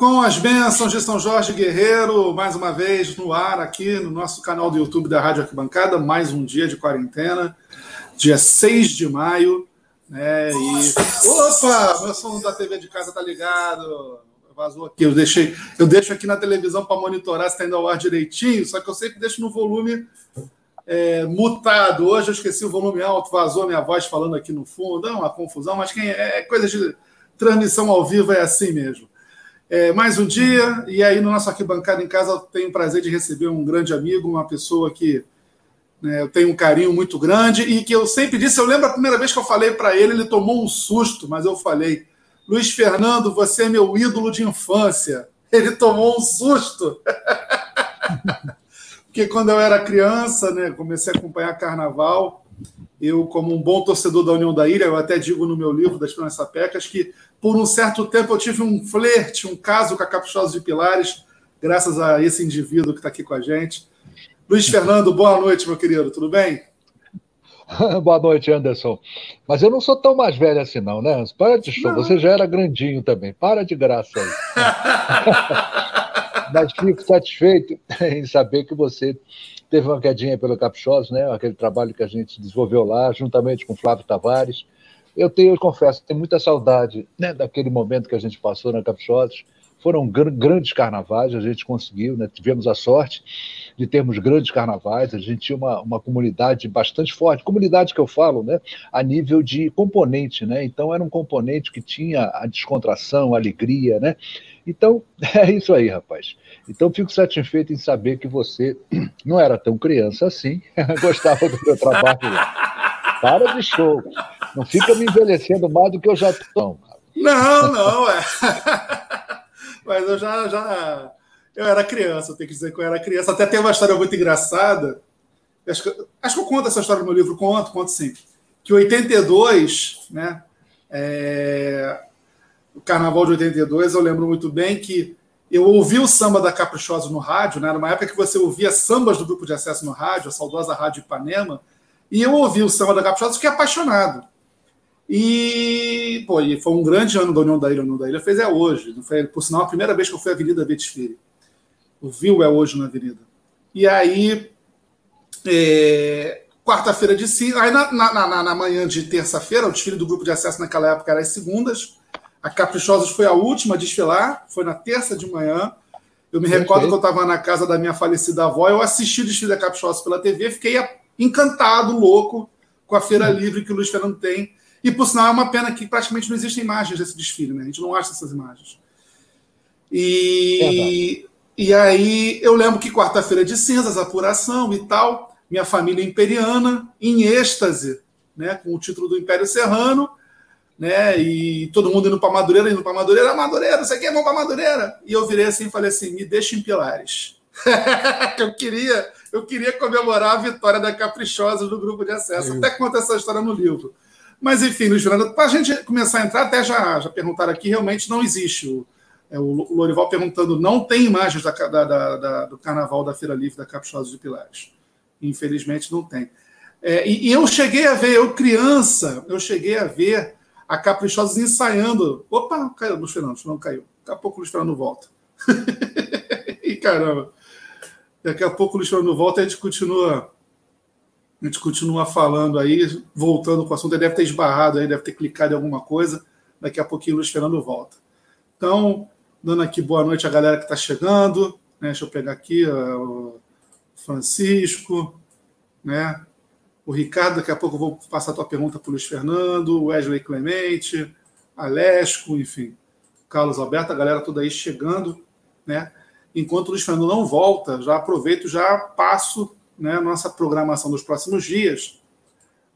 Com as bênçãos de São Jorge Guerreiro, mais uma vez no ar aqui no nosso canal do YouTube da Rádio Arquibancada, mais um dia de quarentena, dia 6 de maio. Né, e... Opa, meu som da TV de casa tá ligado. Vazou aqui, eu deixei, eu deixo aqui na televisão para monitorar se está indo ao ar direitinho, só que eu sempre deixo no volume é, mutado. Hoje eu esqueci o volume alto, vazou minha voz falando aqui no fundo, é uma confusão, mas quem é, é coisa de transmissão ao vivo é assim mesmo. É, mais um dia, e aí no nosso arquibancada em casa eu tenho o prazer de receber um grande amigo, uma pessoa que né, eu tenho um carinho muito grande e que eu sempre disse, eu lembro a primeira vez que eu falei para ele, ele tomou um susto, mas eu falei, Luiz Fernando, você é meu ídolo de infância. Ele tomou um susto. Porque quando eu era criança, né, comecei a acompanhar carnaval, eu, como um bom torcedor da União da Ilha, eu até digo no meu livro das Planas Sapecas que por um certo tempo eu tive um flerte, um caso com a Caprichosa de Pilares, graças a esse indivíduo que está aqui com a gente. Luiz Fernando, boa noite, meu querido, tudo bem? boa noite, Anderson. Mas eu não sou tão mais velho assim, não, né? Para de show, você já era grandinho também. Para de graça aí. Mas fico satisfeito em saber que você teve uma quedinha pelo Caprichoso, né? Aquele trabalho que a gente desenvolveu lá, juntamente com Flávio Tavares. Eu tenho, eu confesso, tenho muita saudade né, daquele momento que a gente passou na Caprichosos. Foram gr grandes carnavais, a gente conseguiu, né, tivemos a sorte de termos grandes carnavais, a gente tinha uma, uma comunidade bastante forte, comunidade que eu falo, né, a nível de componente, né, então era um componente que tinha a descontração, a alegria, né, então é isso aí, rapaz. Então fico satisfeito em saber que você não era tão criança assim, gostava do meu trabalho. Para de show. Não fica me envelhecendo mais do que eu já estou. Não, não, é. Mas eu já, já. Eu era criança, eu tenho que dizer que eu era criança. Até tem uma história muito engraçada. Acho que, acho que eu conto essa história no meu livro, conto, conto sim. Que 82, né? É, o carnaval de 82, eu lembro muito bem que eu ouvi o samba da Caprichosa no rádio, né? Era uma época que você ouvia sambas do grupo de acesso no rádio, a saudosa Rádio Ipanema, e eu ouvi o samba da Caprichosa fiquei apaixonado. E, pô, e foi um grande ano da União da Ilha. A União da Ilha fez é hoje. Não foi, por sinal, a primeira vez que eu fui à Avenida ver desfile. O Viu é hoje na Avenida. E aí, é, quarta-feira de cinza. Aí na, na, na, na manhã de terça-feira, o desfile do grupo de acesso naquela época era as segundas. A Caprichosos foi a última a desfilar, foi na terça de manhã. Eu me recordo que eu estava na casa da minha falecida avó, eu assisti o desfile da Caprichosos pela TV, fiquei encantado, louco, com a feira livre que o Luiz Fernando tem. E, por sinal, é uma pena que praticamente não existem imagens desse desfile, né? A gente não acha essas imagens. E, e aí eu lembro que quarta-feira de cinzas, apuração e tal, minha família imperiana, em êxtase, né? Com o título do Império Serrano, né? E todo mundo indo para Madureira, indo para Madureira, Madureira, você quer vamos para Madureira? E eu virei assim e falei assim: me deixa em Pilares. eu queria eu queria comemorar a vitória da Caprichosa do grupo de acesso. Até conta essa história no livro. Mas, enfim, Luiz Fernando, para a gente começar a entrar, até já, já perguntaram aqui, realmente não existe. O, é, o Lorival perguntando, não tem imagens da, da, da, do carnaval da Feira Livre da Caprichosa de Pilares. Infelizmente não tem. É, e, e, eu cheguei a ver, eu criança, eu cheguei a ver a Caprichosa ensaiando. Opa, caiu, Luiz Fernando, não caiu. Daqui a pouco o Luiz Fernando volta. e caramba. Daqui a pouco o Luiz Fernando volta e a gente continua. A gente continua falando aí, voltando com o assunto. Ele deve ter esbarrado aí, deve ter clicado em alguma coisa. Daqui a pouquinho o Luiz Fernando volta. Então, dando aqui boa noite à galera que está chegando. Né? Deixa eu pegar aqui o Francisco, né? O Ricardo. Daqui a pouco eu vou passar a tua pergunta para o Luiz Fernando, Wesley Clemente, Alesco, enfim, Carlos Alberto, a galera toda aí chegando. Né? enquanto o Luiz Fernando não volta, já aproveito, já passo né, nossa programação dos próximos dias.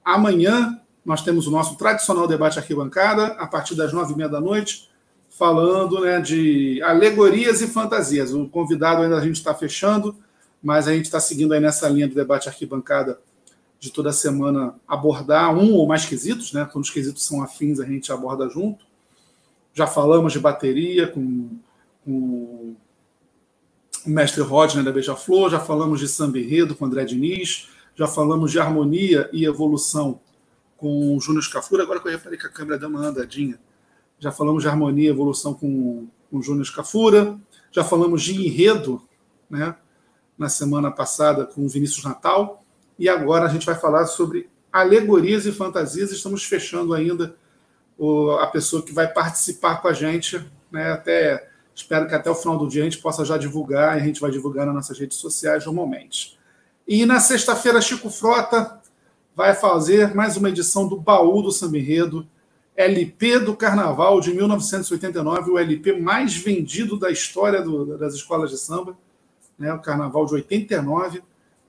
Amanhã nós temos o nosso tradicional debate arquibancada, a partir das nove e meia da noite, falando né, de alegorias e fantasias. O convidado ainda a gente está fechando, mas a gente está seguindo aí nessa linha do debate arquibancada de toda semana abordar um ou mais quesitos, né? Quando os quesitos são afins, a gente aborda junto. Já falamos de bateria com, com o mestre Rodney da Beija-Flor, já falamos de samba enredo com André Diniz, já falamos de harmonia e evolução com o Júnior Scafura, agora que eu reparei que a câmera deu uma andadinha. Já falamos de harmonia e evolução com com Júnior Scafura, já falamos de enredo, né, na semana passada com o Vinícius Natal, e agora a gente vai falar sobre alegorias e fantasias. Estamos fechando ainda o, a pessoa que vai participar com a gente, né, até espero que até o final do dia a gente possa já divulgar, e a gente vai divulgar nas nossas redes sociais normalmente. E na sexta-feira, Chico Frota vai fazer mais uma edição do Baú do Samba Enredo, LP do Carnaval de 1989, o LP mais vendido da história do, das escolas de samba, né? o Carnaval de 89,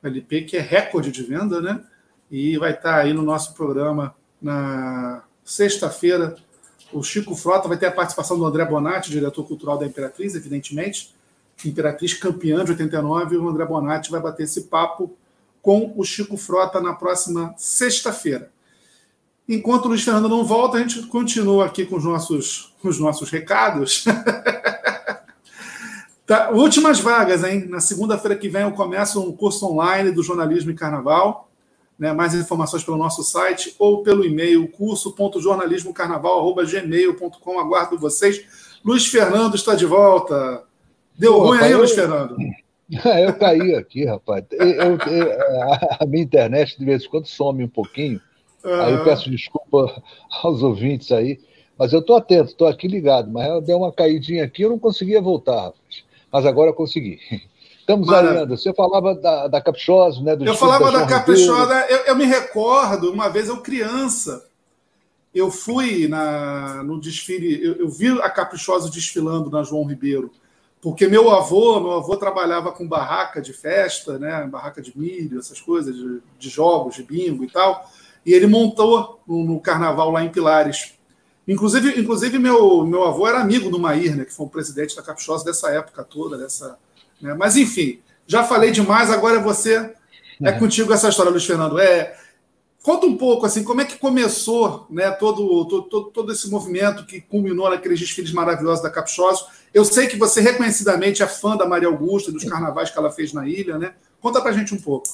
LP que é recorde de venda, né? E vai estar aí no nosso programa na sexta-feira. O Chico Frota vai ter a participação do André Bonatti, diretor cultural da Imperatriz, evidentemente. Imperatriz campeã de 89, o André Bonatti vai bater esse papo com o Chico Frota na próxima sexta-feira. Enquanto o Luiz Fernando não volta, a gente continua aqui com os nossos, com os nossos recados. tá, últimas vagas, hein? Na segunda-feira que vem eu começo um curso online do jornalismo e carnaval. Né? Mais informações pelo nosso site ou pelo e-mail curso.jornalismocarnaval.gmail.com. Aguardo vocês. Luiz Fernando está de volta. Deu Pô, ruim aí, eu... Luiz Fernando? Eu caí aqui, rapaz. Eu, eu, a minha internet de vez em quando some um pouquinho. Aí eu peço desculpa aos ouvintes aí, mas eu estou atento, estou aqui ligado, mas eu dei uma caidinha aqui, eu não conseguia voltar, rapaz. Mas agora eu consegui. Estamos Maravilha. Você falava da, da Caprichosa, né? eu falava da, da Caprichosa, eu, eu, me recordo, uma vez eu criança, eu fui na, no desfile, eu, eu vi a Caprichosa desfilando na João Ribeiro, porque meu avô, meu avô trabalhava com barraca de festa, né? Barraca de milho, essas coisas, de, de jogos, de bingo e tal e ele montou no, no carnaval lá em Pilares. Inclusive, inclusive meu, meu avô era amigo do Maír, né, que foi o presidente da Caprichosa dessa época toda. Dessa, né? Mas, enfim, já falei demais, agora é você. É, é contigo essa história, Luiz Fernando. É, conta um pouco, assim, como é que começou né, todo, todo, todo esse movimento que culminou naqueles desfiles maravilhosos da Caprichosa. Eu sei que você reconhecidamente é fã da Maria Augusta, dos carnavais que ela fez na ilha, né? Conta pra gente um pouco.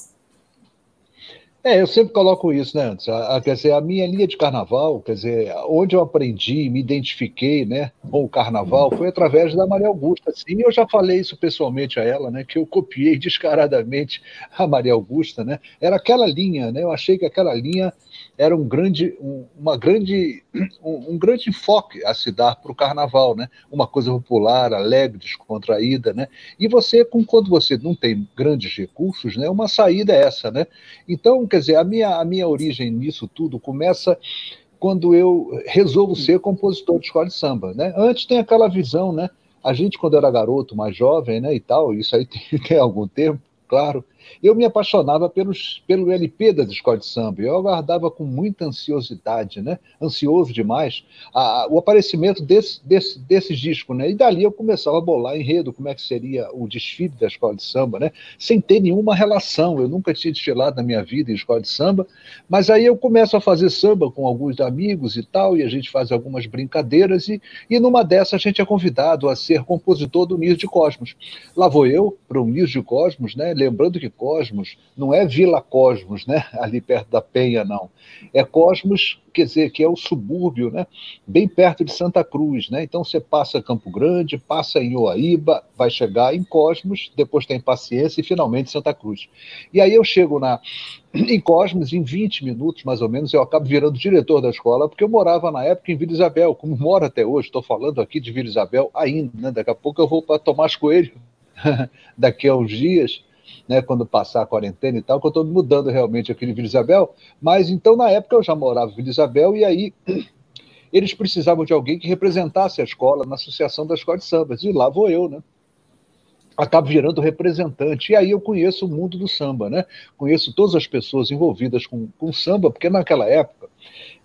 É, eu sempre coloco isso, né, antes. A, a, quer dizer, a minha linha de carnaval, quer dizer, onde eu aprendi, me identifiquei, né, com o carnaval, foi através da Maria Augusta. Sim, eu já falei isso pessoalmente a ela, né, que eu copiei descaradamente a Maria Augusta, né. Era aquela linha, né, eu achei que aquela linha era um grande, um, uma grande, um, um, grande enfoque a se dar para o carnaval, né? Uma coisa popular, alegre, descontraída, né? E você, com quando você não tem grandes recursos, né? Uma saída é essa, né? Então, quer dizer, a minha, a minha origem nisso tudo começa quando eu resolvo ser compositor de escola de samba, né? Antes tem aquela visão, né? A gente, quando era garoto, mais jovem, né, e tal, isso aí tem, tem algum tempo, claro, eu me apaixonava pelos, pelo LP das escolas de samba. Eu aguardava com muita ansiosidade, né? ansioso demais, a, o aparecimento desse, desse, desses discos. Né? E dali eu começava a bolar enredo, como é que seria o desfile da escola de samba, né? sem ter nenhuma relação. Eu nunca tinha desfilado na minha vida em escola de samba, mas aí eu começo a fazer samba com alguns amigos e tal, e a gente faz algumas brincadeiras, e, e numa dessas a gente é convidado a ser compositor do Niso de Cosmos. Lá vou eu para o Niso de Cosmos, né? lembrando que Cosmos não é Vila Cosmos, né? ali perto da Penha, não. É Cosmos, quer dizer, que é o subúrbio, né? bem perto de Santa Cruz. Né? Então você passa Campo Grande, passa em Oaíba, vai chegar em Cosmos, depois tem Paciência e finalmente Santa Cruz. E aí eu chego na, em Cosmos, em 20 minutos mais ou menos, eu acabo virando diretor da escola, porque eu morava na época em Vila Isabel, como moro até hoje, estou falando aqui de Vila Isabel ainda, né? daqui a pouco eu vou para Tomás Coelho, daqui a uns dias, né, quando passar a quarentena e tal, que eu estou mudando realmente aqui em Vila Isabel. Mas então, na época, eu já morava em Vila Isabel e aí eles precisavam de alguém que representasse a escola na Associação da Escola de Sambas. E lá vou eu, né? acabo virando representante. E aí eu conheço o mundo do samba, né? Conheço todas as pessoas envolvidas com, com samba, porque naquela época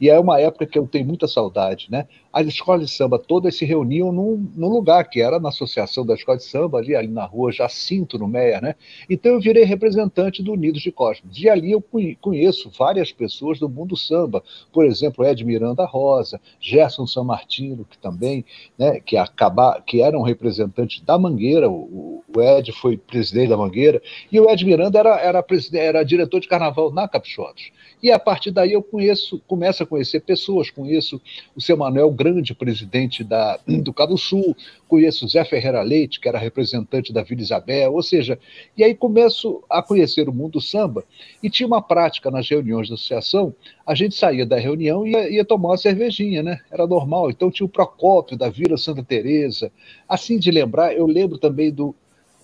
e é uma época que eu tenho muita saudade, né? As escolas de samba todas se reuniam num, num lugar que era na Associação da Escola de Samba, ali, ali na rua Jacinto, no Meia, né? Então eu virei representante do Unidos de Cosmos. E ali eu conheço várias pessoas do mundo samba, por exemplo, Ed Miranda Rosa, Gerson San Martino, que também, né, que, acaba, que eram representantes da Mangueira, o, o Ed foi presidente da Mangueira, e o Ed Miranda era, era, era diretor de carnaval na Caprichosos. E a partir daí eu conheço começo a conhecer pessoas, conheço o seu Manuel Grande, presidente da, do Cabo Sul, conheço o Zé Ferreira Leite, que era representante da Vila Isabel, ou seja, e aí começo a conhecer o mundo do samba e tinha uma prática nas reuniões da associação, a gente saía da reunião e ia, ia tomar uma cervejinha, né? Era normal. Então tinha o Procópio da Vila Santa Teresa. Assim de lembrar, eu lembro também do,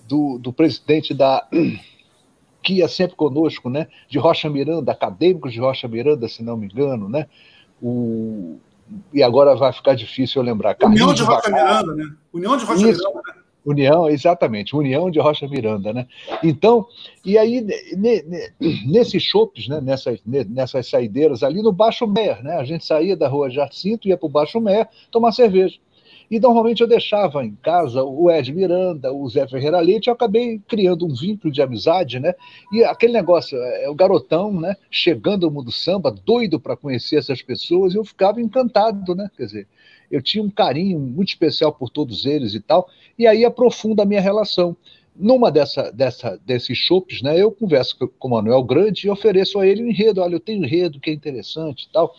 do, do presidente da que ia sempre conosco, né? De Rocha Miranda, acadêmicos de Rocha Miranda, se não me engano, né? O, e agora vai ficar difícil eu lembrar. União de Rocha Miranda, né? União de Rocha Isso. Miranda, né? União, exatamente, União de Rocha Miranda, né? Então, e aí, ne, ne, nesses chopes, né, nessas, nessas saideiras ali no Baixo Mer, né? A gente saía da rua Jacinto, ia para o Baixo Mer tomar cerveja. E normalmente eu deixava em casa o Ed Miranda, o Zé Ferreira Leite, eu acabei criando um vínculo de amizade, né? E aquele negócio, é, é o garotão, né? Chegando ao mundo samba, doido para conhecer essas pessoas, eu ficava encantado, né? Quer dizer, eu tinha um carinho muito especial por todos eles e tal, e aí aprofunda a minha relação. Numa dessa, dessa, desses chopes, né, eu converso com o Manuel Grande e ofereço a ele um enredo. Olha, eu tenho enredo que é interessante e tal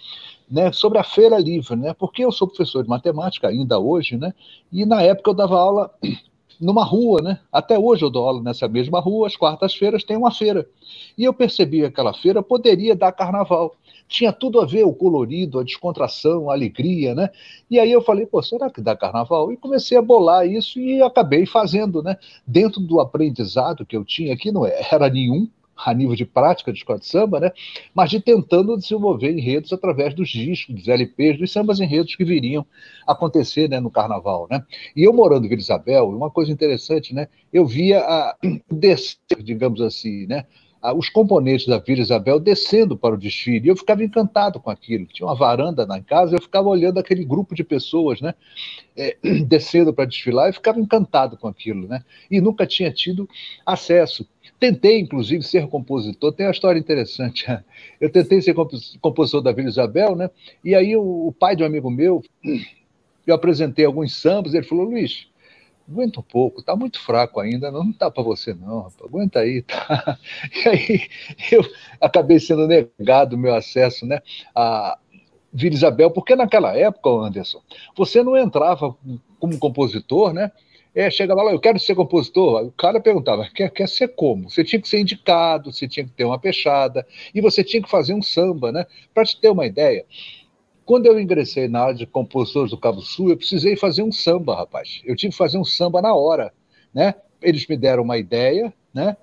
né, sobre a feira livre, né, porque eu sou professor de matemática ainda hoje, né, e na época eu dava aula numa rua, né, até hoje eu dou aula nessa mesma rua, às quartas-feiras tem uma feira, e eu percebi que aquela feira poderia dar carnaval, tinha tudo a ver o colorido, a descontração, a alegria, né? E aí eu falei, pô, será que dá carnaval? E comecei a bolar isso e acabei fazendo, né? Dentro do aprendizado que eu tinha, que não era nenhum, a nível de prática de escola de samba, né? mas de tentando desenvolver enredos através dos discos, dos LPs, dos sambas enredos que viriam acontecer né, no carnaval. Né? E eu morando em Vila Isabel, uma coisa interessante, né? eu via a descer, digamos assim, né? os componentes da Vila Isabel descendo para o desfile. E eu ficava encantado com aquilo. Tinha uma varanda na casa, eu ficava olhando aquele grupo de pessoas, né, é, descendo para desfilar, e ficava encantado com aquilo, né? E nunca tinha tido acesso. Tentei, inclusive, ser compositor. Tem uma história interessante. Eu tentei ser compositor da Vila Isabel, né? E aí o, o pai de um amigo meu, eu apresentei alguns sambas, ele falou, Luiz, aguenta um pouco, tá muito fraco ainda, não, não tá para você não, rapaz, aguenta aí, tá? E aí eu acabei sendo negado o meu acesso, né, a Vila Isabel, porque naquela época, Anderson, você não entrava como compositor, né, é, chegava lá, eu quero ser compositor. O cara perguntava, quer, quer ser como? Você tinha que ser indicado, você tinha que ter uma peixada, e você tinha que fazer um samba, né? Para te ter uma ideia, quando eu ingressei na área de compositores do Cabo Sul, eu precisei fazer um samba, rapaz. Eu tive que fazer um samba na hora, né? Eles me deram uma ideia, né?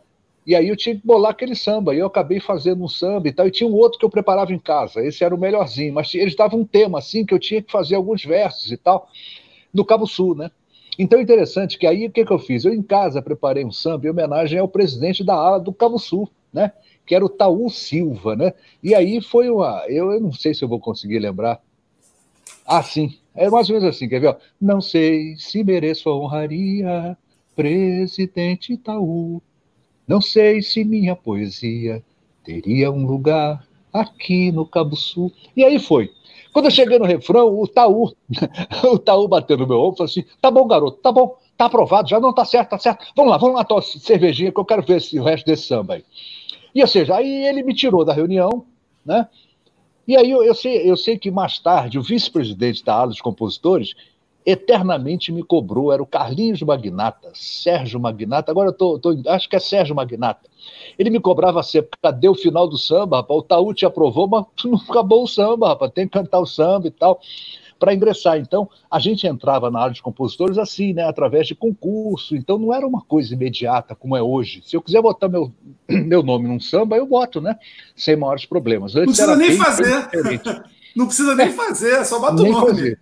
E aí eu tinha que bolar aquele samba. E eu acabei fazendo um samba e tal. E tinha um outro que eu preparava em casa. Esse era o melhorzinho. Mas eles davam um tema, assim, que eu tinha que fazer alguns versos e tal, no Cabo Sul, né? Então é interessante que aí o que, que eu fiz? Eu em casa preparei um samba em homenagem ao presidente da ala do Cabo Sul, né? que era o Taú Silva, né? E aí foi uma. Eu, eu não sei se eu vou conseguir lembrar. Ah, sim. É mais ou menos assim, quer ver? Não sei se mereço a honraria, presidente Itaú. Não sei se minha poesia teria um lugar aqui no Cabo Sul. E aí foi. Quando eu cheguei no refrão, o Taú, o Taú bateu no meu ombro e falou assim: tá bom, garoto, tá bom, tá aprovado, já não tá certo, tá certo. Vamos lá, vamos lá, tomar cervejinha que eu quero ver esse, o resto desse samba aí. E, ou seja, aí ele me tirou da reunião, né? E aí eu, eu sei, eu sei que mais tarde o vice-presidente da ala dos compositores eternamente me cobrou, era o Carlinhos Magnata, Sérgio Magnata, agora eu tô, tô, acho que é Sérgio Magnata. Ele me cobrava sempre, cadê o final do samba, rapaz? O Taú te aprovou, mas não acabou o samba, rapaz, tem que cantar o samba e tal para ingressar. Então, a gente entrava na área de compositores assim, né, através de concurso. Então, não era uma coisa imediata como é hoje. Se eu quiser botar meu, meu nome num samba, eu boto, né? Sem maiores problemas. Antes não precisa nem fazer. não precisa nem fazer, é só bota o nome. Fazer.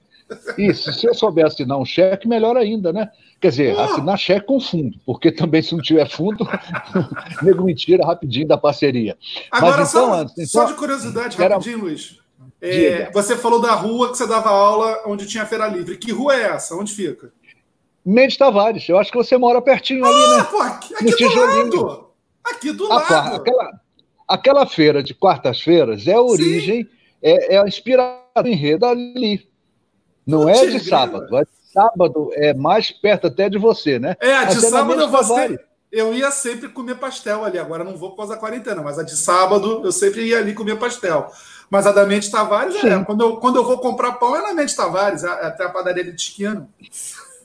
Isso, se eu souber assinar um cheque, melhor ainda, né? Quer dizer, oh. assinar cheque com fundo, porque também se não tiver fundo, nego mentira rapidinho da parceria. Agora, Mas, então, só, antes, então, só de curiosidade, era... rapidinho, Luiz. É, você falou da rua que você dava aula onde tinha feira livre. Que rua é essa? Onde fica? Mendes Tavares. Eu acho que você mora pertinho ah, ali, né? Pô, aqui, aqui do lado. Aqui do lado. Aquela, aquela feira de quartas-feiras é a origem, é, é, a inspiração enredo ali. Não é de sábado. A de sábado é mais perto até de você, né? É, a de é sábado eu, você, eu ia sempre comer pastel ali. Agora não vou por causa da quarentena, mas a de sábado eu sempre ia ali comer pastel. Mas a da Mente Tavares, é, quando, eu, quando eu vou comprar pão, é na Mente Tavares, até a padaria de esquina.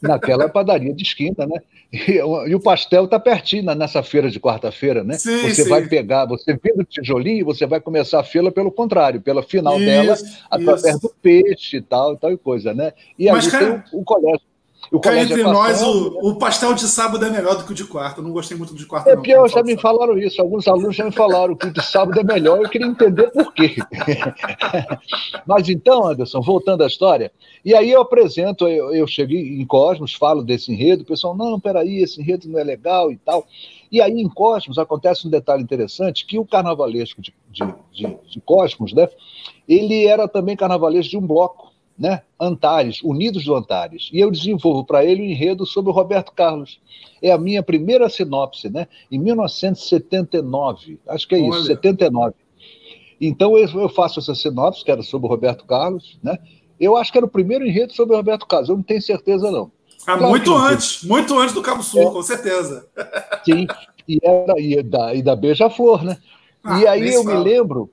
Naquela padaria de esquina, né? E, e o pastel está pertinho nessa feira de quarta-feira, né? Sim, você sim. vai pegar, você vê o tijolinho, você vai começar a fila pelo contrário, pela final isso, dela, através do peixe e tal, e tal e coisa, né? E aí tem o, o colégio o Cá entre é nós, o, o, pastel de sábado é melhor do que o de quarta. Eu não gostei muito do de quarta. É pior, já me falaram isso. Alguns alunos já me falaram que o de sábado é melhor. Eu queria entender por quê. Mas então, Anderson, voltando à história, e aí eu apresento, eu, eu cheguei em Cosmos, falo desse enredo, o pessoal, não, peraí, esse enredo não é legal e tal. E aí em Cosmos acontece um detalhe interessante, que o carnavalesco de, de, de, de Cosmos, né, ele era também carnavalesco de um bloco né, Antares, Unidos do Antares. E eu desenvolvo para ele o um enredo sobre o Roberto Carlos. É a minha primeira sinopse, né, em 1979, acho que é isso, Olha. 79. Então eu faço essa sinopse, que era sobre o Roberto Carlos, né? Eu acho que era o primeiro enredo sobre o Roberto Carlos, eu não tenho certeza não. Ah, claro muito antes, muito antes do Cabo Sul, é. com certeza. Sim, e, era, e da, e da Beija-Flor, né? Ah, e aí eu fala. me lembro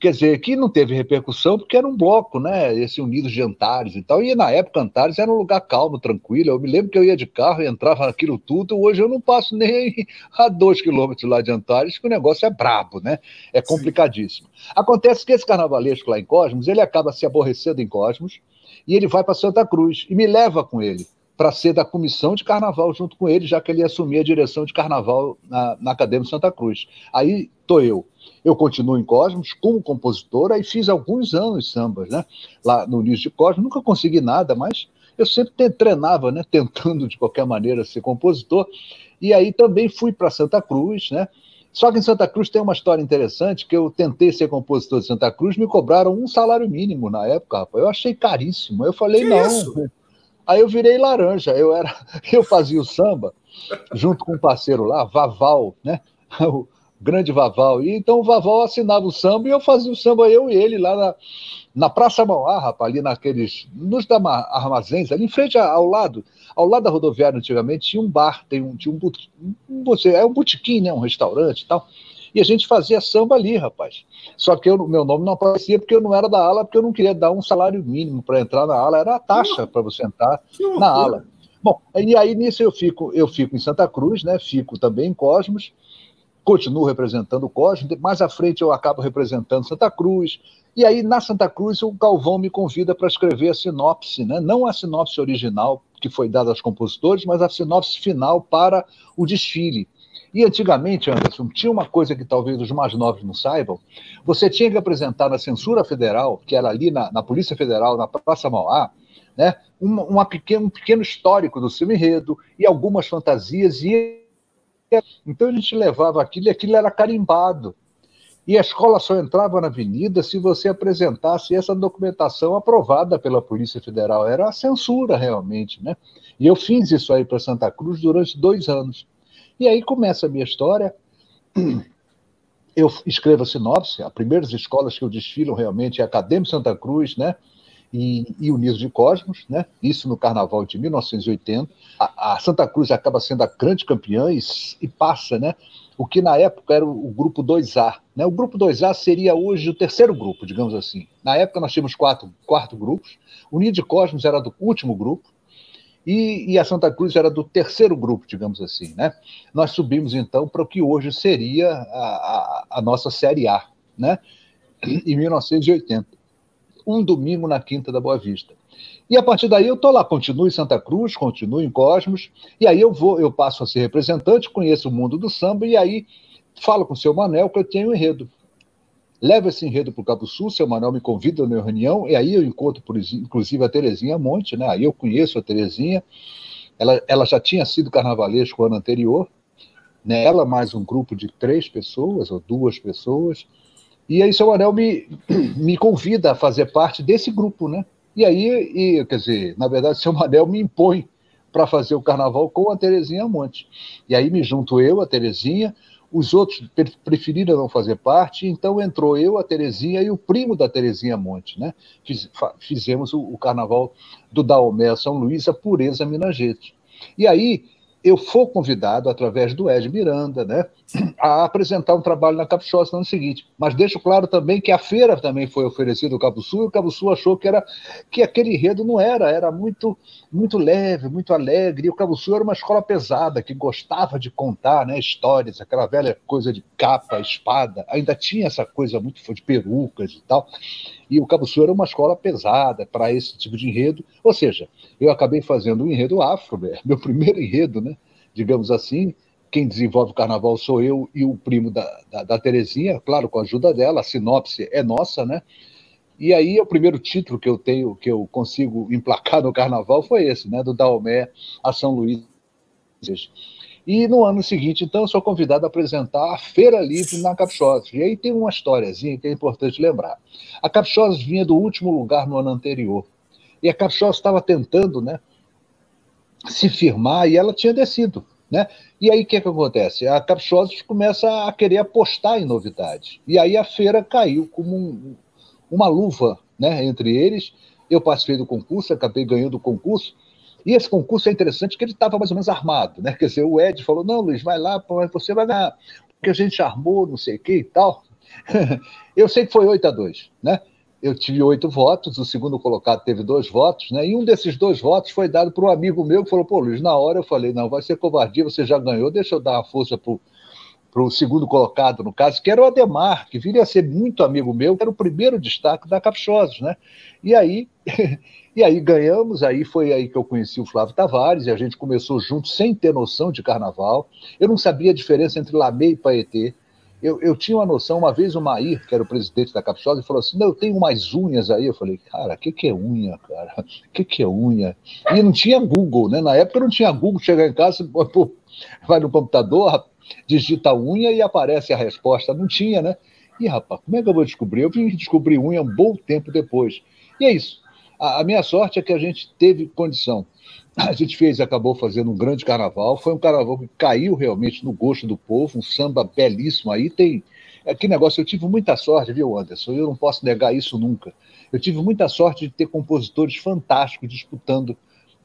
Quer dizer, que não teve repercussão porque era um bloco, né? Esse Unidos de Antares e tal. E na época, Antares era um lugar calmo, tranquilo. Eu me lembro que eu ia de carro e entrava naquilo tudo. Hoje eu não passo nem a dois quilômetros lá de Antares, que o negócio é brabo, né? É complicadíssimo. Sim. Acontece que esse carnavalesco lá em Cosmos, ele acaba se aborrecendo em Cosmos e ele vai para Santa Cruz e me leva com ele para ser da comissão de carnaval junto com ele, já que ele assumia a direção de carnaval na, na Academia Santa Cruz. Aí tô eu eu continuo em Cosmos como compositora e fiz alguns anos sambas, né? Lá no início de Cosmos, nunca consegui nada, mas eu sempre treinava, né? Tentando de qualquer maneira ser compositor. E aí também fui para Santa Cruz, né? Só que em Santa Cruz tem uma história interessante que eu tentei ser compositor de Santa Cruz, me cobraram um salário mínimo na época, rapaz. Eu achei caríssimo. Eu falei, que não. Isso? Aí eu virei laranja. Eu era, eu fazia o samba junto com um parceiro lá, Vaval, né? Grande Vaval. E então o Vaval assinava o samba e eu fazia o samba, eu e ele, lá na, na Praça Mauá, rapaz, ali naqueles. nos armazéns, ali em frente ao lado, ao lado da rodoviária antigamente, tinha um bar, tem um, tinha um, um, você, é um botequim, né? Um restaurante e tal. E a gente fazia samba ali, rapaz. Só que eu, meu nome não aparecia porque eu não era da ala, porque eu não queria dar um salário mínimo para entrar na ala, era a taxa para você entrar na ala. Bom, e aí nisso eu fico, eu fico em Santa Cruz, né? Fico também em Cosmos continuo representando o Cosme, mais à frente eu acabo representando Santa Cruz, e aí na Santa Cruz o Galvão me convida para escrever a sinopse, né? não a sinopse original que foi dada aos compositores, mas a sinopse final para o desfile. E antigamente, Anderson, tinha uma coisa que talvez os mais novos não saibam: você tinha que apresentar na censura federal, que era ali na, na Polícia Federal, na Praça Mauá, né, uma, uma pequeno, um pequeno histórico do seu enredo e algumas fantasias, e então a gente levava aquilo e aquilo era carimbado. E a escola só entrava na avenida se você apresentasse essa documentação aprovada pela Polícia Federal. Era a censura, realmente. Né? E eu fiz isso aí para Santa Cruz durante dois anos. E aí começa a minha história. Eu escrevo a sinopse. As primeiras escolas que eu desfilo realmente é a Academia Santa Cruz, né? E, e Unidos de Cosmos, né? isso no Carnaval de 1980. A, a Santa Cruz acaba sendo a grande campeã e, e, passa, né? o que na época era o, o grupo 2A. Né? O grupo 2A seria hoje o terceiro grupo, digamos assim. Na época nós tínhamos quatro, quatro grupos, Unidos de Cosmos era do último grupo, e, e, a Santa Cruz era do terceiro grupo, digamos assim. Né? Nós subimos então para o que hoje seria a, a, a nossa Série A, né? em 1980 um domingo na Quinta da Boa Vista. E a partir daí eu estou lá, continuo em Santa Cruz, continuo em Cosmos, e aí eu vou, eu passo a ser representante, conheço o mundo do samba, e aí falo com o seu Manel que eu tenho um enredo. Levo esse enredo para o Cabo Sul, seu Manel me convida na reunião, e aí eu encontro, por, inclusive, a Terezinha Monte, né? Aí eu conheço a Terezinha, ela, ela já tinha sido carnavalesco o ano anterior, né? ela mais um grupo de três pessoas, ou duas pessoas, e aí seu Anel me, me convida a fazer parte desse grupo, né? E aí, e, quer dizer, na verdade, seu Manel me impõe para fazer o carnaval com a Terezinha Monte. E aí me junto eu, a Terezinha, os outros preferiram não fazer parte, então entrou eu, a Terezinha e o primo da Terezinha Monte, né? Fiz, fizemos o, o, carnaval do Daomé São Luís, a Pureza Minagete. E aí eu for convidado, através do Ed Miranda, né, a apresentar um trabalho na Caprichosa no ano seguinte. Mas deixo claro também que a feira também foi oferecida ao Cabo Sul, e o Cabo Sul achou que, era, que aquele enredo não era, era muito, muito leve, muito alegre, e o Cabo Sul era uma escola pesada, que gostava de contar né, histórias, aquela velha coisa de capa, espada, ainda tinha essa coisa muito de perucas e tal, e o Cabo Sul era uma escola pesada para esse tipo de enredo, ou seja, eu acabei fazendo um enredo afro, meu primeiro enredo, né, digamos assim, quem desenvolve o carnaval sou eu e o primo da, da, da, Terezinha, claro, com a ajuda dela, a sinopse é nossa, né? E aí o primeiro título que eu tenho, que eu consigo emplacar no carnaval foi esse, né? Do Dalmé a São Luís. E no ano seguinte, então, eu sou convidado a apresentar a Feira Livre na Capixosas. E aí tem uma historiazinha que é importante lembrar. A Capixosas vinha do último lugar no ano anterior. E a Capixosas estava tentando, né? Se firmar e ela tinha descido. Né? E aí o que, é que acontece? A Capixosos começa a querer apostar em novidades. E aí a feira caiu como um, uma luva né, entre eles. Eu participei do concurso, acabei ganhando o concurso. E esse concurso é interessante porque ele estava mais ou menos armado. Né? Quer dizer, o Ed falou: não, Luiz, vai lá, você vai ganhar. Porque a gente armou, não sei o que e tal. Eu sei que foi 8 a 2 né? Eu tive oito votos, o segundo colocado teve dois votos, né? E um desses dois votos foi dado para um amigo meu que falou: pô, Luiz, na hora eu falei, não, vai ser covardia, você já ganhou, deixa eu dar uma força para o segundo colocado, no caso, que era o Ademar, que viria a ser muito amigo meu, que era o primeiro destaque da Caprichosos, né? E aí, e aí ganhamos, aí foi aí que eu conheci o Flávio Tavares, e a gente começou junto sem ter noção de carnaval. Eu não sabia a diferença entre Lamé e Paetê. Eu, eu tinha uma noção, uma vez o Mair, que era o presidente da Capixosa, falou assim: Não, eu tenho umas unhas aí. Eu falei, cara, o que, que é unha, cara? O que, que é unha? E não tinha Google, né? Na época não tinha Google, chegar em casa, pô, vai no computador, digita unha e aparece a resposta. Não tinha, né? E, rapaz, como é que eu vou descobrir? Eu vim descobrir unha um bom tempo depois. E é isso. A, a minha sorte é que a gente teve condição a gente fez, acabou fazendo um grande carnaval. Foi um carnaval que caiu realmente no gosto do povo, um samba belíssimo. Aí tem. É que negócio, eu tive muita sorte, viu, Anderson? Eu não posso negar isso nunca. Eu tive muita sorte de ter compositores fantásticos disputando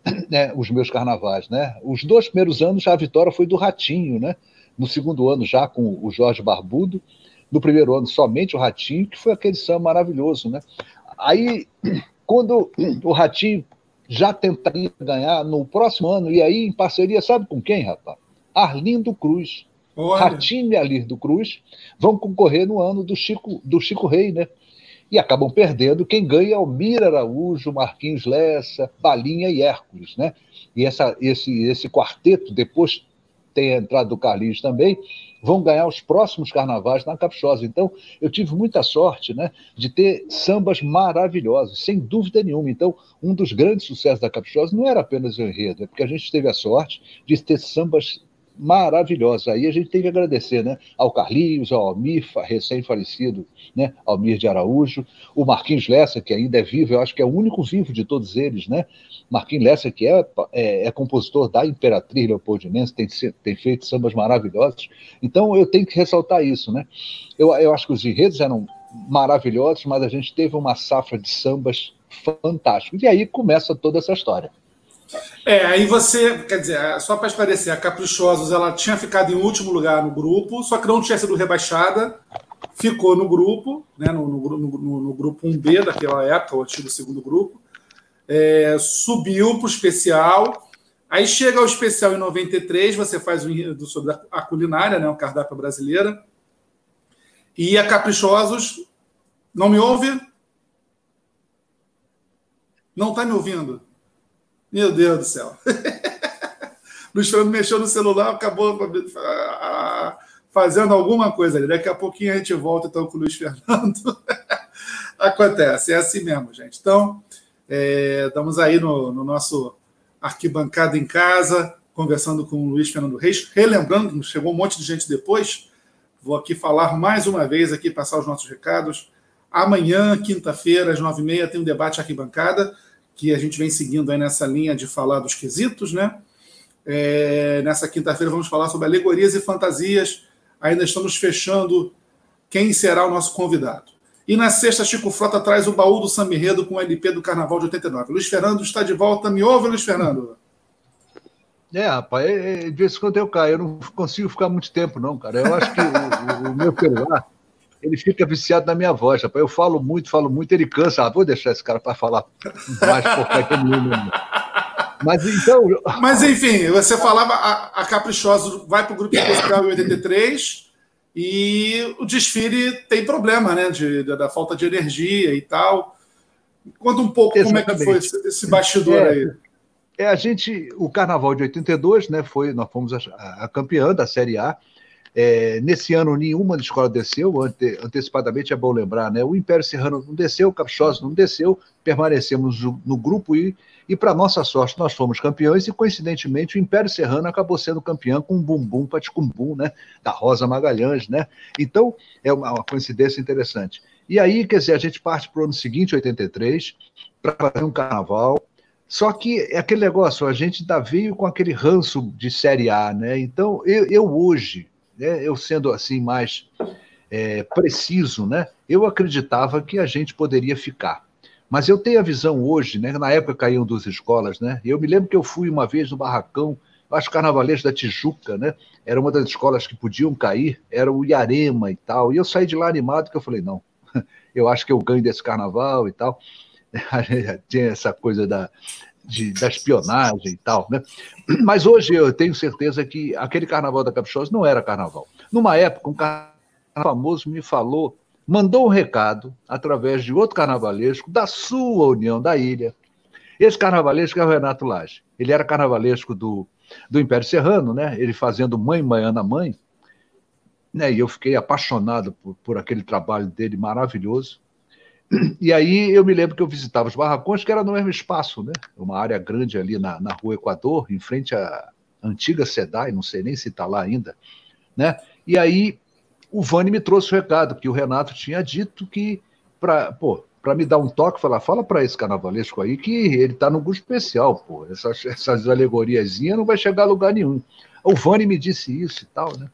né, os meus carnavais. Né? Os dois primeiros anos a vitória foi do Ratinho, né? No segundo ano, já com o Jorge Barbudo. No primeiro ano, somente o Ratinho, que foi aquele samba maravilhoso, né? Aí, quando o Ratinho já tentaria ganhar no próximo ano, e aí em parceria, sabe com quem, rapaz? Arlindo Cruz. Olha. Ratinho e Arlindo Cruz vão concorrer no ano do Chico, do Chico Rei, né? E acabam perdendo. Quem ganha é o Mira Araújo, Marquinhos Lessa, Balinha e Hércules, né? E essa, esse, esse quarteto, depois tem a entrada do Carlinhos também, vão ganhar os próximos carnavais na Capixosa. Então, eu tive muita sorte né, de ter sambas maravilhosos, sem dúvida nenhuma. Então, um dos grandes sucessos da Capixosa não era apenas o enredo, é porque a gente teve a sorte de ter sambas maravilhosa. Aí a gente tem que agradecer né, ao Carlinhos, ao Almir, recém-falecido, né, Almir de Araújo, o Marquinhos Lessa, que ainda é vivo, eu acho que é o único vivo de todos eles, né? Marquinhos Lessa, que é, é, é compositor da Imperatriz Leopoldinense, tem, tem feito sambas maravilhosos. Então eu tenho que ressaltar isso, né? Eu, eu acho que os enredos eram maravilhosos, mas a gente teve uma safra de sambas fantásticos. E aí começa toda essa história. É, aí você, quer dizer, só para esclarecer, a Caprichosos ela tinha ficado em último lugar no grupo, só que não tinha sido rebaixada, ficou no grupo, né, no, no, no, no grupo 1B daquela época, o antigo segundo grupo, é, subiu para o especial, aí chega ao especial em 93, você faz o enredo sobre a culinária, né, o cardápio brasileira, e a Caprichosos, não me ouve? Não está me ouvindo? Meu Deus do céu. Luiz Fernando mexeu no celular, acabou fazendo alguma coisa ali. Daqui a pouquinho a gente volta então com o Luiz Fernando. Acontece, é assim mesmo, gente. Então, é, estamos aí no, no, nosso arquibancada em casa, conversando com o Luiz Fernando Reis, relembrando, chegou um monte de gente depois. Vou aqui falar mais uma vez, aqui passar os nossos recados. Amanhã, quinta-feira, às nove e meia, tem um debate arquibancada que a gente vem seguindo aí nessa linha de falar dos quesitos, né? É, nessa quinta-feira vamos falar sobre alegorias e fantasias. Ainda estamos fechando quem será o nosso convidado. E na sexta, Chico Frota traz o baú do Samirredo com o LP do Carnaval de 89. Luiz Fernando está de volta. Me ouve, Luiz Fernando? É, rapaz, é, é, de vez em quando eu caio, eu não consigo ficar muito tempo, não, cara. Eu acho que o, o, meu celular, ele fica viciado na minha voz, rapaz. Eu falo muito, falo muito, ele cansa. Ah, vou deixar esse cara para falar mais porcaria que eu Mas então. Mas enfim, você falava, a, a Caprichoso vai para o grupo especial em 83 e o desfile tem problema, né? De, da falta de energia e tal. Conta um pouco Exatamente. como é que foi esse, esse bastidor é, aí. É, a gente, o Carnaval de 82, né, foi, nós fomos a, a campeã da Série A. É, nesse ano, nenhuma escola desceu, ante, antecipadamente é bom lembrar, né? O Império Serrano não desceu, o Caprichoso não desceu, permanecemos no, no grupo e, e para nossa sorte, nós fomos campeões e, coincidentemente, o Império Serrano acabou sendo campeão com um bumbum paticumbum, né? Da Rosa Magalhães, né? Então, é uma, uma coincidência interessante. E aí, quer dizer, a gente parte para o ano seguinte, 83, para fazer um carnaval só que é aquele negócio, a gente ainda veio com aquele ranço de Série A, né? Então, eu, eu hoje, né, eu sendo assim mais é, preciso, né? Eu acreditava que a gente poderia ficar. Mas eu tenho a visão hoje, né? Na época caíam duas escolas, né? Eu me lembro que eu fui uma vez no Barracão, acho carnavalês da Tijuca, né? Era uma das escolas que podiam cair, era o Iarema e tal. E eu saí de lá animado, que eu falei, não, eu acho que eu ganho desse carnaval e tal. tinha essa coisa da, de, da espionagem e tal, né? Mas hoje eu tenho certeza que aquele carnaval da Caprichosa não era carnaval. Numa época, um carnaval famoso me falou, mandou um recado através de outro carnavalesco da sua União da Ilha. Esse carnavalesco é o Renato Lage. Ele era carnavalesco do, do Império Serrano, né? Ele fazendo Mãe Maiana Mãe. Né? E eu fiquei apaixonado por, por aquele trabalho dele maravilhoso. E aí eu me lembro que eu visitava os barracões, que era no mesmo espaço, né? Uma área grande ali na, na rua Equador, em frente à antiga SEDAI, não sei nem se está lá ainda, né? E aí o Vani me trouxe o recado, que o Renato tinha dito que, para para me dar um toque, falar, fala para esse carnavalesco aí que ele está no grupo especial, pô, essas, essas alegoriazinhas não vai chegar a lugar nenhum. O Vani me disse isso e tal, né?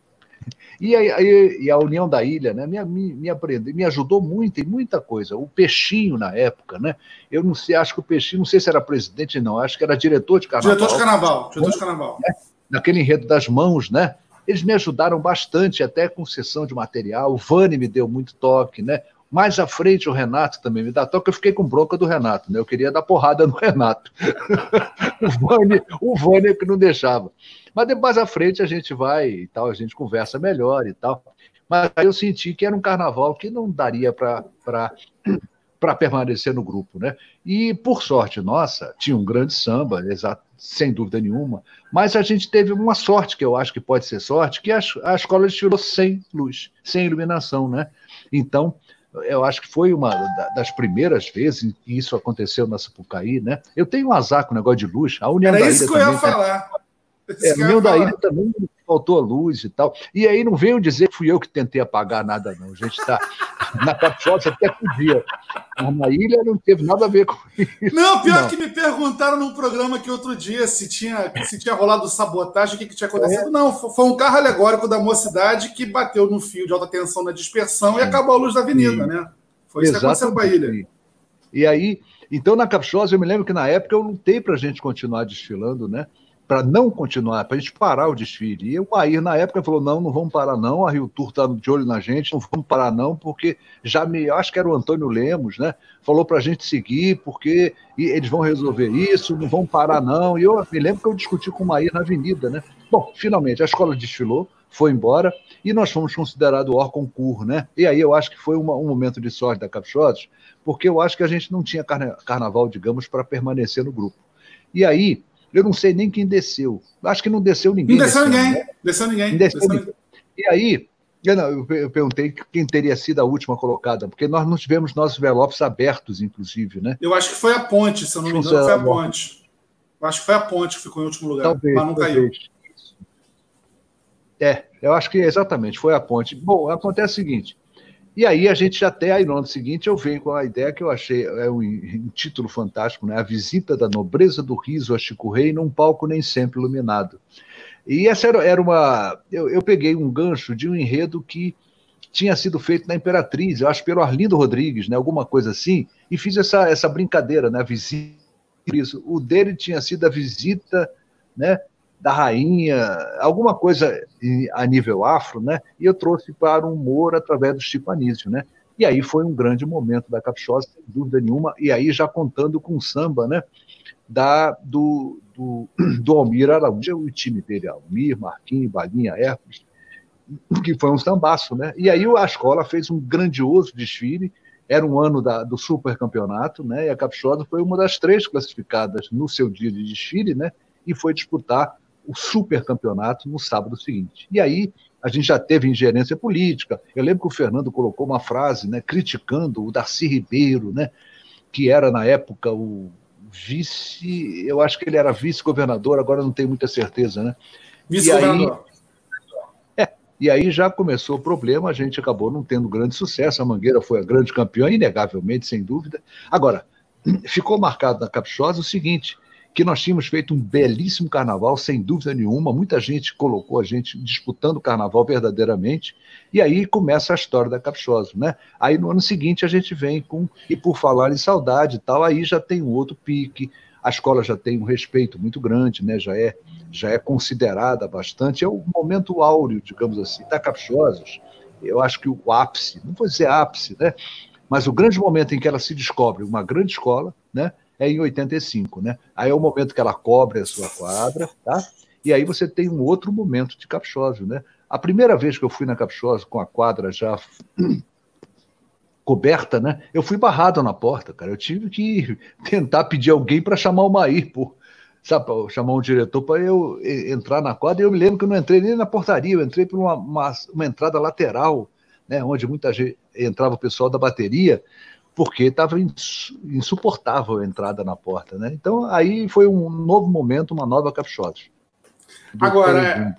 E a, e a União da Ilha, né, me, me, me, aprendeu, me ajudou muito em muita coisa. O Peixinho, na época, né? Eu não sei, acho que o Peixinho, não sei se era presidente, não, acho que era diretor de carnaval. Diretor de carnaval, diretor de carnaval. Né? Naquele enredo das mãos, né? Eles me ajudaram bastante, até com sessão de material. O Vani me deu muito toque, né? Mais à frente, o Renato também me dá toque. Eu fiquei com bronca do Renato, né? Eu queria dar porrada no Renato. o Vani, o Vani é que não deixava. Mas depois à frente a gente vai e tal, a gente conversa melhor e tal. Mas aí eu senti que era um carnaval que não daria para permanecer no grupo, né? E por sorte nossa, tinha um grande samba, exato, sem dúvida nenhuma, mas a gente teve uma sorte, que eu acho que pode ser sorte, que a, a escola tirou sem luz, sem iluminação, né? Então, eu acho que foi uma das primeiras vezes que isso aconteceu na Sapucaí, né? Eu tenho um azar com o negócio de luz. A União Era da isso que eu ia falar. É, no meu da ilha também faltou a luz e tal. E aí não veio dizer que fui eu que tentei apagar nada, não. A gente está na Caprichosa até podia. Mas na ilha não teve nada a ver com isso. Não, pior não. que me perguntaram num programa que outro dia se tinha, se tinha rolado sabotagem, o que, que tinha acontecido. É. Não, foi um carro alegórico da mocidade que bateu no fio de alta tensão na dispersão e acabou a luz da avenida, Sim. né? Foi isso Exatamente. que aconteceu com a ilha. E aí, então na Caprichosa, eu me lembro que na época eu lutei para a gente continuar desfilando, né? Para não continuar, para a gente parar o desfile. E o Air, na época, falou: não, não vamos parar, não. A Rio Tour está de olho na gente, não vamos parar, não, porque já me. Acho que era o Antônio Lemos, né? Falou para a gente seguir, porque eles vão resolver isso, não vão parar, não. E eu me lembro que eu discuti com o Maír na avenida, né? Bom, finalmente, a escola desfilou, foi embora, e nós fomos considerados órgão concur, né? E aí eu acho que foi uma, um momento de sorte da Caprichosos, porque eu acho que a gente não tinha carna carnaval, digamos, para permanecer no grupo. E aí, eu não sei nem quem desceu. Acho que não desceu ninguém. Não desceu ninguém. Né? Desceu ninguém. Desceu desceu ninguém. E aí, eu, não, eu, perguntei quem teria sido a última colocada, porque nós não tivemos nossos envelopes abertos, inclusive, né? Eu acho que foi a ponte, se eu não me engano, foi a ponte. Eu acho que foi a ponte que ficou em último lugar, talvez, mas não talvez. caiu. É, eu acho que exatamente, foi a ponte. Bom, acontece o seguinte: e aí a gente até aí no ano seguinte eu venho com a ideia que eu achei é um, um, título fantástico, né? A visita da nobreza do riso a Chico Rei num palco nem sempre iluminado. E essa era, era uma eu, eu peguei um gancho de um enredo que tinha sido feito na Imperatriz, eu acho pelo Arlindo Rodrigues, né? Alguma coisa assim, e fiz essa essa brincadeira, né? A visita o dele tinha sido a visita, né? Da rainha, alguma coisa a nível afro, né? E eu trouxe para o humor através do Chico Anísio, né? E aí foi um grande momento da Caprichosa, sem dúvida nenhuma, e aí já contando com o samba, né? Da, do, do, do Almir Araújo, o time dele, Almir, Marquinhos, Balinha, Hércules, que foi um sambaço, né? E aí a escola fez um grandioso desfile, era um ano da, do supercampeonato, né? E a Caprichosa foi uma das três classificadas no seu dia de desfile, né? E foi disputar o supercampeonato no sábado seguinte. E aí a gente já teve ingerência política. Eu lembro que o Fernando colocou uma frase, né, criticando o Darcy Ribeiro, né, que era na época o vice, eu acho que ele era vice-governador, agora não tenho muita certeza, né? Vice-governador. É, e aí já começou o problema, a gente acabou não tendo grande sucesso, a Mangueira foi a grande campeã, inegavelmente, sem dúvida. Agora, ficou marcado na Caprichosa o seguinte, que nós tínhamos feito um belíssimo carnaval, sem dúvida nenhuma. Muita gente colocou a gente disputando o carnaval verdadeiramente. E aí começa a história da Caprichosa, né? Aí no ano seguinte a gente vem com e por falar em saudade e tal, aí já tem um outro pique. A escola já tem um respeito muito grande, né? Já é já é considerada bastante. É o momento áureo, digamos assim, da Caprichosas. Eu acho que o ápice, não vou dizer ápice, né? Mas o grande momento em que ela se descobre uma grande escola, né? É em 85, né? Aí é o momento que ela cobre a sua quadra, tá? E aí você tem um outro momento de Caprichoso, né? A primeira vez que eu fui na Caprichoso com a quadra já coberta, né? Eu fui barrado na porta, cara. Eu tive que tentar pedir alguém para chamar o Mair, por, sabe, chamar um diretor para eu entrar na quadra. E eu me lembro que eu não entrei nem na portaria, eu entrei por uma, uma, uma entrada lateral, né? Onde muita gente entrava o pessoal da bateria porque estava insuportável a entrada na porta, né? Então aí foi um novo momento, uma nova caprichosa. Agora, é...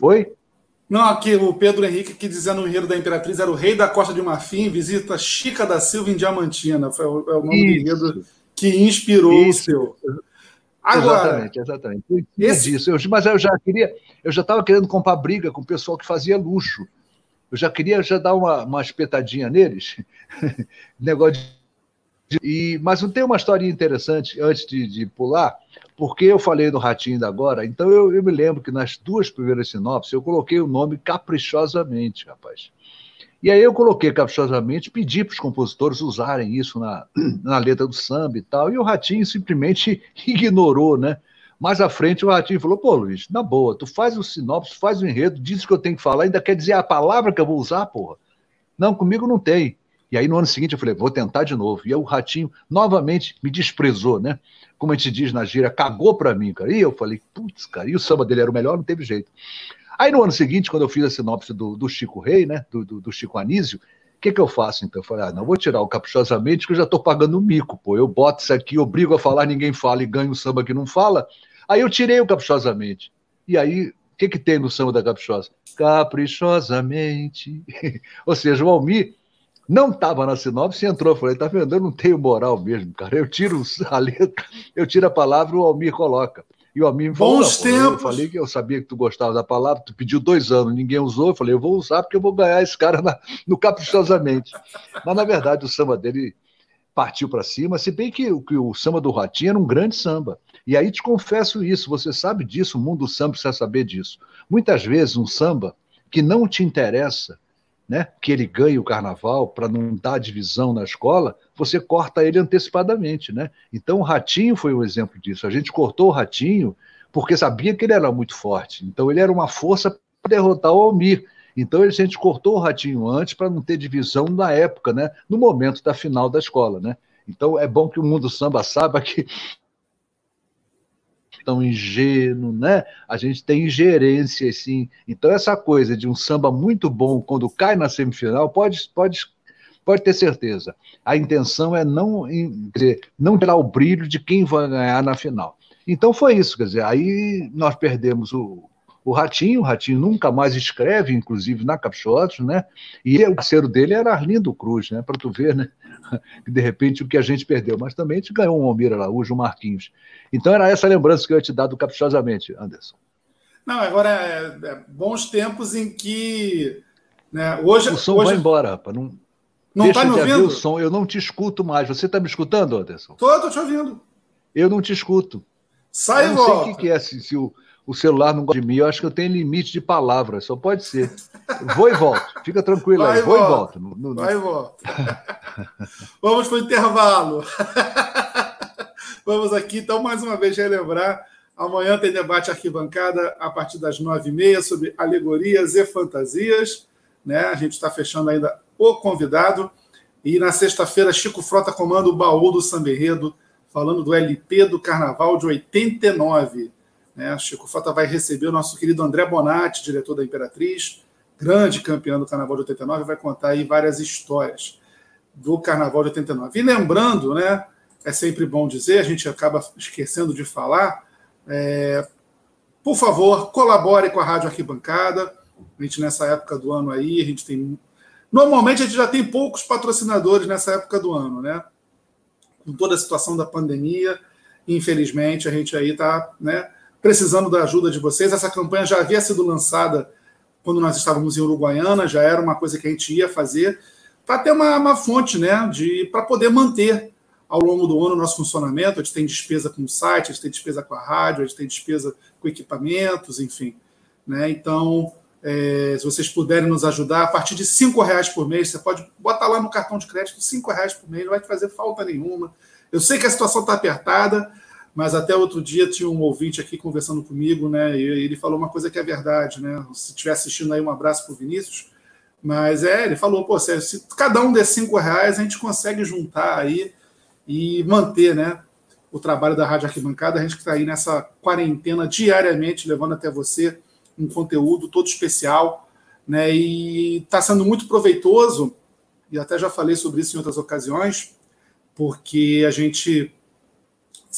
Oi? Não, aqui o Pedro Henrique que dizendo o enredo da Imperatriz era o rei da Costa de Marfim, visita Chica da Silva em Diamantina. Foi o, é o nome Isso. do enredo que inspirou Isso. o seu. Agora, exatamente, exatamente. Esse... Disso. Eu, mas eu já queria, eu já estava querendo comprar briga com o pessoal que fazia luxo eu já queria já dar uma, uma espetadinha neles, negócio de e, mas não tem uma história interessante antes de, de, pular, porque eu falei do Ratinho ainda agora, então eu, eu, me lembro que nas duas primeiras sinopses eu coloquei o nome caprichosamente, rapaz. E aí eu coloquei caprichosamente, pedi para os compositores usarem isso na, na letra do samba e tal, e o Ratinho simplesmente ignorou, né? Mais à frente o Ratinho falou: pô, Luiz, na boa, tu faz o sinopse, faz o enredo, diz o que eu tenho que falar, ainda quer dizer a palavra que eu vou usar, porra. Não, comigo não tem. E aí no ano seguinte eu falei: vou tentar de novo. E aí o Ratinho novamente me desprezou, né? Como a gente diz na gira, cagou pra mim, cara. E eu falei: putz, cara, e o samba dele era o melhor, não teve jeito. Aí no ano seguinte, quando eu fiz a sinopse do, do Chico Rei, né? Do, do, do Chico Anísio, o que, que eu faço então? Eu falei, ah, não vou tirar o caprichosamente, que eu já estou pagando o mico, pô. Eu boto isso aqui, obrigo a falar, ninguém fala e ganho o samba que não fala. Aí eu tirei o caprichosamente. E aí, o que, que tem no samba da caprichosa? Caprichosamente. Ou seja, o Almir não estava na sinopse e entrou. Eu falei, tá vendo? Eu não tenho moral mesmo, cara. Eu tiro a letra, eu tiro a palavra e o Almir coloca. E o Almir me falou: Bons tempos. Eu falei que eu sabia que tu gostava da palavra, tu pediu dois anos, ninguém usou. Eu falei, eu vou usar porque eu vou ganhar esse cara na, no caprichosamente. Mas, na verdade, o samba dele partiu para cima, se bem que, que o samba do Ratinho era um grande samba. E aí te confesso isso, você sabe disso, o mundo do samba precisa saber disso. Muitas vezes um samba que não te interessa, né, que ele ganhe o carnaval para não dar divisão na escola, você corta ele antecipadamente, né? Então o Ratinho foi um exemplo disso. A gente cortou o Ratinho porque sabia que ele era muito forte. Então ele era uma força para derrotar o Almir. Então a gente cortou o Ratinho antes para não ter divisão na época, né? No momento da final da escola, né? Então é bom que o mundo samba saiba que tão ingênuo, né? A gente tem ingerência, assim. Então, essa coisa de um samba muito bom quando cai na semifinal, pode, pode, pode ter certeza. A intenção é não, dizer, não tirar o brilho de quem vai ganhar na final. Então foi isso, quer dizer, aí nós perdemos o, o Ratinho, o Ratinho nunca mais escreve, inclusive na Caprichosos, né? E o parceiro dele era Arlindo Cruz, né? Para tu ver, né? De repente o que a gente perdeu, mas também a gente ganhou um Almir Araújo, um Marquinhos. Então era essa lembrança que eu ia te dar do Caprichosamente, Anderson. Não, agora é, é bons tempos em que. Né, hoje, o som hoje... vai embora, rapaz. Não, não Deixa tá me ouvindo? o som, eu não te escuto mais. Você está me escutando, Anderson? Tô, tô te ouvindo. Eu não te escuto. Sai eu e volta. Não sei o que, que é, se, se o, o celular não gosta de mim, eu acho que eu tenho limite de palavras, só pode ser. Vou e volto, fica tranquilo Vai aí, vou e volto. No, no... Vai e volta. Vamos para o intervalo. Vamos aqui, então, mais uma vez, relembrar. Amanhã tem debate arquibancada a partir das nove e meia sobre alegorias e fantasias. Né? A gente está fechando ainda o convidado. E na sexta-feira, Chico Frota comanda o baú do Samberredo, falando do LP do Carnaval de 89. Né? Chico Frota vai receber o nosso querido André Bonatti, diretor da Imperatriz, grande campeão do Carnaval de 89, vai contar aí várias histórias do Carnaval de 89. E lembrando, né, é sempre bom dizer, a gente acaba esquecendo de falar, é, por favor, colabore com a Rádio Arquibancada. A gente, nessa época do ano aí, a gente tem. Normalmente a gente já tem poucos patrocinadores nessa época do ano, né? Com toda a situação da pandemia, infelizmente, a gente aí está né, precisando da ajuda de vocês. Essa campanha já havia sido lançada quando nós estávamos em Uruguaiana, já era uma coisa que a gente ia fazer, para ter uma, uma fonte, né? Para poder manter ao longo do ano o nosso funcionamento. A gente tem despesa com o site, a gente tem despesa com a rádio, a gente tem despesa com equipamentos, enfim. Né? Então, é, se vocês puderem nos ajudar, a partir de cinco reais por mês, você pode botar lá no cartão de crédito cinco reais por mês, não vai te fazer falta nenhuma. Eu sei que a situação está apertada, mas até outro dia tinha um ouvinte aqui conversando comigo, né? E ele falou uma coisa que é verdade, né? Se estiver assistindo aí, um abraço para o Vinícius. Mas é, ele falou, pô, se, se cada um der cinco reais, a gente consegue juntar aí e manter, né? O trabalho da Rádio Arquibancada, a gente que está aí nessa quarentena diariamente, levando até você um conteúdo todo especial, né? E está sendo muito proveitoso, e até já falei sobre isso em outras ocasiões, porque a gente,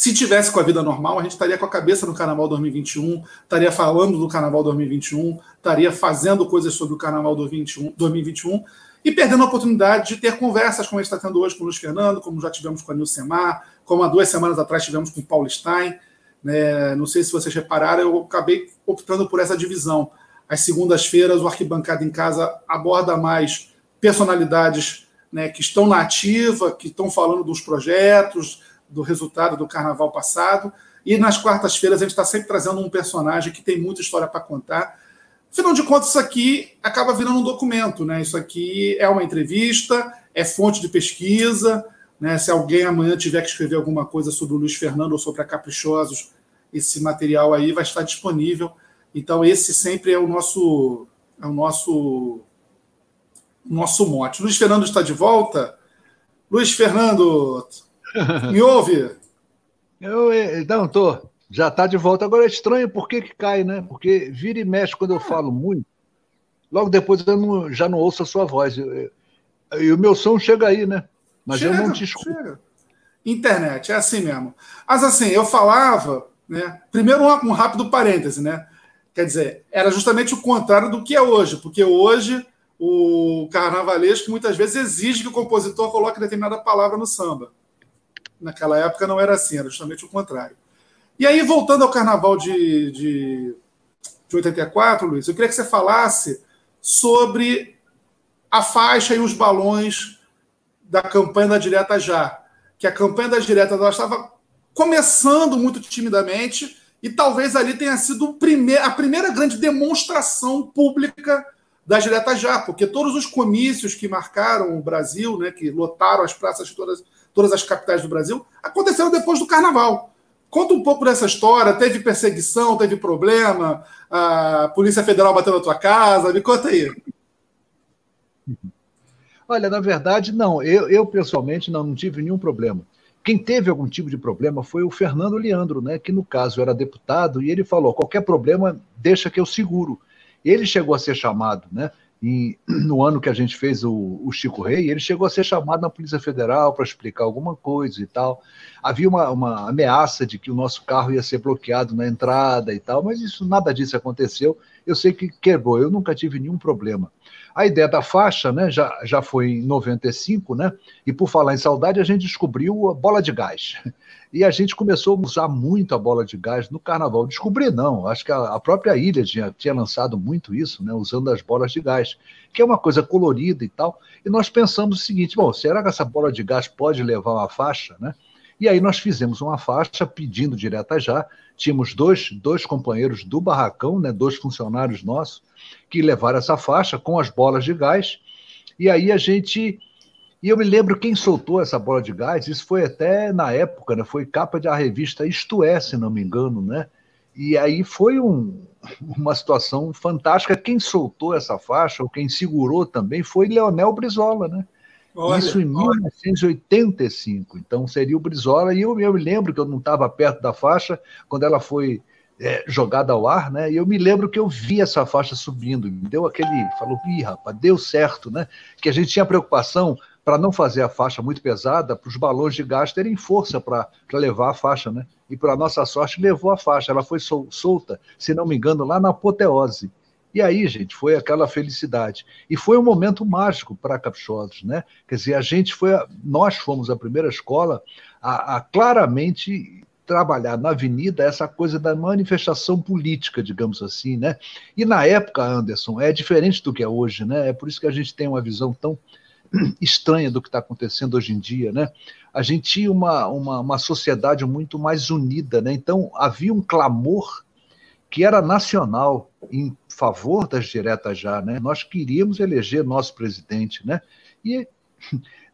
se tivesse com a vida normal, a gente estaria com a cabeça no Carnaval 2021, estaria falando do Carnaval 2021, estaria fazendo coisas sobre o Carnaval 2021, 2021 e perdendo a oportunidade de ter conversas como a gente está tendo hoje com o Luiz Fernando, como já tivemos com a Nilce Semar, como há duas semanas atrás tivemos com o Paulo Stein, né? Não sei se vocês repararam, eu acabei optando por essa divisão. Às segundas-feiras, o Arquibancada em Casa aborda mais personalidades né, que estão na ativa, que estão falando dos projetos, do resultado do carnaval passado. E nas quartas-feiras a gente está sempre trazendo um personagem que tem muita história para contar. Afinal de contas, isso aqui acaba virando um documento, né? Isso aqui é uma entrevista, é fonte de pesquisa, né? Se alguém amanhã tiver que escrever alguma coisa sobre o Luiz Fernando ou sobre a Caprichosos, esse material aí vai estar disponível. Então, esse sempre é o nosso, é o nosso, nosso mote. Luiz Fernando está de volta. Luiz Fernando, me ouve? Eu eh, não estou. Já está de volta. Agora é estranho por que, que cai, né? Porque vira e mexe quando eu falo muito. Logo depois eu não, já não ouço a sua voz. E o meu som chega aí, né? Mas chega, eu não te escuto. Chega. Internet, é assim mesmo. Mas assim, eu falava, né? Primeiro um, um rápido parêntese, né? Quer dizer, era justamente o contrário do que é hoje, porque hoje o carnavalesco muitas vezes exige que o compositor coloque determinada palavra no samba. Naquela época não era assim, era justamente o contrário. E aí, voltando ao carnaval de, de, de 84, Luiz, eu queria que você falasse sobre a faixa e os balões da campanha da Direta Já, que a campanha da Direta ela estava começando muito timidamente e talvez ali tenha sido a primeira grande demonstração pública da Direta Já, porque todos os comícios que marcaram o Brasil, né, que lotaram as praças todas, todas as capitais do Brasil, aconteceram depois do Carnaval. Conta um pouco dessa história. Teve perseguição, teve problema? A Polícia Federal bateu na tua casa? Me conta aí. Olha, na verdade, não. Eu, eu pessoalmente não, não tive nenhum problema. Quem teve algum tipo de problema foi o Fernando Leandro, né, que no caso era deputado, e ele falou: qualquer problema, deixa que eu seguro. Ele chegou a ser chamado, né? E, no ano que a gente fez o, o, Chico Rei, ele chegou a ser chamado na Polícia Federal para explicar alguma coisa e tal. Havia uma, uma, ameaça de que o nosso carro ia ser bloqueado na entrada e tal, mas isso nada disso aconteceu. Eu sei que quebrou, eu nunca tive nenhum problema. A ideia da faixa né, já, já foi em 95, né? E por falar em saudade, a gente descobriu a bola de gás. E a gente começou a usar muito a bola de gás no carnaval. Descobri não, acho que a, a própria ilha tinha, tinha lançado muito isso, né? Usando as bolas de gás, que é uma coisa colorida e tal. E nós pensamos o seguinte: bom, será que essa bola de gás pode levar uma faixa, né? E aí nós fizemos uma faixa pedindo direta já. Tínhamos dois, dois companheiros do barracão, né, dois funcionários nossos, que levaram essa faixa com as bolas de gás. E aí a gente. E eu me lembro quem soltou essa bola de gás, isso foi até na época, né? Foi capa da revista Isto É, se não me engano, né? E aí foi um, uma situação fantástica. Quem soltou essa faixa, ou quem segurou também, foi Leonel Brizola, né? Olha, Isso em 1985. Então seria o Brizola. E eu, eu me lembro que eu não estava perto da faixa quando ela foi é, jogada ao ar, né? E eu me lembro que eu vi essa faixa subindo, me deu aquele, falou, ih, rapaz, deu certo, né? Que a gente tinha preocupação para não fazer a faixa muito pesada, para os balões de gás terem força para levar a faixa, né? E para nossa sorte levou a faixa, ela foi sol, solta, se não me engano, lá na apoteose. E aí, gente, foi aquela felicidade. E foi um momento mágico para Caprichosos, né? Quer dizer, a gente foi, nós fomos a primeira escola a, a claramente trabalhar na avenida essa coisa da manifestação política, digamos assim, né? E na época, Anderson, é diferente do que é hoje, né? É por isso que a gente tem uma visão tão estranha do que está acontecendo hoje em dia, né? A gente tinha uma, uma, uma sociedade muito mais unida, né? Então havia um clamor que era nacional em favor das diretas já, né? Nós queríamos eleger nosso presidente, né? E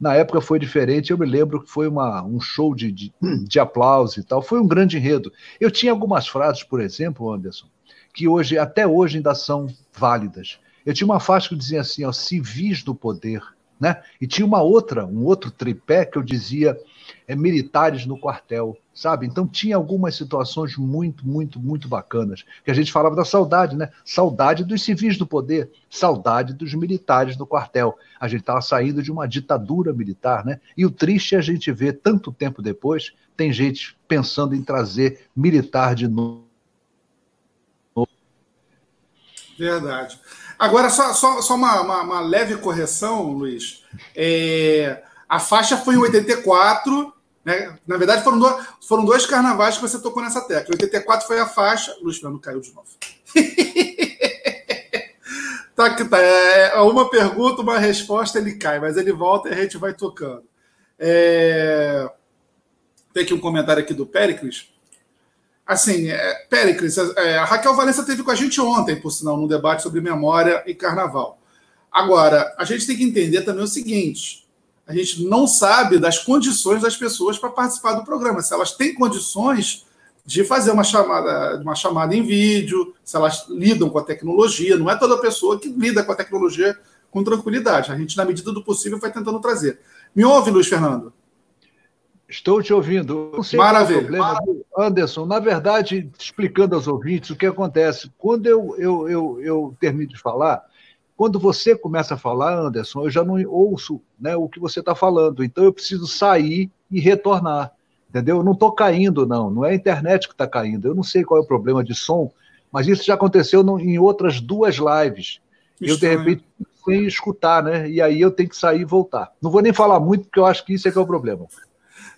na época foi diferente, eu me lembro que foi uma, um show de, de, de aplausos e tal, foi um grande enredo. Eu tinha algumas frases, por exemplo, Anderson, que hoje, até hoje ainda são válidas. Eu tinha uma faixa que dizia assim, ó, civis do poder, né? E tinha uma outra, um outro tripé que eu dizia é, militares no quartel, sabe? Então tinha algumas situações muito, muito, muito bacanas. Que a gente falava da saudade, né? Saudade dos civis do poder, saudade dos militares no quartel. A gente estava saindo de uma ditadura militar, né? E o triste é a gente ver, tanto tempo depois, tem gente pensando em trazer militar de novo. Verdade. Agora, só, só, só uma, uma, uma, leve correção, Luiz. É, a faixa foi em 84, né? Na verdade, foram dois, foram dois carnavais que você tocou nessa tecla. 84 foi a faixa. Luiz Fernando caiu de novo. tá que tá. É, é uma pergunta, uma resposta, ele cai, mas ele volta e a gente vai tocando. É... Tem aqui um comentário aqui do Péricles. Assim, é, Péricles, é, a Raquel Valença teve com a gente ontem, por sinal, num debate sobre memória e carnaval. Agora, a gente tem que entender também o seguinte: a gente não sabe das condições das pessoas para participar do programa. Se elas têm condições de fazer uma chamada, uma chamada em vídeo, se elas lidam com a tecnologia, não é toda pessoa que lida com a tecnologia com tranquilidade. A gente, na medida do possível, vai tentando trazer. Me ouve, Luiz Fernando? Estou te ouvindo. Não sei Maravilha. Qual é o problema. Maravilha. Anderson, na verdade, explicando aos ouvintes o que acontece. Quando eu, eu, eu, eu termino de falar, quando você começa a falar, Anderson, eu já não ouço né, o que você está falando. Então eu preciso sair e retornar. Entendeu? Eu não estou caindo, não. Não é a internet que está caindo. Eu não sei qual é o problema de som, mas isso já aconteceu em outras duas lives. Eu, de repente, sem escutar, né? E aí eu tenho que sair e voltar. Não vou nem falar muito, porque eu acho que isso é que é o problema.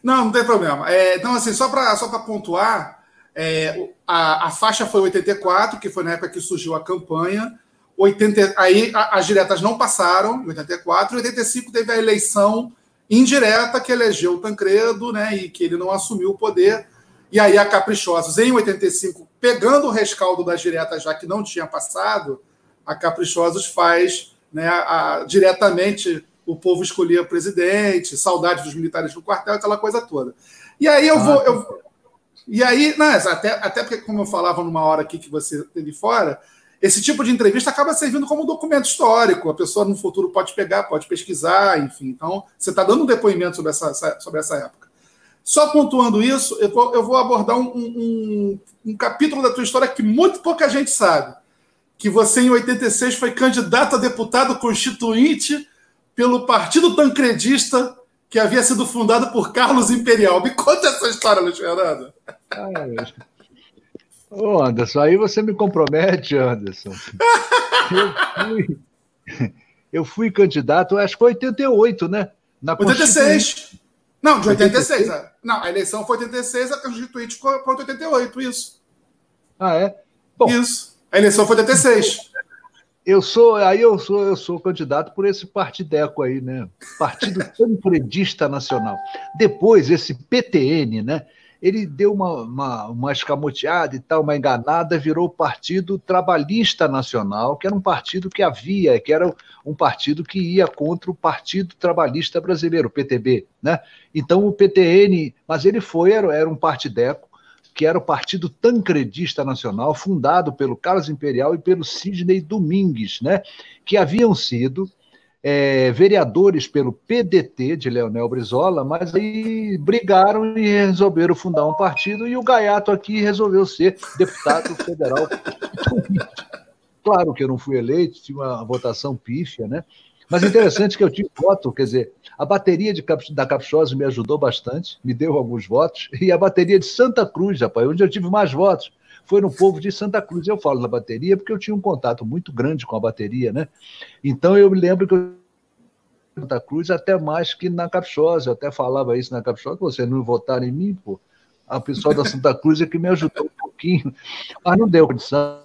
Não, não tem problema. É, então, assim, só para só pontuar, é, a, a faixa foi 84, que foi na época que surgiu a campanha. 80, aí as diretas não passaram, em 84. Em 85 teve a eleição indireta que elegeu o Tancredo, né, e que ele não assumiu o poder. E aí a Caprichosos, em 85, pegando o rescaldo das diretas já que não tinha passado, a Caprichosos faz né, a, diretamente o povo escolhia presidente, saudade dos militares no quartel, aquela coisa toda. E aí eu vou. Eu, e aí, não, até, até porque, como eu falava numa hora aqui que você teve fora, esse tipo de entrevista acaba servindo como documento histórico. A pessoa no futuro pode pegar, pode pesquisar, enfim. Então, você está dando um depoimento sobre essa, sobre essa época. Só pontuando isso, eu vou, eu vou abordar um, um, um capítulo da tua história que muito pouca gente sabe. Que você, em 86, foi candidato a deputado constituinte pelo Partido Tancredista, que havia sido fundado por Carlos Imperial. Me conta essa história, Luiz Fernando. Ô, Anderson, aí você me compromete, Anderson. Eu fui, eu fui candidato, acho que foi 88, né? Na 86. Não, de 86. 86? É. Não, a eleição foi 86, a Constituinte foi 88, isso. Ah, é? Bom, isso. A eleição foi 86. Eu sou, aí eu sou, eu sou candidato por esse partideco aí, né? Partido Tancredista Nacional. Depois, esse PTN, né? Ele deu uma, uma, uma escamoteada e tal, uma enganada, virou o Partido Trabalhista Nacional, que era um partido que havia, que era um partido que ia contra o Partido Trabalhista Brasileiro, o PTB, né? Então o PTN, mas ele foi, era, era um partideco, que era o Partido Tancredista Nacional, fundado pelo Carlos Imperial e pelo Sidney Domingues, né, que haviam sido é, vereadores pelo PDT de Leonel Brizola, mas aí brigaram e resolveram fundar um partido, e o Gaiato aqui resolveu ser deputado federal. claro que eu não fui eleito, tinha uma votação pífia, né? Mas interessante que eu tive voto, quer dizer, a bateria de, da Caprichosa me ajudou bastante, me deu alguns votos, e a bateria de Santa Cruz, rapaz, onde eu tive mais votos, foi no povo de Santa Cruz. Eu falo da bateria porque eu tinha um contato muito grande com a bateria, né? Então eu me lembro que eu Santa Cruz até mais que na Caprichosa, eu até falava isso na Caprichosa, vocês não votaram em mim, pô. A pessoa da Santa Cruz é que me ajudou um pouquinho, mas não deu condição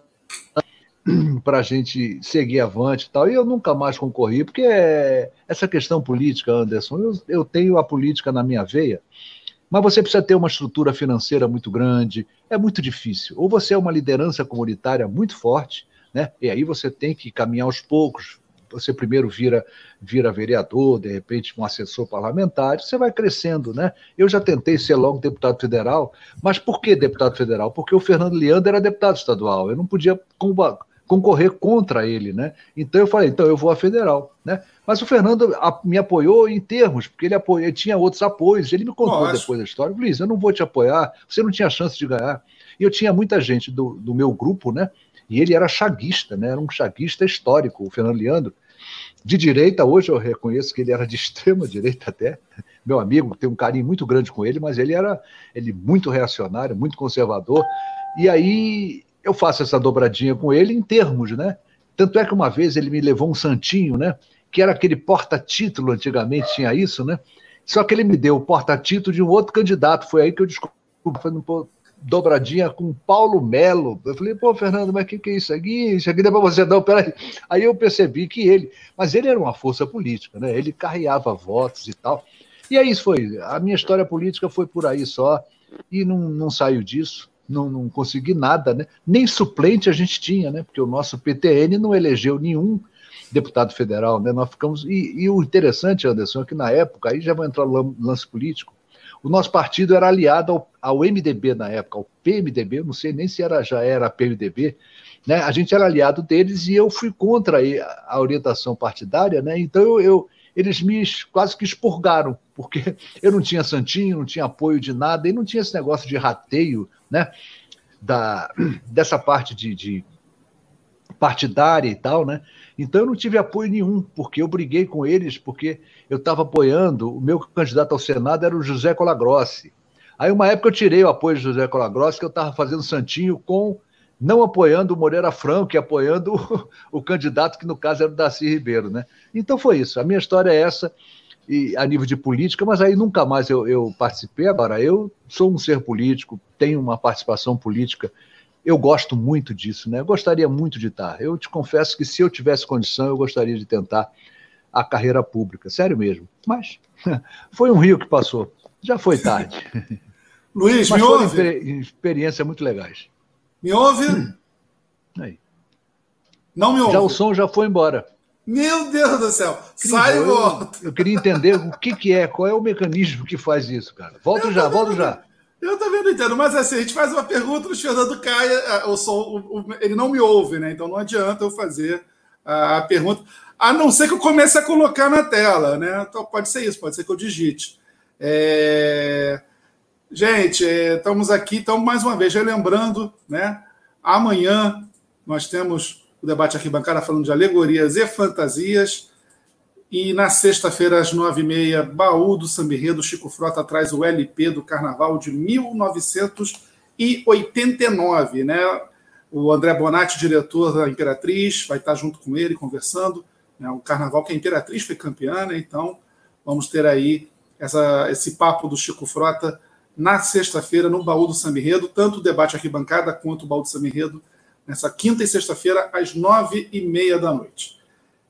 para a gente seguir avante e tal. E eu nunca mais concorri, porque é essa questão política, Anderson, eu, eu tenho a política na minha veia, mas você precisa ter uma estrutura financeira muito grande, é muito difícil. Ou você é uma liderança comunitária muito forte, né? E aí você tem que caminhar aos poucos. Você primeiro vira, vira vereador, de repente um assessor parlamentar, você vai crescendo, né? Eu já tentei ser logo deputado federal, mas por que deputado federal? Porque o Fernando Leandro era deputado estadual, eu não podia concorrer contra ele, né? Então eu falei, então eu vou à federal, né? Mas o Fernando me apoiou em termos, porque ele, apoiou, ele tinha outros apoios. Ele me contou Nossa. depois da história, Luiz, eu não vou te apoiar, você não tinha chance de ganhar. E eu tinha muita gente do, do meu grupo, né? E ele era chaguista, né? Era um chaguista histórico, o Fernando Leandro. De direita, hoje eu reconheço que ele era de extrema direita até. Meu amigo, tenho um carinho muito grande com ele, mas ele era ele muito reacionário, muito conservador. E aí eu faço essa dobradinha com ele em termos, né? Tanto é que uma vez ele me levou um santinho, né? Que era aquele porta-título, antigamente tinha isso, né? Só que ele me deu o porta-título de um outro candidato. Foi aí que eu descobri, fazendo dobradinha com Paulo Melo. Eu falei, pô, Fernando, mas o que, que é isso aqui? Isso aqui não é para você, não, peraí. Aí eu percebi que ele, mas ele era uma força política, né? Ele carreava votos e tal. E aí isso foi. A minha história política foi por aí só, e não, não saiu disso não, não consegui nada, né? Nem suplente a gente tinha, né? Porque o nosso PTN não elegeu nenhum deputado federal, né? Nós ficamos e, e o interessante, Anderson, é que na época aí já vai entrar o lance político. O nosso partido era aliado ao, ao MDB na época, ao PMDB, não sei nem se era já era PMDB, né? A gente era aliado deles e eu fui contra a, a orientação partidária, né? Então eu, eu eles me quase que expurgaram, porque eu não tinha santinho, não tinha apoio de nada, e não tinha esse negócio de rateio, né? Da, dessa parte de, de partidária e tal, né? Então eu não tive apoio nenhum, porque eu briguei com eles, porque eu estava apoiando, o meu candidato ao Senado era o José Colagrossi. Aí uma época eu tirei o apoio do José Colagrossi, que eu estava fazendo santinho com não apoiando o Moreira Franco e apoiando o, o, candidato que no caso era o Darcy Ribeiro, né? Então foi isso. A minha história é essa e, a nível de política, mas aí nunca mais eu, eu participei. Agora eu sou um ser político, tenho uma participação política. Eu gosto muito disso, né? Eu gostaria muito de estar. Eu te confesso que se eu tivesse condição, eu gostaria de tentar a carreira pública, sério mesmo. Mas foi um rio que passou. Já foi tarde. Luiz, Mas me ouve? experiências muito legais. Me ouve? Aí. Não me ouve. Já o som já foi embora. Meu Deus do céu. Sai e volta. Eu, eu, queria entender o que, que é, qual é o mecanismo que faz isso, cara. Volto já, volto já. Eu também não entendo, mas assim, a gente faz uma pergunta, o Fernando cai, o som, ele não me ouve, né? Então não adianta eu fazer a, a pergunta, a não ser que eu comece a colocar na tela, né? Então pode ser isso, pode ser que eu digite. É... Gente, é, estamos aqui, então, mais uma vez, relembrando, né? Amanhã nós temos o debate arquibancada falando de alegorias e fantasias. E na sexta-feira, às nove e meia, Baú do Sambirredo, Chico Frota traz o LP do Carnaval de 1989, né? O André Bonatti, diretor da Imperatriz, vai estar junto com ele, conversando. Né? O Carnaval que a Imperatriz foi campeã, né? Então, vamos ter aí essa, esse papo do Chico Frota na sexta-feira no Baú do Samirredo, tanto o debate arquibancada quanto o Baú do Samirredo nessa quinta e sexta-feira, às nove e meia da noite.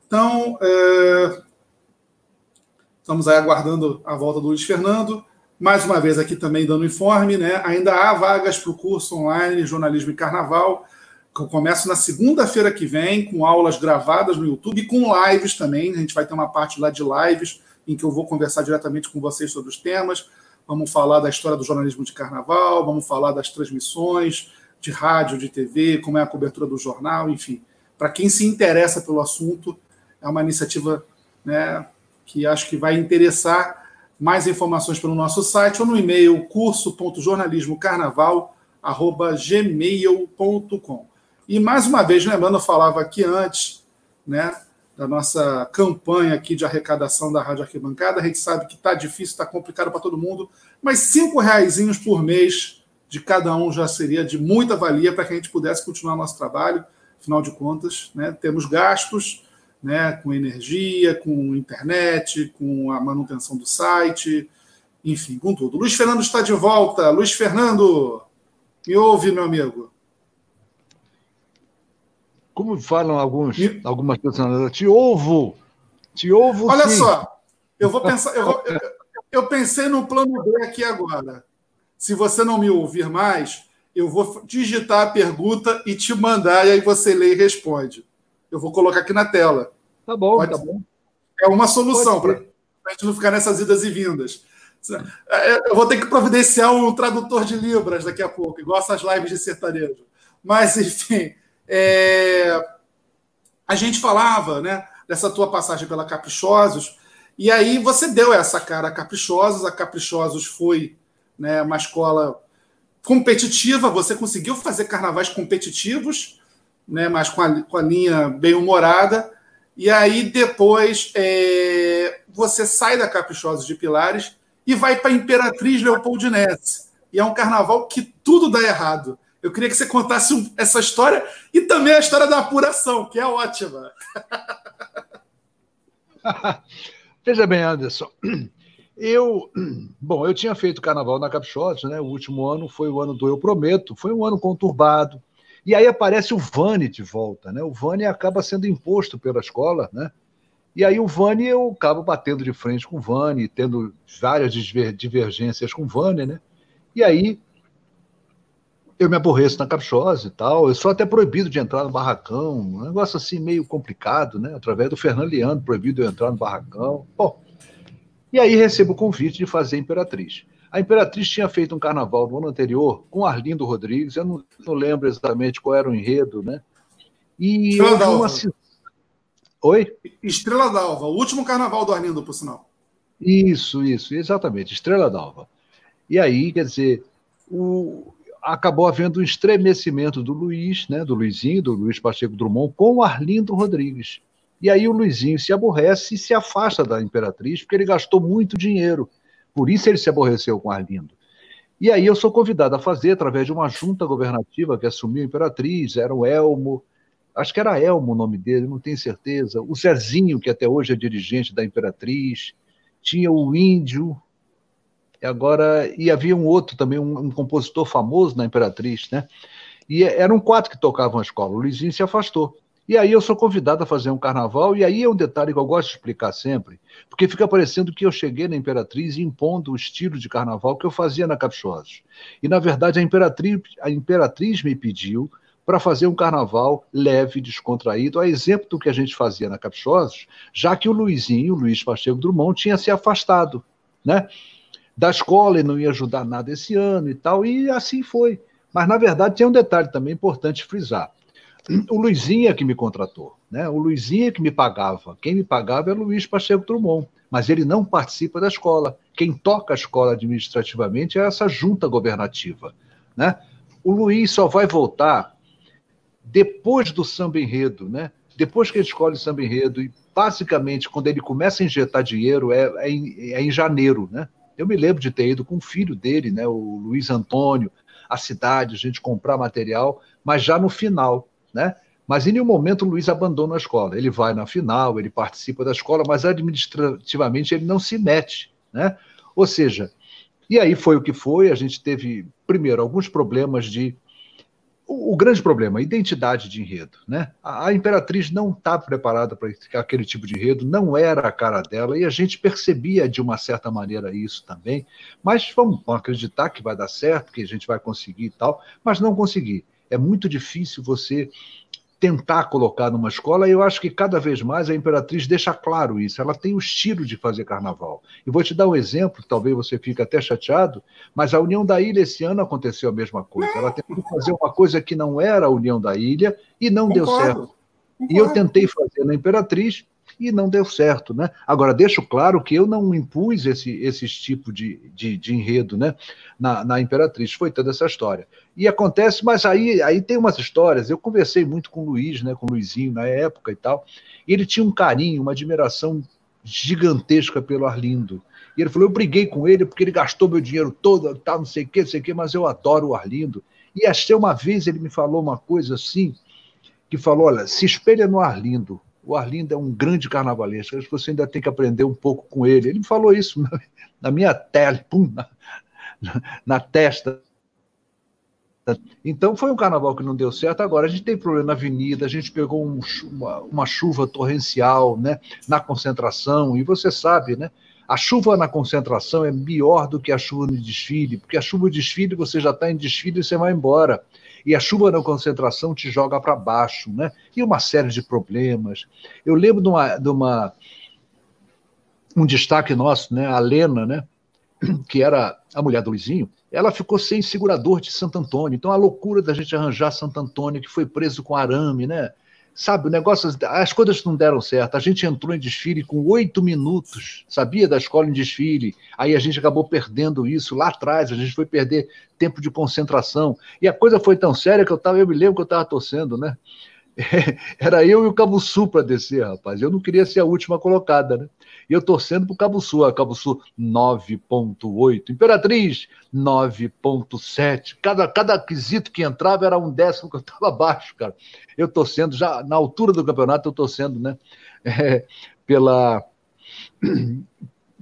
Então, é... estamos aí aguardando a volta do Luiz Fernando. Mais uma vez aqui também dando informe, né? Ainda há vagas para o curso online Jornalismo e Carnaval, que eu começo na segunda-feira que vem, com aulas gravadas no YouTube e com lives também. A gente vai ter uma parte lá de lives em que eu vou conversar diretamente com vocês sobre os temas. Vamos falar da história do jornalismo de carnaval, vamos falar das transmissões de rádio, de TV, como é a cobertura do jornal, enfim. Para quem se interessa pelo assunto, é uma iniciativa né, que acho que vai interessar. Mais informações pelo nosso site ou no e-mail curso.jornalismocarnaval.gmail.com. E mais uma vez, lembrando, eu falava aqui antes, né? da nossa campanha aqui de arrecadação da Rádio Arquibancada. A gente sabe que está difícil, está complicado para todo mundo, mas cinco reais por mês de cada um já seria de muita valia para que a gente pudesse continuar nosso trabalho. Afinal de contas, né, temos gastos né, com energia, com internet, com a manutenção do site, enfim, com tudo. Luiz Fernando está de volta. Luiz Fernando, me ouve, meu amigo? como falam alguns, e... algumas pessoas, te ouvo, te ouvo. Olha sim. só, eu vou pensar, eu, vou, eu, eu pensei no plano B aqui agora. Se você não me ouvir mais, eu vou digitar a pergunta e te mandar, e aí você lê e responde. Eu vou colocar aqui na tela. Tá bom, Pode... tá bom. É uma solução para a gente não ficar nessas idas e vindas. É, eu vou ter que providenciar um tradutor de Libras daqui a pouco, igual essas lives de sertanejo. Mas, enfim, é, a gente falava né, dessa tua passagem pela Caprichosos, e aí você deu essa cara a Caprichosos, a Caprichosos foi né, uma escola competitiva, você conseguiu fazer carnavais competitivos, né, mas com a, com a linha bem humorada, e aí depois é, você sai da Caprichosos de Pilares e vai para Imperatriz Leopoldinense. E é um carnaval que tudo dá errado. Eu queria que você contasse essa história e também a história da apuração, que é ótima. Veja bem, Anderson. Eu, bom, eu tinha feito carnaval na Capixotes, né? O último ano foi o ano do Eu Prometo, foi um ano conturbado. E aí aparece o Vani de volta, né? O Vani acaba sendo imposto pela escola, né? E aí o Vani, eu acabo batendo de frente com o Vani, tendo várias divergências com o Vani, né? E aí eu me aborreço na Capchosa e tal. Eu sou até proibido de entrar no barracão. Um negócio assim meio complicado, né? Através do Fernando Leandro, proibido de entrar no barracão. Bom, e aí recebo o convite de fazer Imperatriz. A Imperatriz tinha feito um carnaval no ano anterior com Arlindo Rodrigues. Eu não, não lembro exatamente qual era o enredo, né? E Estrela d'Alva. Uma... Oi? Estrela d'Alva, o último carnaval do Arlindo, por sinal. Isso, isso, exatamente, Estrela d'Alva. E aí, quer dizer, o, acabou havendo um estremecimento do Luiz, né, do Luizinho, do Luiz Pacheco Drummond, com o Arlindo Rodrigues. E aí o Luizinho se aborrece e se afasta da Imperatriz, porque ele gastou muito dinheiro. Por isso ele se aborreceu com Arlindo. E aí eu sou convidado a fazer, através de uma junta governativa que assumiu a Imperatriz, era o Elmo, acho que era Elmo o nome dele, não tenho certeza, o Zezinho, que até hoje é dirigente da Imperatriz, tinha o Índio, agora e havia um outro também, um, um, compositor famoso na Imperatriz, né? E eram quatro que tocavam a escola. O Luizinho se afastou. E aí eu sou convidado a fazer um carnaval, e aí é um detalhe que eu gosto de explicar sempre, porque fica parecendo que eu cheguei na Imperatriz impondo o estilo de carnaval que eu fazia na Capixosos. E, na verdade, a Imperatriz, a Imperatriz me pediu para fazer um carnaval leve, descontraído, a exemplo do que a gente fazia na Capixosos, já que o Luizinho, o Luiz Pacheco Drummond, tinha se afastado, né? da escola e não ia ajudar nada esse ano e tal, e assim foi. Mas, na verdade, tem um detalhe também importante frisar. O Luizinho é que me contratou, né? O Luizinho é que me pagava. Quem me pagava é o Luiz Pacheco Drummond, mas ele não participa da escola. Quem toca a escola administrativamente é essa junta governativa, né? O Luiz só vai voltar depois do samba enredo, né? Depois que ele escolhe o samba enredo e basicamente quando ele começa a injetar dinheiro é, é, em, é em janeiro, né? Eu me lembro de ter ido com o filho dele, né, o Luiz Antônio, à cidade, a gente comprar material, mas já no final, né? Mas em nenhum momento o Luiz abandona a escola. Ele vai na final, ele participa da escola, mas administrativamente ele não se mete, né? Ou seja, e aí foi o que foi. A gente teve, primeiro, alguns problemas de o, grande problema, a identidade de enredo. Né? A, Imperatriz não está preparada para aquele tipo de enredo, não era a cara dela, e a gente percebia de uma certa maneira isso também, mas vamos acreditar que vai dar certo, que a gente vai conseguir e tal, mas não conseguir. É muito difícil você tentar colocar numa escola, e eu acho que cada vez mais a Imperatriz deixa claro isso. Ela tem o estilo de fazer carnaval. E vou te dar um exemplo, talvez você fique até chateado, mas a União da Ilha esse ano aconteceu a mesma coisa. Ela tentou fazer uma coisa que não era a União da Ilha e não Concordo. deu certo. Concordo. E eu tentei fazer na Imperatriz e não deu certo, né? Agora, deixo claro que eu não impus esse, esse tipo de, de, de enredo, né? Na, na Imperatriz, foi toda essa história. E acontece, mas aí, aí tem umas histórias, eu conversei muito com o Luiz, né? Com o Luizinho na época e tal, e ele tinha um carinho, uma admiração gigantesca pelo Arlindo. E ele falou: eu briguei com ele porque ele gastou meu dinheiro todo, tal, não sei o quê, não sei o quê, mas eu adoro o Arlindo. E até uma vez ele me falou uma coisa assim, que falou: olha, se espelha no Arlindo, o Arlindo é um grande carnavalesco, acho que você ainda tem que aprender um pouco com ele. Ele me falou isso na, na minha tela, pum, na, na, testa. Então foi um carnaval que não deu certo. Agora a gente tem problema na avenida, a gente pegou um, uma, uma, chuva torrencial né, na concentração, e você sabe, né? A chuva na concentração é pior do que a chuva no desfile, porque a chuva no desfile você já está em desfile e você vai embora e a chuva na concentração te joga para baixo, né? E uma série de problemas. Eu lembro de uma, de uma um destaque nosso, né? A Lena, né? Que era a mulher do Luizinho, ela ficou sem segurador de Santo Antônio. Então a loucura da gente arranjar Santo Antônio, que foi preso com arame, né? Sabe, o negócio, as coisas não deram certo. A gente entrou em desfile com oito minutos, sabia da escola em desfile. Aí a gente acabou perdendo isso lá atrás, a gente foi perder tempo de concentração. E a coisa foi tão séria que eu tava, eu me lembro que eu estava torcendo, né? Era eu e o Cabo Sul para descer, rapaz. Eu não queria ser a última colocada, né? E eu torcendo para o Cabo Sul. A Cabo Sul 9,8. Imperatriz 9,7. Cada, cada quesito que entrava era um décimo que eu estava abaixo, cara. Eu torcendo, já na altura do campeonato, eu torcendo, né? É, pela.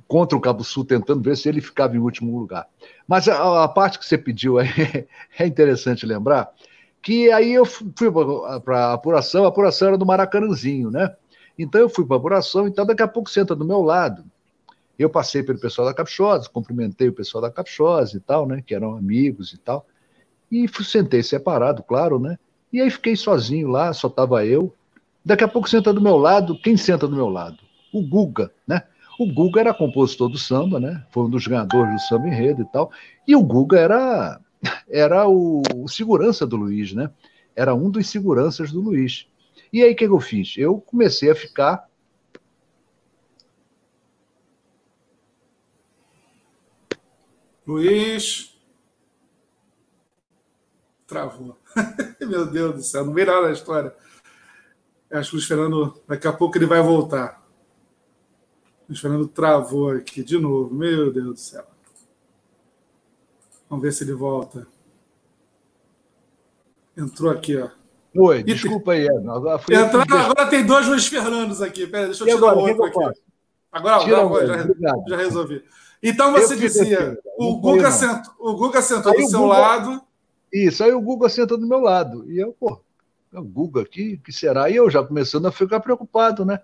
Contra o Cabo Sul, tentando ver se ele ficava em último lugar. Mas a, a parte que você pediu é, é interessante lembrar que aí eu fui para a apuração, a apuração era do Maracanãzinho, né? Então eu fui para a apuração, então daqui a pouco senta do meu lado. Eu passei pelo pessoal da Capchosa, cumprimentei o pessoal da Capchosa e tal, né? Que eram amigos e tal. E sentei separado, claro, né? E aí fiquei sozinho lá, só tava eu. Daqui a pouco senta do meu lado, quem senta do meu lado? O Guga, né? O Guga era compositor do samba, né? Foi um dos ganhadores do samba enredo e tal. E o Guga era era o, o segurança do Luiz, né? Era um dos seguranças do Luiz. E aí o que, que eu fiz? Eu comecei a ficar Luiz. Travou. Meu Deus do céu, não veio nada da história. Acho que o Luiz Fernando, daqui a pouco ele vai voltar. O Luiz Fernando travou aqui de novo. Meu Deus do céu. Vamos ver se ele volta. Entrou aqui, ó. Oi, desculpa aí. Entrou, agora tem dois Luiz Fernandos aqui. Pera, deixa eu tirar agora, outro aqui. Agora, agora já, já, resolvi. Então você dizia, o Guga, sent, o Guga sentou aí do seu Guga, lado. Isso, aí o Guga sentou do meu lado. E eu, pô, é o Guga aqui, que será? E eu já começando a ficar preocupado, né?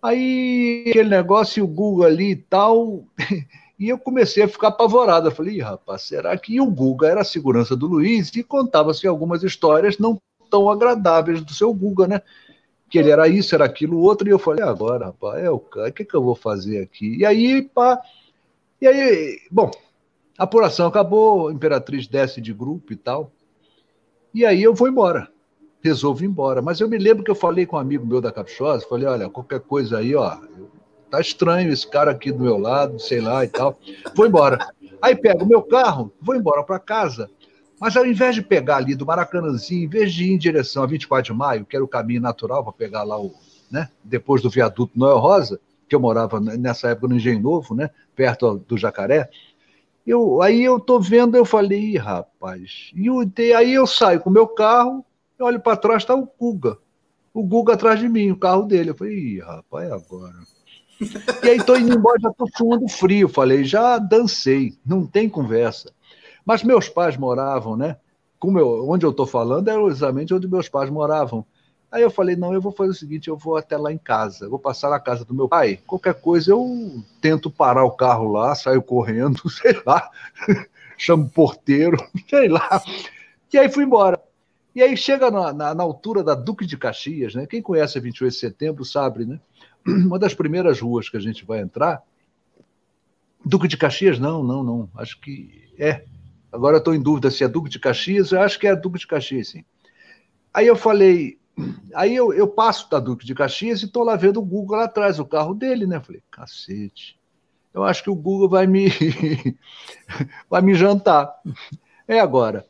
Aí aquele negócio, o Guga ali e tal. E eu comecei a ficar apavorado. Eu falei, rapaz, será que o Guga era a segurança do Luiz? E contava-se algumas histórias não tão agradáveis do seu Guga, né? Que ele era isso, era aquilo, outro. E eu falei, agora, rapaz, é o cara, o que, que eu vou fazer aqui? E aí, pá. E aí, bom, a apuração acabou, a Imperatriz desce de grupo e tal. E aí eu vou embora. Resolvo ir embora. Mas eu me lembro que eu falei com um amigo meu da Caprichosa, falei, olha, qualquer coisa aí, ó, eu tá estranho esse cara aqui do meu lado, sei lá e tal. Vou embora. Aí pego o meu carro, vou embora para casa. Mas ao invés de pegar ali do Maracanãzinho, em vez de ir em direção a 24 de maio, que era o caminho natural para pegar lá o, né, depois do viaduto Noel Rosa, que eu morava nessa época no Engenho Novo, né, perto do Jacaré, eu, aí eu tô vendo, eu falei, rapaz, e aí eu saio com o meu carro, olho para trás, tá o Guga. O Guga atrás de mim, o carro dele. Eu falei, rapaz, agora. E aí estou indo embora, já estou suando frio. Falei, já dancei, não tem conversa. Mas meus pais moravam, né? como eu, onde eu estou falando é exatamente onde meus pais moravam. Aí eu falei, não, eu vou fazer o seguinte, eu vou até lá em casa, vou passar na casa do meu pai, qualquer coisa eu tento parar o carro lá, saio correndo, sei lá, chamo o porteiro, sei lá. E aí fui embora. E aí chega na, na, na, altura da Duque de Caxias, né? Quem conhece a 28 de setembro sabe, né? Uma das primeiras ruas que a gente vai entrar. Duque de Caxias? Não, não, não. Acho que é. Agora estou em dúvida se é Duque de Caxias, eu acho que é Duque de Caxias, sim. Aí eu falei, aí eu, eu passo da Duque de Caxias e estou lá vendo o Google lá atrás, o carro dele, né? Falei, cacete, eu acho que o Google vai me, vai me jantar. É agora.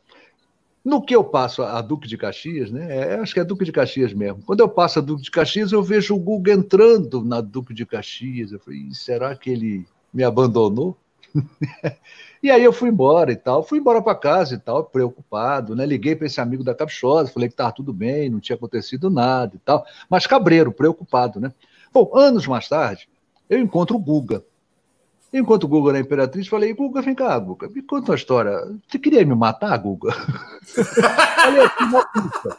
No que eu passo a Duque de Caxias, né? É, acho que é Duque de Caxias mesmo. Quando eu passo a Duque de Caxias, eu vejo o Google entrando na Duque de Caxias. Eu falei, será que ele me abandonou? e aí eu fui embora e tal. Fui embora para casa e tal, preocupado, né? Liguei para esse amigo da Caprichosa, falei que estava tudo bem, não tinha acontecido nada e tal. Mas cabreiro, preocupado, né? Bom, anos mais tarde, eu encontro o Guga. Enquanto o Guga era imperatriz, falei, Guga, vem cá, Guga, me conta uma história. Você queria me matar, Guga? falei assim, uma puta.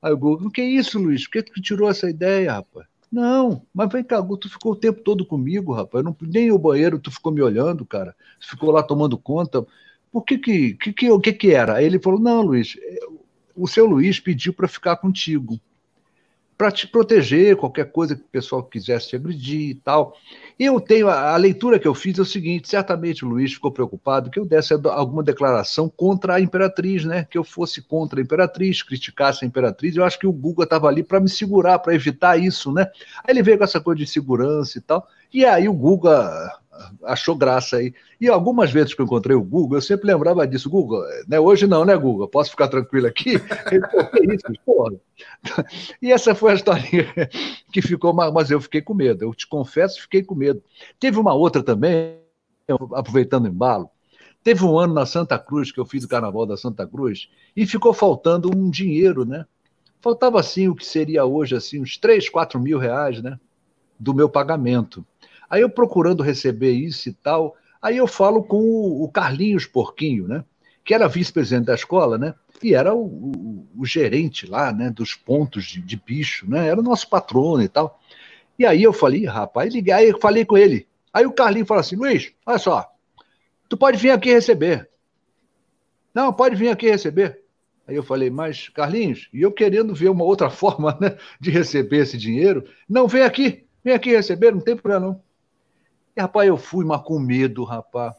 Aí o Guga, o que é isso, Luiz? Por que tu tirou essa ideia, rapaz? Não, mas vem cá, tu ficou o tempo todo comigo, rapaz. Não, nem o banheiro tu ficou me olhando, cara. Tu ficou lá tomando conta. Por que que, que, que, o que que era? Aí ele falou, não, Luiz, o seu Luiz pediu para ficar contigo para te proteger, qualquer coisa que o pessoal quisesse te agredir e tal. Eu tenho, a, a, leitura que eu fiz é o seguinte: certamente o Luiz ficou preocupado que eu desse alguma declaração contra a imperatriz, né? Que eu fosse contra a imperatriz, criticasse a imperatriz. Eu acho que o Guga estava ali para me segurar, para evitar isso, né? Aí ele veio com essa coisa de segurança e tal. E aí o Guga achou graça aí. E algumas vezes que eu encontrei o Google, eu sempre lembrava disso. Google, né? hoje não, né, Google? Posso ficar tranquilo aqui? Ele, isso? Porra. E essa foi a historinha que ficou, mas eu fiquei com medo. Eu te confesso, fiquei com medo. Teve uma outra também, aproveitando o embalo. Teve um ano na Santa Cruz, que eu fiz o carnaval da Santa Cruz, e ficou faltando um dinheiro, né? Faltava, assim, o que seria hoje, assim, uns 3, 4 mil reais, né? Do meu pagamento. Aí eu procurando receber isso e tal, aí eu falo com o Carlinhos Porquinho, né? Que era vice-presidente da escola, né? E era o, o, o, gerente lá, né? Dos pontos de, de, bicho, né? Era o nosso patrono e tal. E aí eu falei, rapaz, liguei, aí eu falei com ele. Aí o Carlinhos falou assim: Luiz, olha só, tu pode vir aqui receber. Não, pode vir aqui receber. Aí eu falei, mas Carlinhos, e eu querendo ver uma outra forma né, de receber esse dinheiro, não, vem aqui, vem aqui receber, não tem problema não. E, rapaz, eu fui, mas com medo, rapaz.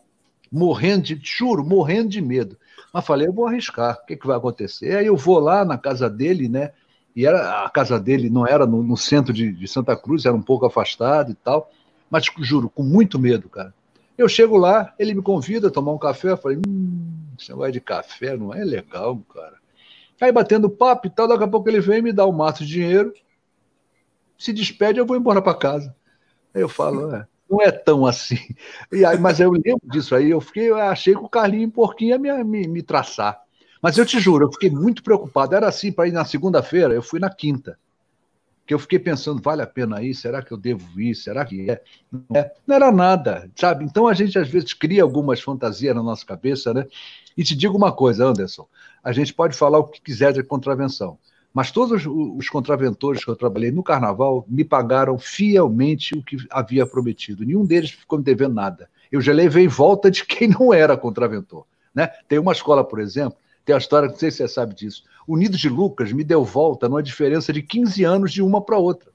Morrendo de, juro, morrendo de medo. Mas falei, eu vou arriscar, o que, que vai acontecer? Aí eu vou lá na casa dele, né? E era, a casa dele não era no, no centro de, de, Santa Cruz, era um pouco afastado e tal. Mas, juro, com muito medo, cara. Eu chego lá, ele me convida a tomar um café. Eu falei, hum, esse negócio de café não é legal, cara. Aí batendo papo e tal, daqui a pouco ele vem me dá um maço de dinheiro, se despede, eu vou embora para casa. Aí eu falo, é, não é tão assim. E aí, mas eu lembro disso aí, eu fiquei, eu achei que o Carlinho Porquinho ia me, me, me traçar. Mas eu te juro, eu fiquei muito preocupado. Era assim, para ir na segunda-feira, eu fui na quinta. Que eu fiquei pensando, vale a pena ir? Será que eu devo ir? Será que é? Não, é? não era nada, sabe? Então a gente às vezes cria algumas fantasias na nossa cabeça, né? E te digo uma coisa, Anderson, a gente pode falar o que quiser de contravenção. Mas todos os contraventores que eu trabalhei no carnaval me pagaram fielmente o que havia prometido. Nenhum deles ficou me devendo nada. Eu já levei volta de quem não era contraventor. Né? Tem uma escola, por exemplo, tem a história, não sei se você sabe disso. O Nido de Lucas me deu volta numa diferença de 15 anos de uma para outra.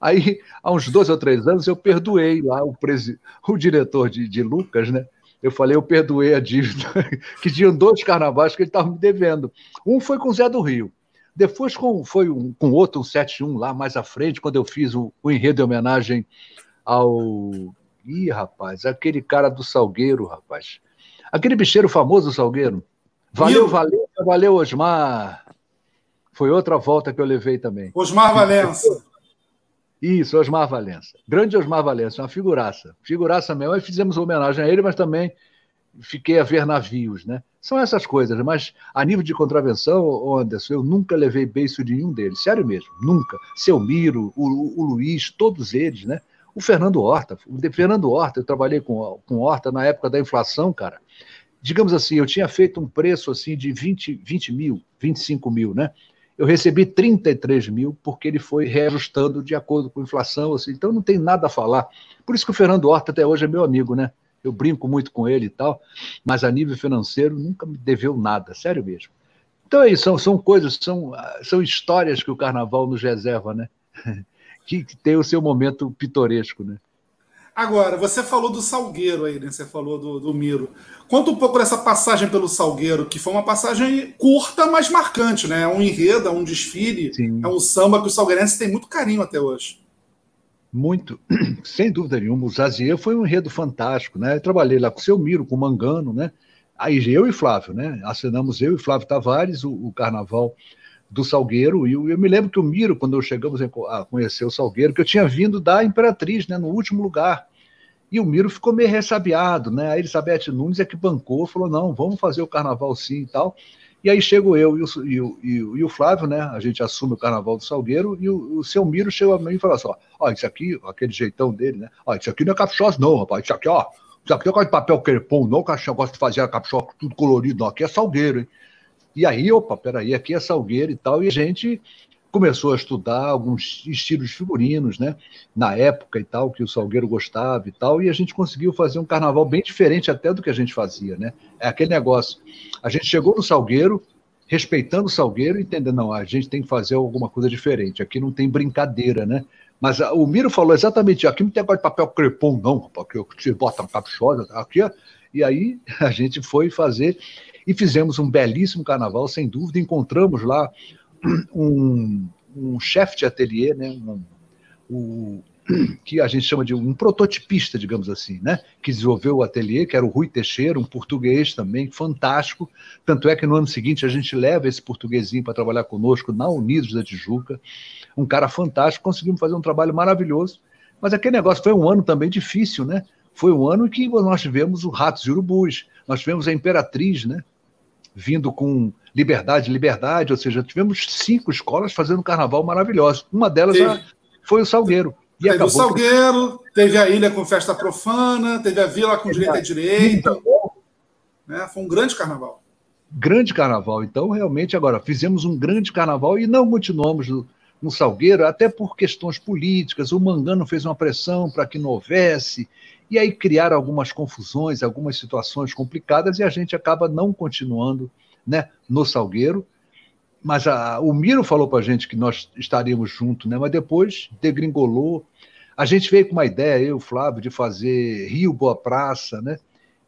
Aí, há uns 12 ou 3 anos, eu perdoei lá o, presi... o diretor de, de Lucas, né? Eu falei, eu perdoei a dívida, que tinham dois carnavais que ele estava me devendo. Um foi com o Zé do Rio, depois com, foi um, com outro, um 7-1 lá mais à frente, quando eu fiz o, o enredo de homenagem ao. Ih, rapaz, aquele cara do Salgueiro, rapaz. Aquele bicheiro famoso do Salgueiro. Valeu, valeu, valeu, Osmar. Foi outra volta que eu levei também. Osmar Valença. Isso, Osmar Valença. Grande Osmar Valença, uma figuraça. Figuraça mesmo. Aí fizemos homenagem a ele, mas também fiquei a ver navios, né? São essas coisas, mas a nível de contravenção, Anderson, eu nunca levei beijo de nenhum deles, sério mesmo, nunca. Seu Miro, o, o Luiz, todos eles, né? O Fernando Horta, o Fernando Horta, eu trabalhei com, com Horta na época da inflação, cara. digamos assim, eu tinha feito um preço assim de 20, 20 mil, 25 mil, né? Eu recebi 33 mil porque ele foi reajustando de acordo com a inflação, assim, então não tem nada a falar. Por isso que o Fernando Horta até hoje é meu amigo, né? Eu brinco muito com ele e tal, mas a nível financeiro nunca me deveu nada, sério mesmo. Então é isso, são, são coisas, são, são histórias que o carnaval nos reserva, né? que, que tem o seu momento pitoresco, né? Agora, você falou do Salgueiro aí, né? Você falou do, do Miro. Conta um pouco dessa passagem pelo Salgueiro, que foi uma passagem curta, mas marcante, né? É um enredo, é um desfile, Sim. é um samba que o salgueirense tem muito carinho até hoje. Muito, sem dúvida nenhuma. O Zazier foi um enredo fantástico, né? Eu trabalhei lá com o seu Miro, com o Mangano, né? Aí eu e Flávio, né? Assinamos eu e Flávio Tavares o, o carnaval do Salgueiro, e eu, eu, me lembro que o Miro, quando chegamos a conhecer o Salgueiro, que eu tinha vindo da Imperatriz, né, no último lugar, e o Miro ficou meio ressabiado, né, a Elizabeth Nunes é que bancou, falou, não, vamos fazer o carnaval sim e tal, e aí chego eu e o, e o, e o, Flávio, né, a gente assume o carnaval do Salgueiro, e o, o seu Miro chegou a mim e falou assim, ó, isso aqui, aquele jeitão dele, né, ó, isso aqui não é caprichoso não, rapaz, isso aqui, ó, isso aqui é de papel crepom, não, que eu gosto de fazer a tudo colorido, não, aqui é Salgueiro, hein, e aí, opa, peraí, aqui é Salgueiro e tal, e a gente começou a estudar alguns estilos figurinos, né? Na época e tal, que o Salgueiro gostava e tal, e a gente conseguiu fazer um carnaval bem diferente até do que a gente fazia, né? É aquele negócio. A gente chegou no Salgueiro, respeitando o Salgueiro, entendendo, não, a gente tem que fazer alguma coisa diferente. Aqui não tem brincadeira, né? Mas o Miro falou exatamente, aqui não tem agora de papel crepom, não, porque você bota caprichosa, aqui, e aí a gente foi fazer e fizemos um belíssimo carnaval, sem dúvida. Encontramos lá um, um chefe de ateliê, né, um, um, que a gente chama de um prototipista, digamos assim, né, que desenvolveu o ateliê, que era o Rui Teixeira, um português também, fantástico. Tanto é que no ano seguinte a gente leva esse portuguesinho para trabalhar conosco na Unidos da Tijuca. Um cara fantástico, conseguimos fazer um trabalho maravilhoso. Mas aquele negócio foi um ano também difícil, né? Foi um ano que nós tivemos o Ratos e Urubus, nós tivemos a Imperatriz, né? Vindo com liberdade, liberdade, ou seja, tivemos cinco escolas fazendo um carnaval maravilhoso. Uma delas teve, foi o Salgueiro. E teve o Salgueiro, teve a ilha com festa profana, teve a vila com direito a direito. Né? Foi um grande carnaval. Grande carnaval. Então, realmente, agora, fizemos um grande carnaval e não continuamos no, no Salgueiro, até por questões políticas. O Mangano fez uma pressão para que não houvesse, e aí criaram algumas confusões, algumas situações complicadas, e a gente acaba não continuando né, no Salgueiro. Mas a, o Miro falou para a gente que nós estaríamos juntos, né, mas depois degringolou. A gente veio com uma ideia, eu, Flávio, de fazer Rio Boa Praça, né?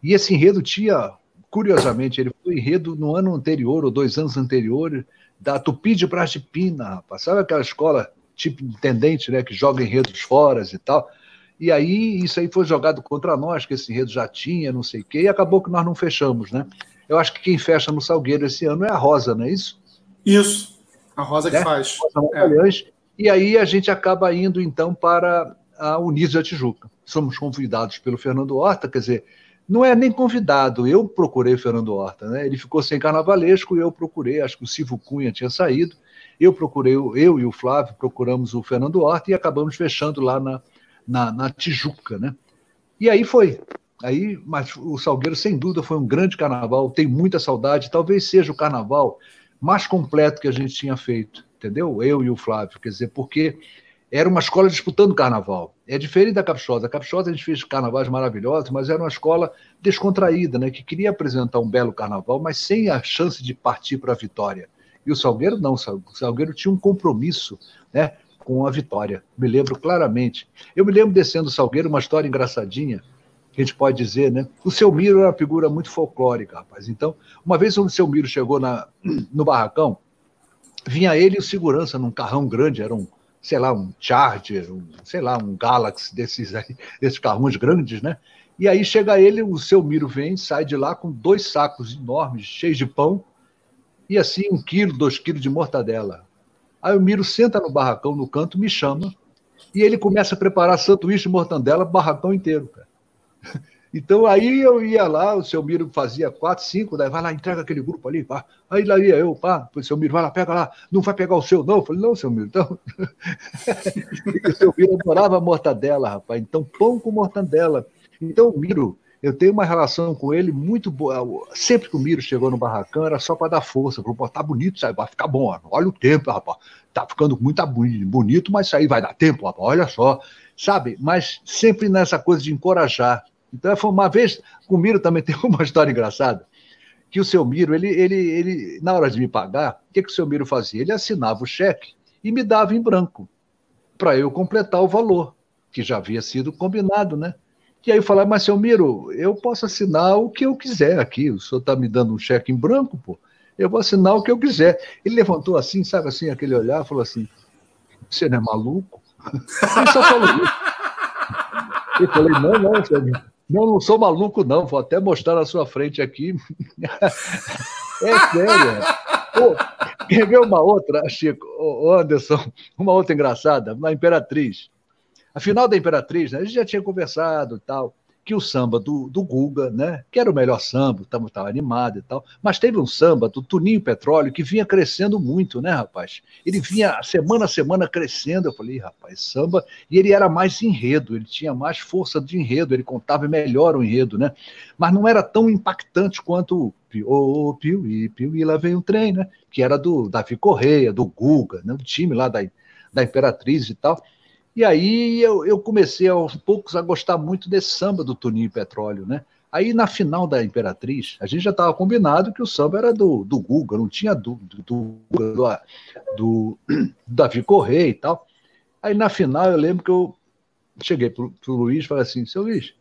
E esse enredo tinha, curiosamente, ele foi enredo no ano anterior, ou dois anos anteriores, da Tupi de Brás de Pina, rapaz. Sabe aquela escola tipo intendente, né, que joga enredos fora e tal? E aí isso aí foi jogado contra nós, que esse enredo já tinha, não sei o quê, e acabou que nós não fechamos, né? Eu acho que quem fecha no Salgueiro esse ano é a Rosa, não é isso? Isso, a Rosa que né? faz. Rosa é. E aí a gente acaba indo então para a Unidos da Tijuca. Somos convidados pelo Fernando Horta, quer dizer, não é nem convidado, eu procurei o Fernando Horta, né? Ele ficou sem carnavalesco e eu procurei, acho que o Silvio Cunha tinha saído, eu procurei, eu e o Flávio procuramos o Fernando Horta e acabamos fechando lá na, na, na Tijuca, né? E aí foi. Aí, mas o Salgueiro, sem dúvida, foi um grande carnaval, tem muita saudade, talvez seja o carnaval mais completo que a gente tinha feito, entendeu? Eu e o Flávio, quer dizer, porque era uma escola disputando carnaval. É diferente da Caprichosa. A Caprichosa a gente fez carnavais maravilhosos, mas era uma escola descontraída, né? Que queria apresentar um belo carnaval, mas sem a chance de partir para a vitória. E o Salgueiro não, o Salgueiro tinha um compromisso, né? Com a vitória. Me lembro claramente. Eu me lembro descendo o Salgueiro, uma história engraçadinha, que a gente pode dizer, né? O seu Miro era uma figura muito folclórica, rapaz. Então, uma vez o seu Miro chegou na, no barracão, vinha ele e o segurança num carrão grande, era um, sei lá, um Charger, um, sei lá, um Galaxy desses, aí, desses carrões grandes, né? E aí chega ele, o seu Miro vem, sai de lá com dois sacos enormes, cheios de pão, e assim um quilo, dois quilos de mortadela. Aí o Miro senta no barracão, no canto, me chama, e ele começa a preparar sanduíche de mortandela, barracão inteiro, cara. Então aí eu ia lá, o seu Miro fazia quatro, cinco, daí vai lá, entrega aquele grupo ali, pá. Aí lá ia eu, pá, o seu Miro, vai lá, pega lá, não vai pegar o seu, não. Eu falei, não, seu Miro, então. o seu Miro adorava mortadela, rapaz. Então, pão com mortadela. Então, o Miro, eu tenho uma relação com ele muito boa. Sempre que o Miro chegou no barracão, era só para dar força. Falou, pô, tá bonito, sabe? vai ficar bom. Olha o tempo, rapaz. Tá ficando muito bonito, mas isso aí vai dar tempo, rapaz. Olha só. Sabe? Mas sempre nessa coisa de encorajar. Então, foi uma vez, com o Miro também tem uma história engraçada, que o seu Miro, ele, ele, ele na hora de me pagar, o que, que o seu Miro fazia? Ele assinava o cheque e me dava em branco, para eu completar o valor, que já havia sido combinado, né? E aí eu falei, mas seu Miro, eu posso assinar o que eu quiser aqui. O senhor está me dando um cheque em branco, pô. Eu vou assinar o que eu quiser. Ele levantou assim, sabe assim, aquele olhar, falou assim: Você não é maluco? Ele só falou isso. Eu falei, não, não, senhor. Não, não sou maluco, não. Vou até mostrar na sua frente aqui. É sério. Pô, quer ver uma outra, Chico? Ô, Anderson, uma outra engraçada, na Imperatriz. A final da Imperatriz, né, a gente já tinha conversado e tal, que o samba do, do Guga, né, que era o melhor samba, estava animado e tal, mas teve um samba do Tuninho Petróleo que vinha crescendo muito, né, rapaz? Ele vinha semana a semana crescendo. Eu falei, rapaz, samba. E ele era mais enredo, ele tinha mais força de enredo, ele contava melhor o enredo, né? Mas não era tão impactante quanto o oh, Piuí, Piuí, lá vem um trem, né? Que era do Davi Correia, do Guga, né? do time lá da, da Imperatriz e tal. E aí eu, eu, comecei aos poucos a gostar muito desse samba do Toninho Petróleo, né? Aí na final da Imperatriz, a gente já estava combinado que o samba era do, do Guga, não tinha do, do, do, do Davi Correia e tal. Aí na final eu lembro que eu cheguei para o Luiz e falei assim, seu Luiz,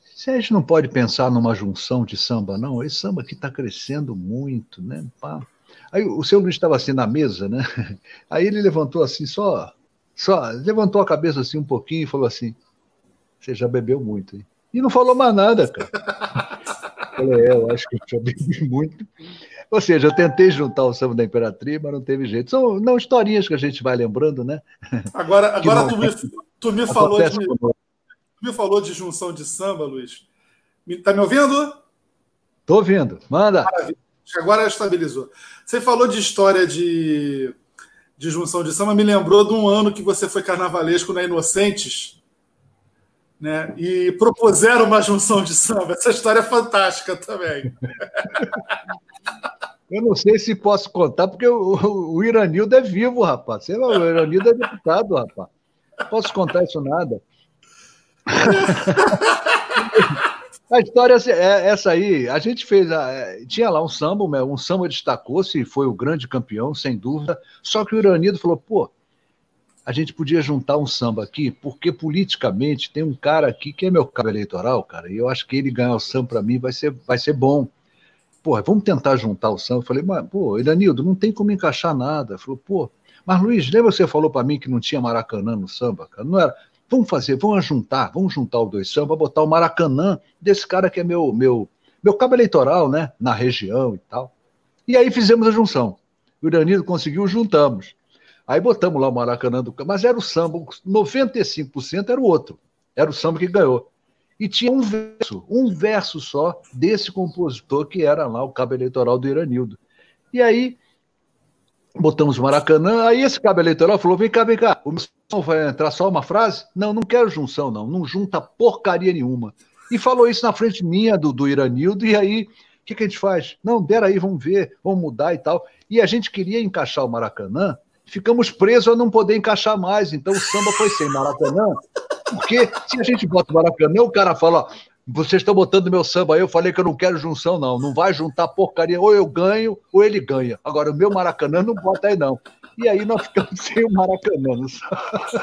se a gente não pode pensar numa junção de samba, não, esse samba aqui está crescendo muito, né? Pá. Aí o seu Luiz estava assim na mesa, né? Aí ele levantou assim, só, só levantou a cabeça assim um pouquinho e falou assim: Você já bebeu muito, hein? E não falou mais nada, cara. Eu falei, é, eu acho que eu já bebi muito. Ou seja, eu tentei juntar o samba da Imperatriz, mas não teve jeito. São não historinhas que a gente vai lembrando, né? Agora, agora tu me, tu me falou de, tu me falou de junção de samba, Luiz. Tá me ouvindo? Tô ouvindo. Manda. Maravilha. Agora estabilizou. Você falou de história de, de junção de samba, me lembrou de um ano que você foi carnavalesco na Inocentes, né? E propuseram uma junção de samba. Essa história é fantástica também. Eu não sei se posso contar, porque o, o Iranildo é vivo, rapaz. Sei lá, o Iranildo é deputado, rapaz. Não posso contar isso nada. A história é essa aí. A gente fez. A, é, tinha lá um samba, um samba destacou-se foi o grande campeão, sem dúvida. Só que o Iranido falou: pô, a gente podia juntar um samba aqui, porque politicamente tem um cara aqui que é meu cabo eleitoral, cara, e eu acho que ele ganhar o samba para mim vai ser, vai ser bom. Pô, vamos tentar juntar o samba. Eu falei, mas, pô, Iranildo, não tem como encaixar nada. Falou, pô, mas Luiz, lembra você falou para mim que não tinha Maracanã no samba, cara? Não era. Vamos fazer, vamos juntar, vamos juntar o dois samba, botar o Maracanã desse cara que é meu meu meu cabo eleitoral, né, na região e tal. E aí fizemos a junção. O Iranido conseguiu, juntamos. Aí botamos lá o Maracanã do mas era o samba, 95% era o outro. Era o samba que ganhou. E tinha um verso, um verso só desse compositor que era lá o cabo eleitoral do Iranildo. E aí botamos o Maracanã, aí esse cabo eleitoral falou: vem cá, vem cá, o meu vai entrar só uma frase? Não, não quero junção, não, não junta porcaria nenhuma. E falou isso na frente minha, do, do Iranildo, e aí, o que, que a gente faz? Não, dera aí, vamos ver, vamos mudar e tal. E a gente queria encaixar o Maracanã, ficamos presos a não poder encaixar mais, então o samba foi sem Maracanã, porque se a gente bota o Maracanã, o cara fala, vocês estão botando meu samba aí, eu falei que eu não quero junção, não. Não vai juntar porcaria. Ou eu ganho, ou ele ganha. Agora, o meu Maracanã não bota aí, não. E aí nós ficamos sem o Maracanã.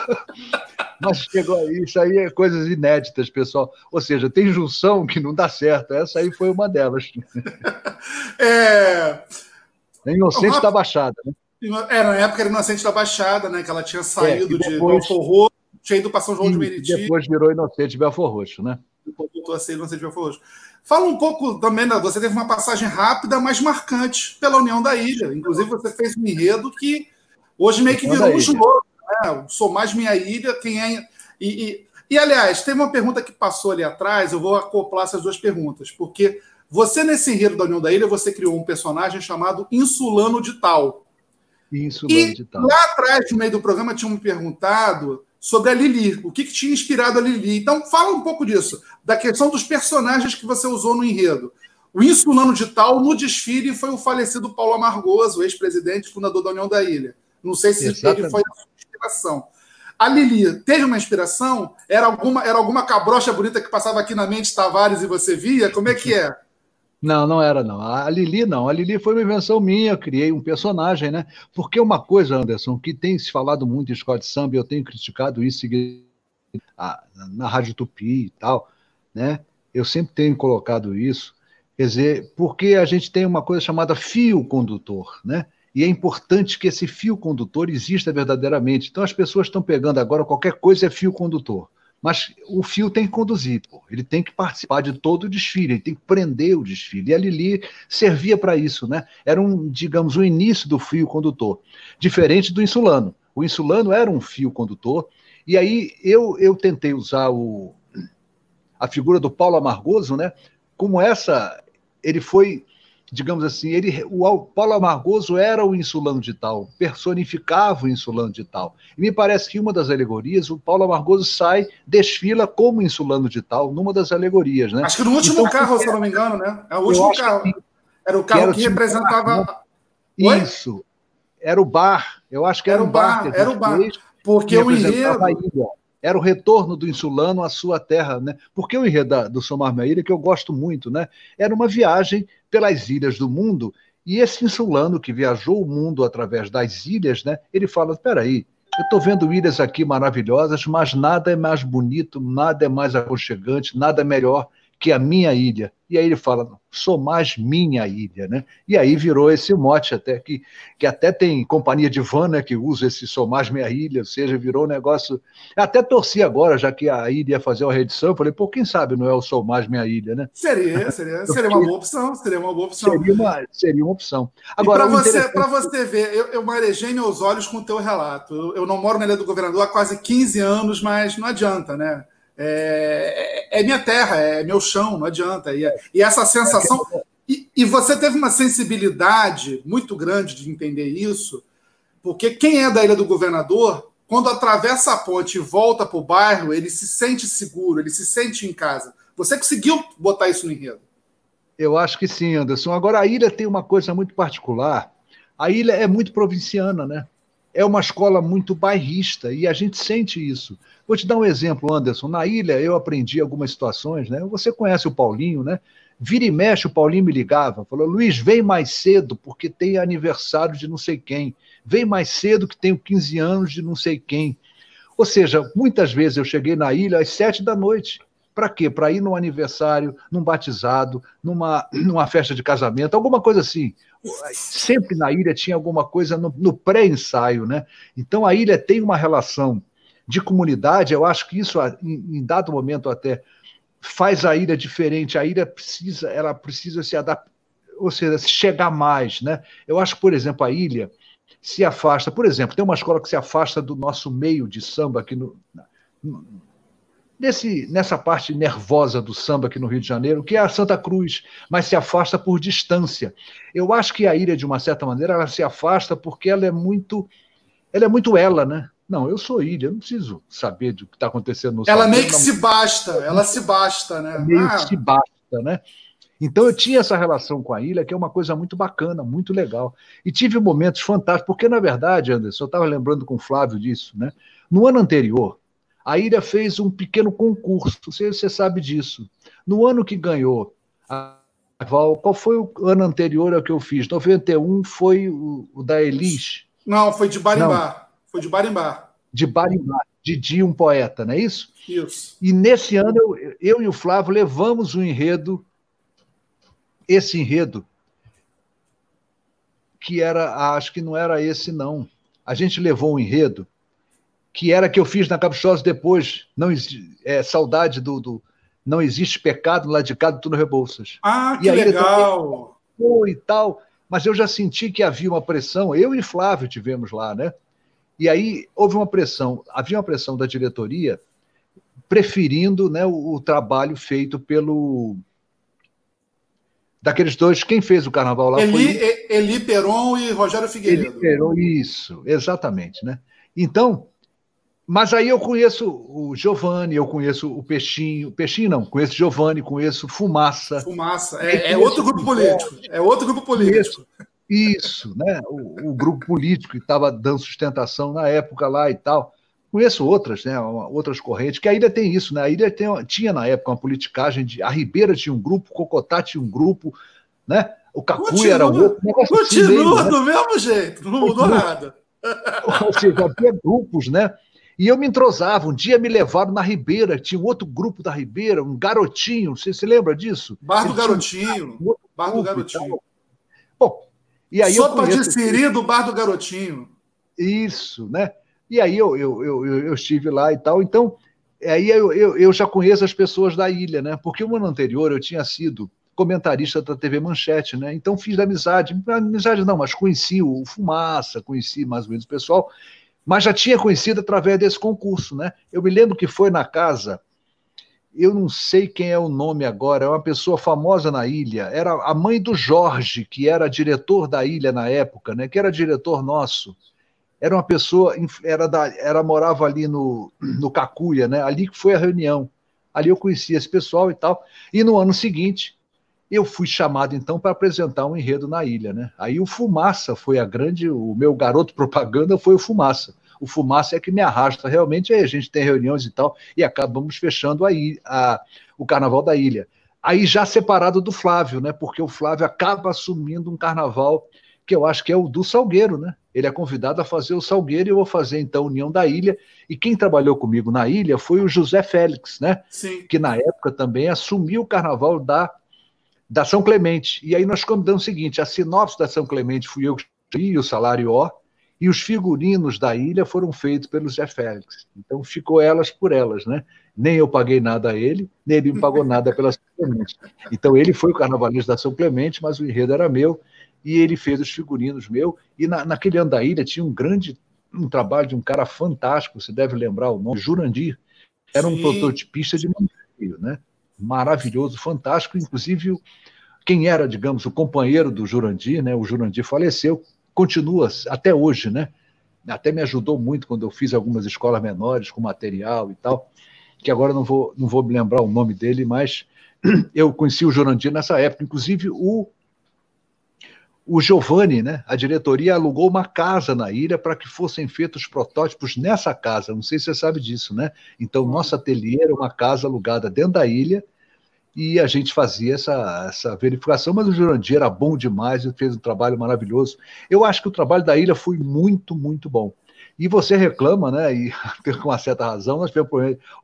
Mas chegou aí, isso aí é coisas inéditas, pessoal. Ou seja, tem junção que não dá certo. Essa aí foi uma delas. É. é Inocente da Baixada, né? É, na época era Inocente da Baixada, né? Que ela tinha saído é, depois... de Belfor Roxo, tinha ido para São João de Meriti. Depois virou Inocente Belfor Roxo, né? A ser Inocente de Roxo. Fala um pouco também, né? você teve uma passagem rápida, mas marcante pela União da Ilha. Inclusive, você fez um enredo que hoje meio que virou um jogo. Né? Sou mais minha ilha, quem é. E, e, e, aliás, tem uma pergunta que passou ali atrás, eu vou acoplar essas duas perguntas, porque você, nesse enredo da União da Ilha, você criou um personagem chamado Insulano de Tal. Insulano e de Tal. Lá atrás, no meio do programa, tinham me perguntado sobre a Lili, o que, que tinha inspirado a Lili. Então, fala um pouco disso, da questão dos personagens que você usou no enredo. O insulano de tal, no desfile, foi o falecido Paulo Amargoso, ex-presidente fundador da União da Ilha. Não sei se Exatamente. ele foi a sua inspiração. A Lili teve uma inspiração? Era alguma, era alguma cabrocha bonita que passava aqui na mente Tavares e você via? Como é que é? Não, não era não. A Lili não. A Lili foi uma invenção minha, eu criei um personagem, né? Porque uma coisa, Anderson, que tem se falado muito em escola de samba, eu tenho criticado isso na Rádio Tupi e tal, né? Eu sempre tenho colocado isso, quer dizer, porque a gente tem uma coisa chamada fio condutor, né? E é importante que esse fio condutor exista verdadeiramente. Então as pessoas estão pegando agora qualquer coisa é fio condutor. Mas o fio tem que conduzir, pô. ele tem que participar de todo o desfile, ele tem que prender o desfile. E a Lili servia para isso, né? Era um, digamos, o início do fio condutor, diferente do insulano. O insulano era um fio condutor, e aí eu, eu tentei usar o, a figura do Paulo Amargoso, né? Como essa, ele foi digamos assim, ele, o Paulo Amargoso era o insulano de tal, personificava o insulano de tal. E me parece que uma das alegorias, o Paulo Amargoso sai, desfila como insulano de tal, numa das alegorias, né? Acho que no último então, carro, se eu não me engano, né? É o último carro. Que, era o carro que, que representava. Né? Isso. Era o bar. Eu acho que era, era o bar. bar era o bar. Porque o enredo era o retorno do insulano à sua terra, né? Porque o enredo do Somar Ilha, que eu gosto muito, né? Era uma viagem pelas ilhas do mundo, e esse insulano que viajou o mundo através das ilhas, né? Ele fala: espera aí, eu estou vendo ilhas aqui maravilhosas, mas nada é mais bonito, nada é mais aconchegante, nada é melhor que a minha ilha. E aí ele fala, sou mais minha ilha, né? E aí virou esse mote até que, que até tem companhia de van, né, que usa esse sou mais minha ilha, ou seja, virou um negócio. Até torci agora, já que a ilha ia fazer uma reedição, eu falei, pô, quem sabe não é o sou mais minha ilha, né? Seria, seria, seria uma boa opção, seria uma boa opção. Seria uma, seria uma opção. Agora, para você, interessante... você ver, eu, eu marejei meus olhos com o teu relato. Eu, eu não moro na Ilha do Governador há quase 15 anos, mas não adianta, né? É, é, é, minha terra, é meu chão, não adianta. E, e essa sensação. E, e, você teve uma sensibilidade muito grande de entender isso, porque quem é da Ilha do Governador, quando atravessa a ponte e volta para o bairro, ele se sente seguro, ele se sente em casa. Você conseguiu botar isso no enredo? Eu acho que sim, Anderson. Agora, a ilha tem uma coisa muito particular. A ilha é muito provinciana, né? É uma escola muito bairrista e a gente sente isso. Vou te dar um exemplo, Anderson. Na ilha eu aprendi algumas situações, né? Você conhece o Paulinho, né? Vira e mexe, o Paulinho me ligava, falou: Luiz, vem mais cedo, porque tem aniversário de não sei quem. Vem mais cedo, que tenho 15 anos de não sei quem. Ou seja, muitas vezes eu cheguei na ilha às sete da noite. Para quê? Para ir num aniversário, num batizado, numa, numa festa de casamento, alguma coisa assim. Sempre na ilha tinha alguma coisa no, no pré-ensaio, né? Então a ilha tem uma relação de comunidade, eu acho que isso, em, dado momento até, faz a ilha diferente. A ilha precisa, ela precisa se adaptar, ou seja, chegar mais, né? Eu acho por exemplo, a ilha se afasta, por exemplo, tem uma escola que se afasta do nosso meio de samba aqui no, nesse, nessa parte nervosa do samba aqui no Rio de Janeiro, que é a Santa Cruz, mas se afasta por distância. Eu acho que a ilha, de uma certa maneira, ela se afasta porque ela é muito, ela é muito ela, né? Não, eu sou ilha, eu não preciso saber do que está acontecendo no Ela meio que não... se basta, ela se basta, né? Meio ah. que se basta, né? Então eu tinha essa relação com a ilha, que é uma coisa muito bacana, muito legal. E tive momentos fantásticos, porque, na verdade, Anderson, eu estava lembrando com o Flávio disso, né? No ano anterior, a ilha fez um pequeno concurso, você, você sabe disso. No ano que ganhou a qual foi o ano anterior ao que eu fiz? 91 foi o, o da Elis? Não, foi de Barimbá. Não. Foi de Barimbá. De Barimbá, Didi, um poeta, não é isso? Isso. E nesse ano eu, eu e o Flávio levamos o enredo, esse enredo, que era, acho que não era esse, não. A gente levou um enredo que era que eu fiz na Caprichosa depois, não é saudade do, do não existe pecado lá de casa tu no Rebouças. Ah, que legal! E tal, mas eu já senti que havia uma pressão, eu e Flávio tivemos lá, né? E aí houve uma pressão, havia uma pressão da diretoria preferindo né, o, o trabalho feito pelo daqueles dois, quem fez o carnaval lá Eli, foi... Eli Peron e Rogério Figueiredo. Eli Peron, isso, exatamente, né? Então, mas aí eu conheço o Giovanni, eu conheço o Peixinho. Peixinho não, conheço Giovanni, conheço Fumaça. Fumaça, é, é outro grupo político. É outro grupo político. Isso, né? O, o grupo político que estava dando sustentação na época lá e tal. Conheço outras, né? Outras correntes, que a ilha tem isso, né? A ilha tem, tinha na época uma politicagem de. A Ribeira tinha um grupo, o Cocotá tinha um grupo, né? O Cacuia era outro. Continua assim meio, né? do mesmo jeito, não mudou nada. Ou seja, havia grupos, né? E eu me entrosava. Um dia me levaram na Ribeira, tinha um outro grupo da Ribeira, um garotinho, você se lembra disso? Bar do Garotinho. Um bar do Garotinho. Bom, e aí Sopa de siri do Bar do Garotinho. Isso, né? E aí eu, eu, eu, eu estive lá e tal. Então, aí eu, eu, eu já conheço as pessoas da ilha, né? Porque o ano anterior eu tinha sido comentarista da TV Manchete, né? Então fiz amizade, amizade não, mas conheci o Fumaça, conheci mais ou menos o pessoal mas já tinha conhecido através desse concurso, né? Eu me lembro que foi na casa, eu não sei quem é o nome agora, é uma pessoa famosa na ilha, era a mãe do Jorge, que era diretor da ilha na época, né? Que era diretor nosso. Era uma pessoa, era da, era morava ali no, no Cacuia, né? Ali que foi a reunião. Ali eu conheci esse pessoal e tal. E no ano seguinte, eu fui chamado então para apresentar um enredo na ilha, né? Aí o Fumaça foi a grande, o meu garoto propaganda foi o Fumaça. O Fumaça é que me arrasta realmente, aí a gente tem reuniões e tal, e acabamos fechando aí a, o Carnaval da Ilha. Aí já separado do Flávio, né? Porque o Flávio acaba assumindo um carnaval que eu acho que é o do Salgueiro, né? Ele é convidado a fazer o Salgueiro e eu vou fazer então a União da Ilha. E quem trabalhou comigo na ilha foi o José Félix, né? Sim. Que na época também assumiu o carnaval da da São Clemente. E aí nós combinamos o seguinte: a sinopse da São Clemente fui eu que escrevi, o salário ó, e os figurinos da ilha foram feitos pelo Zé Félix. Então ficou elas por elas, né? Nem eu paguei nada a ele, nem ele me pagou nada pela São Clemente. Então ele foi o carnavalista da São Clemente, mas o enredo era meu, e ele fez os figurinos meu. E na, naquele ano da ilha tinha um grande um trabalho de um cara fantástico, você deve lembrar o nome, Jurandir. Era Sim. um prototipista de Monteiro, né? Maravilhoso, fantástico. Inclusive, quem era, digamos, o companheiro do Jurandir, né? O Jurandir faleceu, continua até hoje, né? Até me ajudou muito quando eu fiz algumas escolas menores com material e tal, que agora não vou, não vou me lembrar o nome dele, mas eu conheci o Jurandir nessa época. Inclusive, o o Giovanni, né, a diretoria alugou uma casa na ilha para que fossem feitos protótipos nessa casa. Não sei se você sabe disso, né? Então, nosso ateliê era uma casa alugada dentro da ilha e a gente fazia essa, essa verificação, mas o Jurandir era bom demais, ele fez um trabalho maravilhoso. Eu acho que o trabalho da ilha foi muito, muito bom. E você reclama, né? E com uma certa razão, nós temos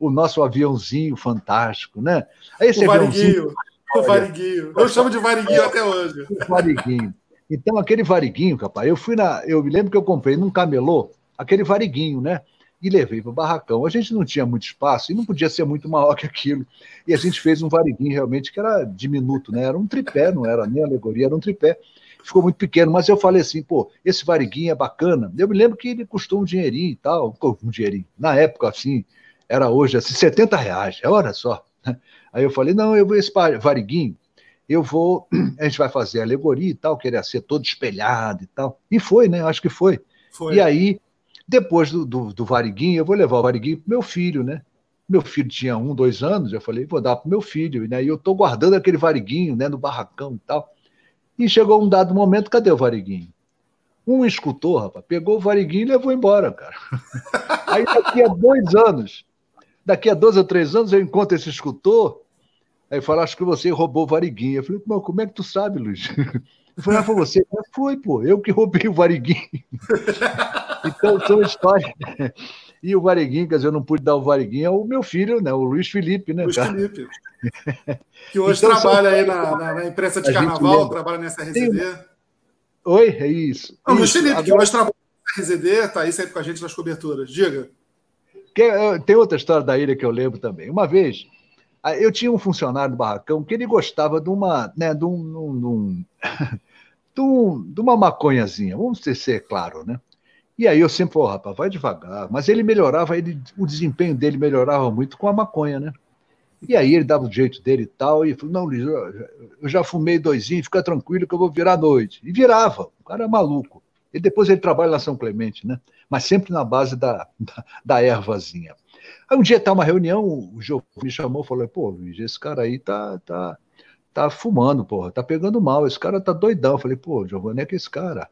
o nosso aviãozinho fantástico, né? Esse o aviãozinho. Variguinho, o Variguinho. Eu chamo de Variguinho até hoje. O Variguinho. Então, aquele variguinho, capaz, eu fui na. Eu me lembro que eu comprei num camelô aquele variguinho, né? E levei para o barracão. A gente não tinha muito espaço e não podia ser muito maior que aquilo. E a gente fez um variguinho realmente que era diminuto, né? Era um tripé, não era nem alegoria, era um tripé. Ficou muito pequeno, mas eu falei assim, pô, esse variguinho é bacana. Eu me lembro que ele custou um dinheirinho e tal, um dinheirinho. Na época, assim, era hoje assim, 70 reais, olha só. Aí eu falei, não, eu vou esse variguinho, eu vou, a gente vai fazer alegoria e tal, queria ser todo espelhado e tal. E foi, né? Acho que foi. foi. E aí, depois do, do, do Variguinho, eu vou levar o Variguinho pro meu filho, né? Meu filho tinha um, dois anos, eu falei, vou dar pro meu filho, né? E eu tô guardando aquele Variguinho, né, no barracão e tal. E chegou um dado momento, cadê o Variguinho? Um escultor, rapaz, pegou o Variguinho e levou embora, cara. Aí daqui a dois anos, daqui a dois ou três anos, eu encontro esse escultor Aí fala, acho que você roubou o Variguinho. Eu falei, como é que tu sabe, Luiz? Eu falei, ah, foi você? Eu, foi, pô, eu que roubei o Variguinho. então, são histórias. E o Variguinho, quer dizer, eu não pude dar o Variguinho ao meu filho, né? O Luiz Felipe, né? Luiz cara? Felipe. Que hoje então, trabalha aí na, na, na, imprensa de carnaval, trabalha nessa RZD. Tem... Oi, é isso. Não, Luiz Felipe, Agora... que hoje trabalha na RZD, está aí sempre com a gente nas coberturas. Diga. Tem outra história da ilha que eu lembro também. Uma vez, eu tinha um funcionário do barracão que ele gostava de uma, né, de, um, de, um, de, um, de uma maconhazinha, vamos ter, ser claro, né? E aí eu sempre, oh, rapaz, vai devagar. Mas ele melhorava, ele, o desempenho dele melhorava muito com a maconha, né? E aí ele dava o jeito dele e tal, e falou, não, Luiz, eu já fumei doisinho, fica tranquilo que eu vou virar à noite. E virava, o cara é maluco. E depois ele trabalha na São Clemente, né? Mas sempre na base da, da, da ervazinha. Aí um dia está uma reunião, o João me chamou e falou: pô, Luiz, esse cara aí tá, tá, tá fumando, porra, tá pegando mal, esse cara tá doidão. Eu falei, pô, Giovanni, é que esse cara,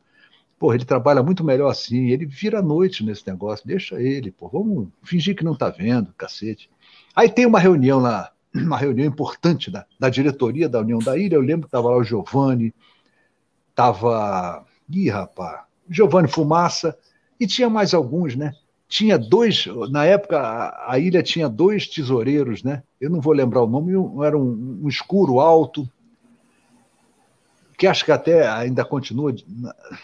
porra, ele trabalha muito melhor assim, ele vira noite nesse negócio, deixa ele, pô, vamos fingir que não tá vendo, cacete. Aí tem uma reunião lá, uma reunião importante da, da diretoria da União da Ilha, eu lembro que tava lá o Giovanni, tava, ih, rapaz, Giovanni Fumaça, e tinha mais alguns, né? tinha dois, na época a, a, ilha tinha dois tesoureiros, né? Eu não vou lembrar o nome, era um, um escuro alto, que acho que até ainda continua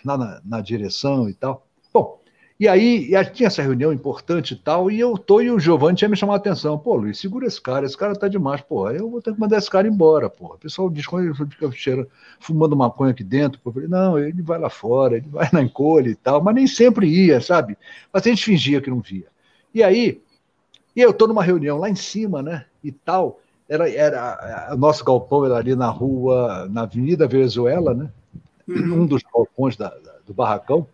na, na, na direção e tal. Bom, e aí tinha essa reunião importante e tal, e eu tô e o Giovanni tinha me chamado a atenção. Pô, Luiz, segura esse cara, esse cara tá demais, pô. Eu vou ter que mandar esse cara embora, pô. O pessoal diz quando ele fica fumando maconha aqui dentro. Pô. Eu falei, não, ele vai lá fora, ele vai na encolha e tal, mas nem sempre ia, sabe? Mas a gente fingia que não via. E aí, e eu tô numa reunião lá em cima, né? E tal. Era, era o nosso galpão era ali na rua, na Avenida Venezuela, né? Uhum. Um dos galpões da, da, do barracão.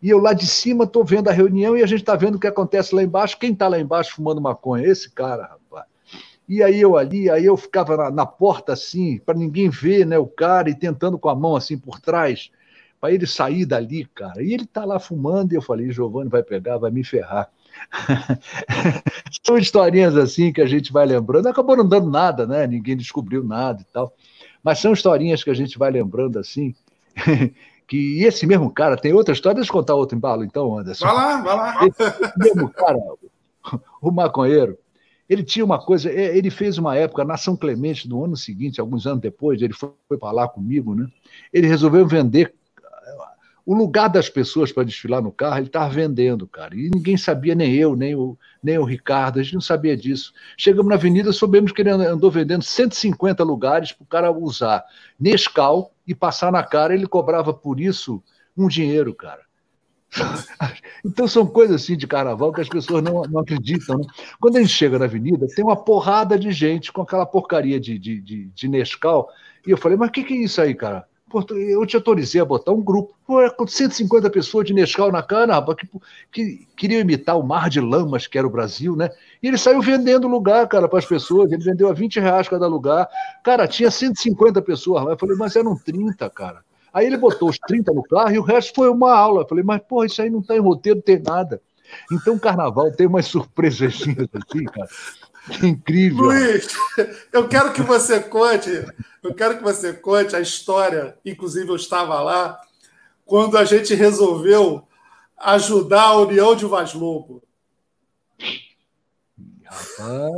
E eu lá de cima estou vendo a reunião e a gente está vendo o que acontece lá embaixo. Quem está lá embaixo fumando maconha? Esse cara, rapaz. E aí eu ali, aí eu ficava na, na porta assim, para ninguém ver né, o cara e tentando com a mão assim por trás, para ele sair dali, cara. E ele está lá fumando e eu falei, Giovanni vai pegar, vai me ferrar. São historinhas assim que a gente vai lembrando. Acabou não dando nada, né? Ninguém descobriu nada e tal. Mas são historinhas que a gente vai lembrando assim que esse mesmo cara tem outra história. Deixa eu contar outro embalo, então, Anderson. Vai lá, vai lá. Esse mesmo cara, o maconheiro, ele tinha uma coisa, é, ele fez uma época na São Clemente, no ano seguinte, alguns anos depois, ele foi, foi para lá comigo, né? Ele resolveu vender o lugar das pessoas para desfilar no carro, ele estava vendendo, cara. E ninguém sabia, nem eu, nem o, nem o Ricardo, a gente não sabia disso. Chegamos na avenida, soubemos que ele andou vendendo 150 lugares para o cara usar Nescau e passar na cara, ele cobrava por isso um dinheiro, cara. Então são coisas assim de carnaval que as pessoas não, não acreditam. Né? Quando a gente chega na avenida, tem uma porrada de gente com aquela porcaria de, de, de, de Nescau. E eu falei, mas o que, que é isso aí, cara? Eu te autorizei a botar um grupo com 150 pessoas de Nescau na cana, rapaz, que, que queriam imitar o mar de lamas que era o Brasil, né? E ele saiu vendendo lugar, cara, para as pessoas. Ele vendeu a 20 reais cada lugar. Cara, tinha 150 pessoas lá. Eu falei, mas eram 30, cara. Aí ele botou os 30 no carro e o resto foi uma aula. Eu falei, mas porra, isso aí não está em roteiro, não tem nada. Então, carnaval tem umas surpresas assim, cara. Incrível. Luiz, eu quero que você conte, eu quero que você conte a história, inclusive eu estava lá, quando a gente resolveu ajudar a União de Vaz Lobo. Rapaz,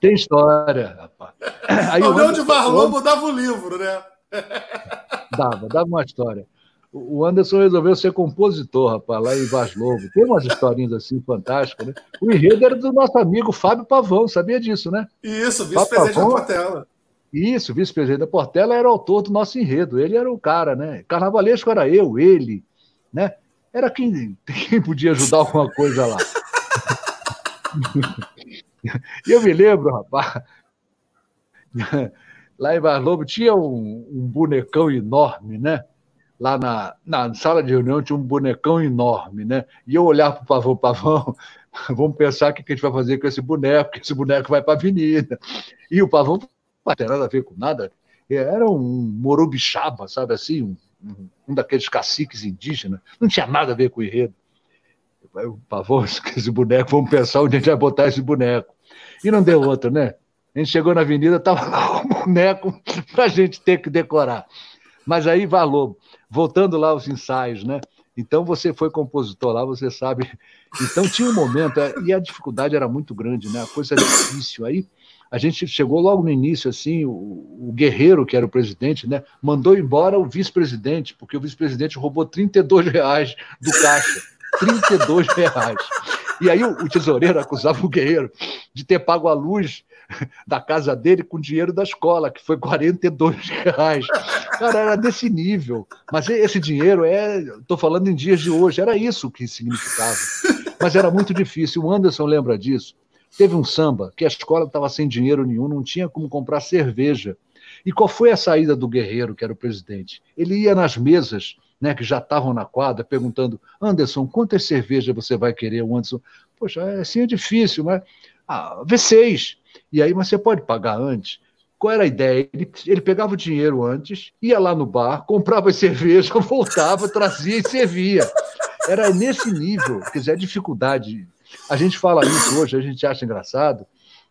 tem história, rapaz. Aí a União de Vaz Lobo dava o um livro, né? Dava, dava uma história. O Anderson resolveu ser compositor, rapaz, lá em Vaz Lobo. Tem umas historinhas assim fantásticas, né? O enredo era do nosso amigo Fábio Pavão, sabia disso, né? Isso, vice-presidente da Portela. Isso, vice-presidente da Portela era o autor do nosso enredo. Ele era o cara, né? Carnavalesco era eu, ele, né? Era quem, quem podia ajudar alguma coisa lá. e eu me lembro, rapaz, lá em Vaz Lobo tinha um, um bonecão enorme, né? Lá na, na sala de reunião tinha um bonecão enorme, né? E eu olhar para o Pavão, Pavão, vamos pensar o que a gente vai fazer com esse boneco, que esse boneco vai para a avenida. E o Pavão não tem nada a ver com nada, era um morubixaba, sabe assim, um, um daqueles caciques indígenas, não tinha nada a ver com o enredo. O Pavão, esse boneco, vamos pensar onde a gente vai botar esse boneco. E não deu outro, né? A gente chegou na avenida, estava lá o boneco para a gente ter que decorar. Mas aí, Lobo voltando lá aos ensaios, né? Então você foi compositor lá, você sabe. Então tinha um momento, é, e a dificuldade era muito grande, né? A coisa era difícil. Aí a gente chegou logo no início, assim, o, o Guerreiro, que era o presidente, né? Mandou embora o vice-presidente, porque o vice-presidente roubou 32 reais do caixa. 32 reais. E aí o, o tesoureiro acusava o Guerreiro de ter pago a luz da casa dele com dinheiro da escola, que foi 42 reais. Cara, era desse nível. Mas esse dinheiro é. Estou falando em dias de hoje, era isso que significava. Mas era muito difícil. O Anderson lembra disso. Teve um samba que a escola estava sem dinheiro nenhum, não tinha como comprar cerveja. E qual foi a saída do guerreiro, que era o presidente? Ele ia nas mesas né, que já estavam na quadra, perguntando: Anderson, quantas cervejas você vai querer? O Anderson, poxa, é, assim é difícil, mas. Ah, V6. E aí, mas você pode pagar antes? Qual era a ideia? Ele, ele pegava o dinheiro antes, ia lá no bar, comprava cerveja, voltava, trazia e servia. Era nesse nível, quer dizer, a dificuldade. A gente fala isso hoje, a gente acha engraçado,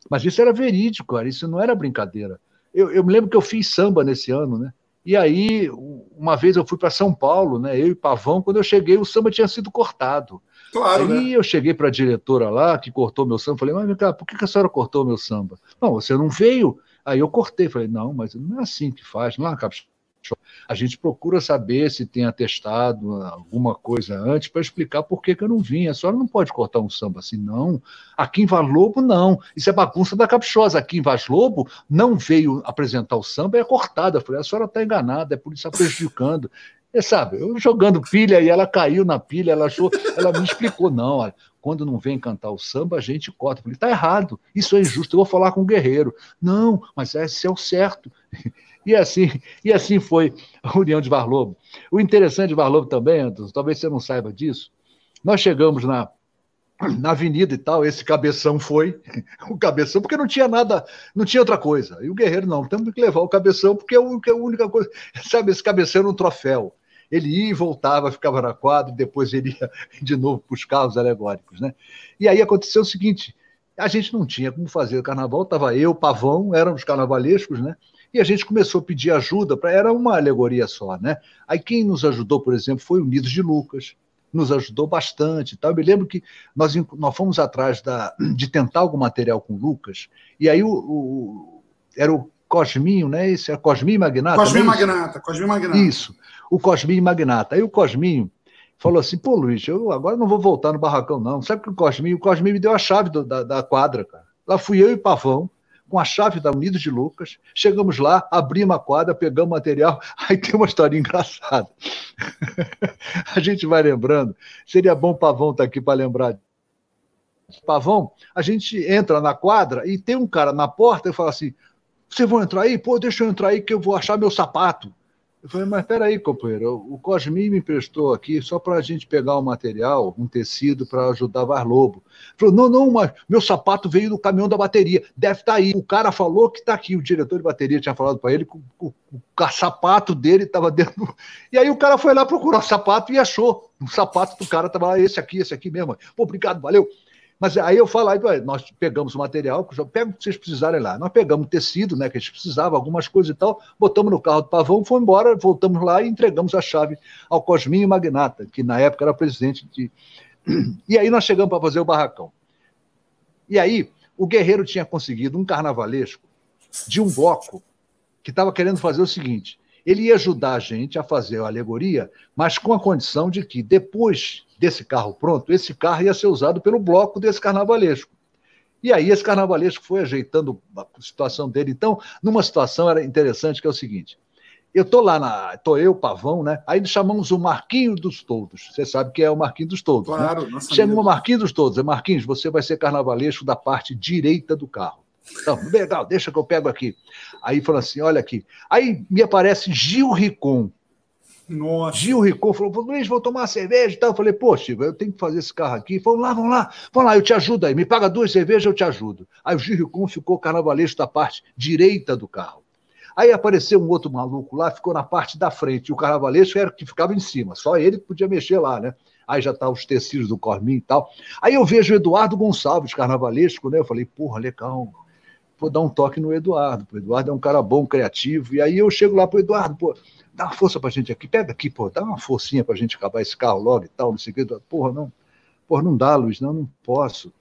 mas isso era verídico, cara, isso não era brincadeira. Eu, eu me lembro que eu fiz samba nesse ano, né? E aí, uma vez eu fui para São Paulo, né? Eu e Pavão, quando eu cheguei, o samba tinha sido cortado. Claro, aí né? eu cheguei para a diretora lá, que cortou meu samba, falei, mas vem cá, por que a senhora cortou meu samba? Não, você não veio. Aí eu cortei, falei, não, mas não é assim que faz, não é, Capitão? A gente procura saber se tem atestado alguma coisa antes para explicar por que, que eu não vim. A senhora não pode cortar um samba assim, não. Aqui em Vaz Lobo, não. Isso é bagunça da Caprichosa. Aqui em Vaz Lobo, não veio apresentar o samba, é cortada. Eu falei, a senhora está enganada, é por isso está prejudicando. Sabe, eu jogando pilha e ela caiu na pilha, ela achou, ela me explicou, não, olha, quando não vem cantar o samba, a gente corta. Eu falei, tá errado, isso é injusto, eu vou falar com o guerreiro. Não, mas esse é o certo. E assim, e assim foi a União de Varlobo. O interessante de Varlobo também, Anderson, talvez você não saiba disso, nós chegamos na, na avenida e tal, esse cabeção foi, o cabeção, porque não tinha nada, não tinha outra coisa. E o Guerreiro, não, temos que levar o cabeção, porque é a única coisa, sabe, esse cabeção era um troféu. Ele ia e voltava, ficava na quadra, e depois ele ia de novo para os carros alegóricos, né? E aí aconteceu o seguinte, a gente não tinha como fazer o carnaval, estava eu, Pavão, éramos carnavalescos, né? E a gente começou a pedir ajuda, para era uma alegoria só, né? Aí quem nos ajudou, por exemplo, foi o Unidos de Lucas, nos ajudou bastante. Tá? Eu me lembro que nós, nós fomos atrás da, de tentar algum material com o Lucas, e aí o, o era o Cosminho, né? Esse é Cosminho Magnata. Cosminho é Magnata, Cosminho Magnata. Isso, o Cosminho Magnata. Aí o Cosminho falou assim: pô, Luiz, eu agora não vou voltar no barracão, não. Sabe que o Cosminho, o Cosminho me deu a chave do, da, da quadra, cara. Lá fui eu e Pavão, com a chave da Unidos de Lucas. Chegamos lá, abrimos a quadra, pegamos material. Aí tem uma história engraçada. a gente vai lembrando. Seria bom o Pavão estar tá aqui para lembrar. Pavão, a gente entra na quadra e tem um cara na porta e fala assim: vocês vão entrar aí? Pô, deixa eu entrar aí que eu vou achar meu sapato. Eu falei, mas peraí, companheiro, o Cosmin me emprestou aqui só para a gente pegar um material, um tecido para ajudar Var Lobo. Ele falou, não, não, mas meu sapato veio do caminhão da bateria, deve estar tá aí. O cara falou que está aqui, o diretor de bateria tinha falado para ele que o, o, o, sapato dele estava dentro. E aí o cara foi lá procurar o sapato e achou. O sapato do cara estava lá, esse aqui, esse aqui mesmo. Pô, obrigado, valeu. Mas aí eu falo, aí, nós pegamos o material, pega o que vocês precisarem lá. Nós pegamos tecido, né, que a gente precisava, algumas coisas e tal, botamos no carro do Pavão, fomos embora, voltamos lá e entregamos a chave ao Cosminho Magnata, que na época era presidente de. E aí nós chegamos para fazer o barracão. E aí o Guerreiro tinha conseguido um carnavalesco de um bloco que estava querendo fazer o seguinte: ele ia ajudar a gente a fazer a alegoria, mas com a condição de que depois desse carro pronto, esse carro ia ser usado pelo bloco desse carnavalesco. E aí esse carnavalesco foi ajeitando a situação dele. Então, numa situação era interessante que é o seguinte: eu tô lá na, tô eu, Pavão, né? Aí chamamos o Marquinho dos Todos. Você sabe que é o Marquinho dos Todos, né? claro, né? Chama o Marquinho dos Todos. É Marquinhos, você vai ser carnavalesco da parte direita do carro. Então, legal, deixa que eu pego aqui. Aí falou assim: olha aqui. Aí me aparece Gil Ricon. Nossa. Gil Ricon falou: Luiz, vou tomar cerveja e tal. Eu falei: Chico, eu tenho que fazer esse carro aqui. Falou: lá, vamos lá, vamos lá, eu te ajudo aí. Me paga duas cervejas, eu te ajudo. Aí o Gil Ricon ficou carnavalesco da parte direita do carro. Aí apareceu um outro maluco lá, ficou na parte da frente. E o carnavalesco era o que ficava em cima. Só ele que podia mexer lá, né? Aí já tá os tecidos do Corminho e tal. Aí eu vejo o Eduardo Gonçalves, carnavalesco, né? Eu falei, porra, legal vou dar um toque no Eduardo. O Eduardo é um cara bom, criativo. E aí eu chego lá pro Eduardo, pô, dá uma força pra gente aqui, pega aqui, pô, dá uma forcinha pra gente acabar esse carro logo e tal, não sei o quê. Porra, não, porra, não dá, Luiz, não, não posso.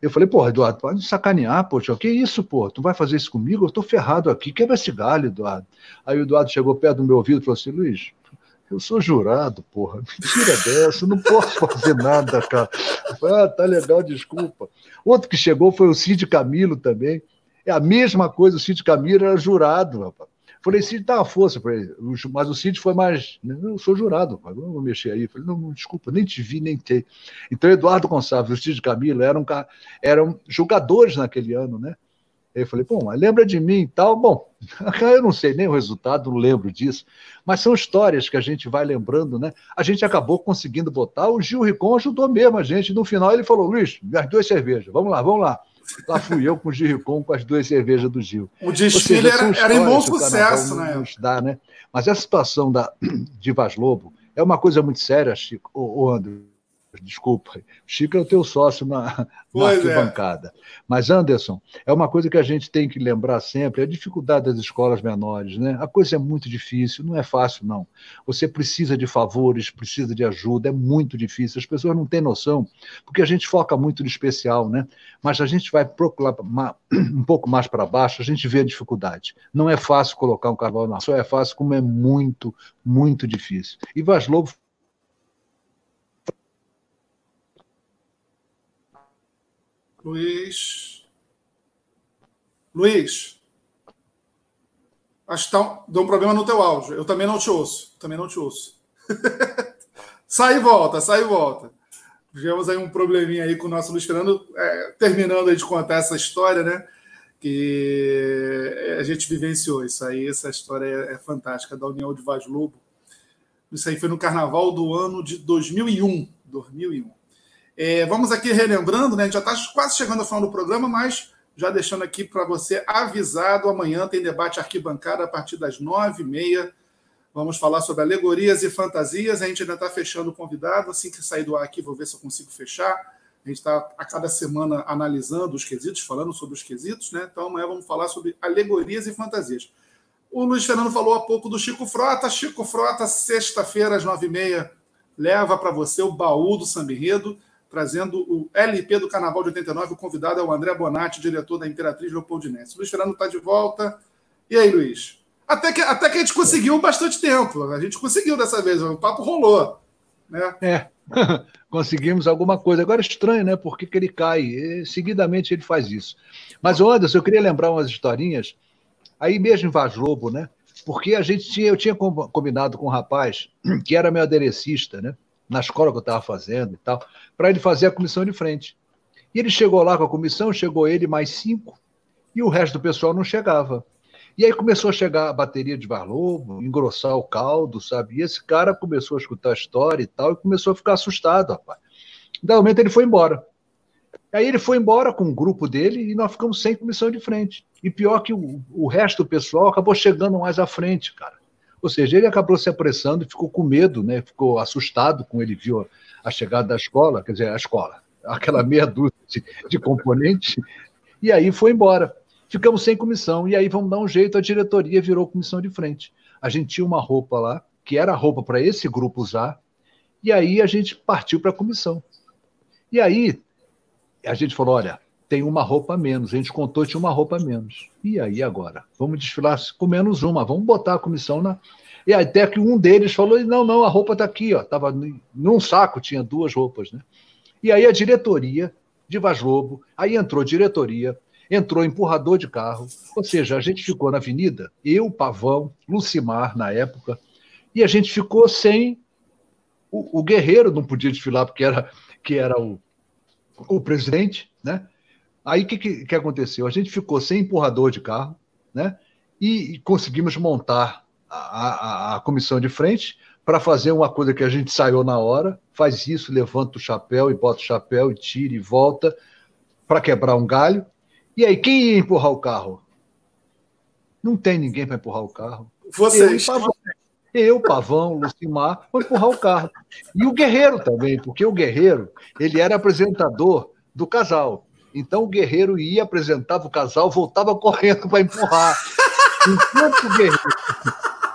Eu falei, porra, Eduardo, pode sacanear, poxa, que isso, pô? Tu vai fazer isso comigo? Eu tô ferrado aqui, quebra esse galho, Eduardo. Aí o Eduardo chegou perto do meu ouvido e falou assim, Luiz, eu sou jurado, porra. Mentira dessa, não posso fazer nada, cara. Falei, ah, tá legal, desculpa. Outro que chegou foi o Cid Camilo também. É a mesma coisa, o Cid Camilo era jurado, rapaz. Falei, Cid, dá uma força para ele. Mas o Cid foi mais. Eu sou jurado, rapaz, não vou mexer aí. Falei, não, não, desculpa, nem te vi, nem te. Então, Eduardo Gonçalves e o Cid Camilo eram, eram jogadores naquele ano, né? Eu falei, bom, lembra de mim e tal? Bom, eu não sei nem o resultado, não lembro disso, mas são histórias que a gente vai lembrando, né? A gente acabou conseguindo botar, o Gil Ricon ajudou mesmo a gente. No final ele falou, Luiz, as duas cervejas, vamos lá, vamos lá. Lá fui eu com o Gil Ricon com as duas cervejas do Gil. O desfile seja, era, era em bom sucesso, né? Dá, né? Mas essa situação da, de Vaz Lobo é uma coisa muito séria, Chico, ô André Desculpa, Chico é o teu sócio na, na é. arquibancada. É. Mas, Anderson, é uma coisa que a gente tem que lembrar sempre: a dificuldade das escolas menores. Né? A coisa é muito difícil, não é fácil, não. Você precisa de favores, precisa de ajuda, é muito difícil. As pessoas não têm noção, porque a gente foca muito no especial, né? mas a gente vai procurar um pouco mais para baixo, a gente vê a dificuldade. Não é fácil colocar um carnaval na só é fácil, como é muito, muito difícil. E Vaz Lobo Luiz. Luiz. Acho que tá, deu um problema no teu áudio. Eu também não te ouço. Também não te ouço. sai e volta, sai e volta. Tivemos aí um probleminha aí com o nosso Luiz Fernando, é, terminando de contar essa história, né? Que a gente vivenciou isso aí. Essa história é, é fantástica da União de Vaz Lobo. Isso aí foi no carnaval do ano de 2001. 2001. É, vamos aqui relembrando, né? A gente já está quase chegando ao final do programa, mas já deixando aqui para você avisado: amanhã tem debate arquibancada a partir das nove e meia. Vamos falar sobre alegorias e fantasias. A gente ainda está fechando o convidado. Assim que sair do ar aqui, vou ver se eu consigo fechar. A gente está a cada semana analisando os quesitos, falando sobre os quesitos, né? Então amanhã vamos falar sobre alegorias e fantasias. O Luiz Fernando falou há pouco do Chico Frota. Chico Frota, sexta-feira, às nove e meia, leva para você o baú do Samba Enredo trazendo o LP do Carnaval de 89. O convidado é o André Bonatti, diretor da Imperatriz Leopoldinense. Luiz Fernando está de volta. E aí, Luiz? Até que, até que a gente conseguiu bastante tempo. A gente conseguiu dessa vez, o papo rolou. Né? É, conseguimos alguma coisa. Agora é estranho, né? Porque que ele cai. E, seguidamente ele faz isso. Mas, Anderson, eu queria lembrar umas historinhas. Aí mesmo em Vaz né? Porque a gente tinha, eu tinha combinado com um rapaz que era meu aderecista, né? Na escola que eu estava fazendo e tal, para ele fazer a comissão de frente. E ele chegou lá com a comissão, chegou ele mais cinco, e o resto do pessoal não chegava. E aí começou a chegar a bateria de Varlobo, engrossar o caldo, sabe? E esse cara começou a escutar a história e tal, e começou a ficar assustado, rapaz. Da momento ele foi embora. Aí ele foi embora com o grupo dele e nós ficamos sem comissão de frente. E pior que o, o resto do pessoal acabou chegando mais à frente, cara. Ou seja, ele acabou se apressando e ficou com medo, né? ficou assustado com ele viu a chegada da escola, quer dizer, a escola, aquela meia dúzia de, de componentes, e aí foi embora. Ficamos sem comissão, e aí vamos dar um jeito, a diretoria virou comissão de frente. A gente tinha uma roupa lá, que era roupa para esse grupo usar, e aí a gente partiu para a comissão. E aí a gente falou: olha, tem uma roupa menos. A gente contou, tinha uma roupa menos. E aí agora? Vamos desfilar com menos uma, vamos botar a comissão na. E até que um deles falou: não, não, a roupa está aqui, ó. Estava num saco, tinha duas roupas, né? E aí a diretoria de Vaz Lobo, aí entrou diretoria, entrou empurrador de carro, ou seja, a gente ficou na avenida, eu, Pavão, Lucimar na época, e a gente ficou sem. O, o Guerreiro não podia desfilar porque era, que era o, o presidente, né? Aí o que, que, que, aconteceu? A gente ficou sem empurrador de carro, né? E, e conseguimos montar a, a, a, comissão de frente para fazer uma coisa que a gente saiu na hora, faz isso, levanta o chapéu e bota o chapéu e tira e volta para quebrar um galho. E aí, quem ia empurrar o carro? Não tem ninguém para empurrar o carro. Vocês. Eu, Pavão, eu, Pavão, Lucimar, vou empurrar o carro. E o Guerreiro também, porque o Guerreiro, ele era apresentador do casal. Então o guerreiro ia, apresentava o casal, voltava correndo para empurrar. Enquanto o, guerreiro,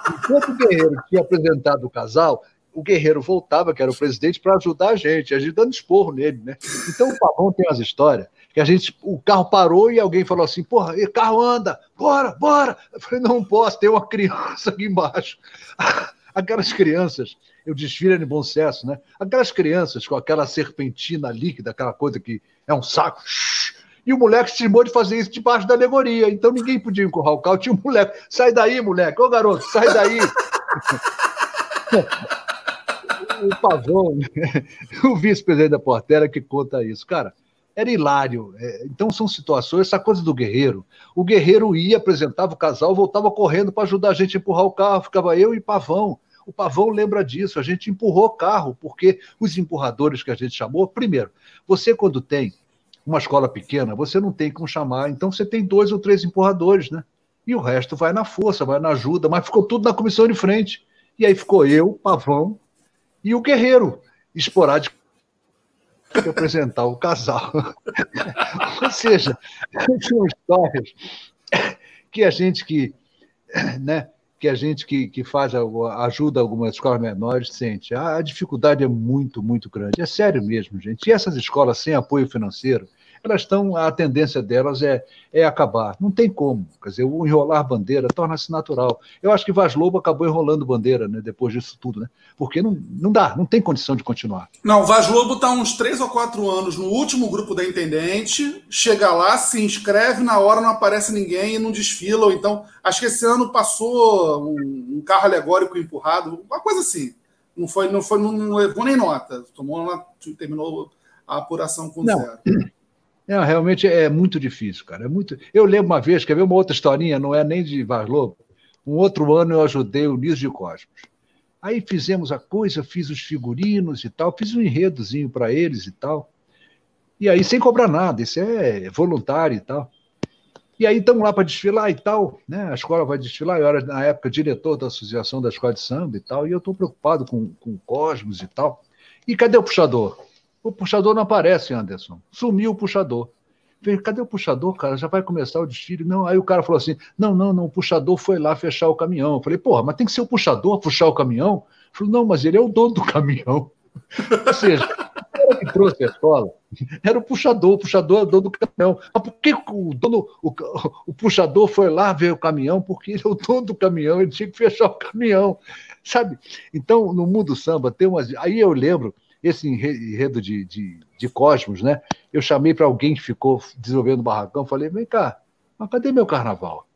enquanto o guerreiro tinha apresentado o casal, o guerreiro voltava, que era o presidente, para ajudar a gente, a gente dando esporro nele, né? Então o Pavão tem umas histórias que a gente, o carro parou e alguém falou assim, porra, o carro anda, bora, bora. Eu falei, não posso, tem uma criança aqui embaixo. Aquelas crianças, eu desfile de bom sucesso, né? Aquelas crianças com aquela serpentina líquida, aquela coisa que é um saco. E o moleque se cismou de fazer isso debaixo da alegoria. Então ninguém podia empurrar o carro. Tinha um moleque. Sai daí, moleque. Ô, garoto, sai daí. o Pavão, o vice-presidente da Portela, que conta isso. Cara, era hilário. É, então são situações, essa coisa do guerreiro. O guerreiro ia, apresentava o casal, voltava correndo para ajudar a gente a empurrar o carro, ficava eu e Pavão. O Pavão lembra disso, a gente empurrou carro, porque os empurradores que a gente chamou, primeiro, você quando tem uma escola pequena, você não tem como chamar, então você tem dois ou três empurradores, né? E o resto vai na força, vai na ajuda, mas ficou tudo na comissão de frente. E aí ficou eu, Pavão e o Guerreiro, esporádico apresentar o casal. Ou seja, são histórias que a gente que, né, que a gente que, que faz ajuda algumas escolas menores sente. A, dificuldade é muito, muito grande. É sério mesmo, gente. E essas escolas sem apoio financeiro, elas estão, a tendência delas é, é acabar. Não tem como. Quer dizer, o enrolar bandeira torna-se natural. Eu acho que Vaz Lobo acabou enrolando bandeira né, depois disso tudo, né? Porque não, não dá, não tem condição de continuar. Não, Vaz Lobo está uns três ou quatro anos no último grupo da Intendente, chega lá, se inscreve, na hora não aparece ninguém e não desfila. Então, acho que esse ano passou um, um carro alegórico empurrado, uma coisa assim. Não foi, não foi, não levou nem nota. Tomou, terminou a apuração com não. zero. Não, realmente é muito difícil, cara. É muito... Eu lembro uma vez, quer ver uma outra historinha, não é nem de Vaz. Um outro ano eu ajudei o Niso de Cosmos. Aí fizemos a coisa, fiz os figurinos e tal, fiz um enredozinho para eles e tal. E aí sem cobrar nada, isso é voluntário e tal. E aí estamos lá para desfilar e tal, né? A escola vai desfilar, eu era na época diretor da Associação da Escola de Samba e tal, e eu estou preocupado com, com o Cosmos e tal. E cadê o puxador? O puxador não aparece, Anderson. Sumiu o puxador. Falei, cadê o puxador, cara? Já vai começar o desfile? Não. Aí o cara falou assim: não, não, não, o puxador foi lá fechar o caminhão. Eu falei, porra, mas tem que ser o puxador puxar o caminhão? Falou, não, mas ele é o dono do caminhão. Ou seja, o que trouxe a escola era o puxador, o puxador é o dono do caminhão. Mas por que o dono, o, o puxador foi lá ver o caminhão? Porque ele é o dono do caminhão, ele tinha que fechar o caminhão. Sabe? Então, no mundo samba, tem umas. Aí eu lembro esse enredo de, de, de Cosmos, né? Eu chamei para alguém que ficou desenvolvendo o barracão, falei, vem cá, mas cadê meu carnaval?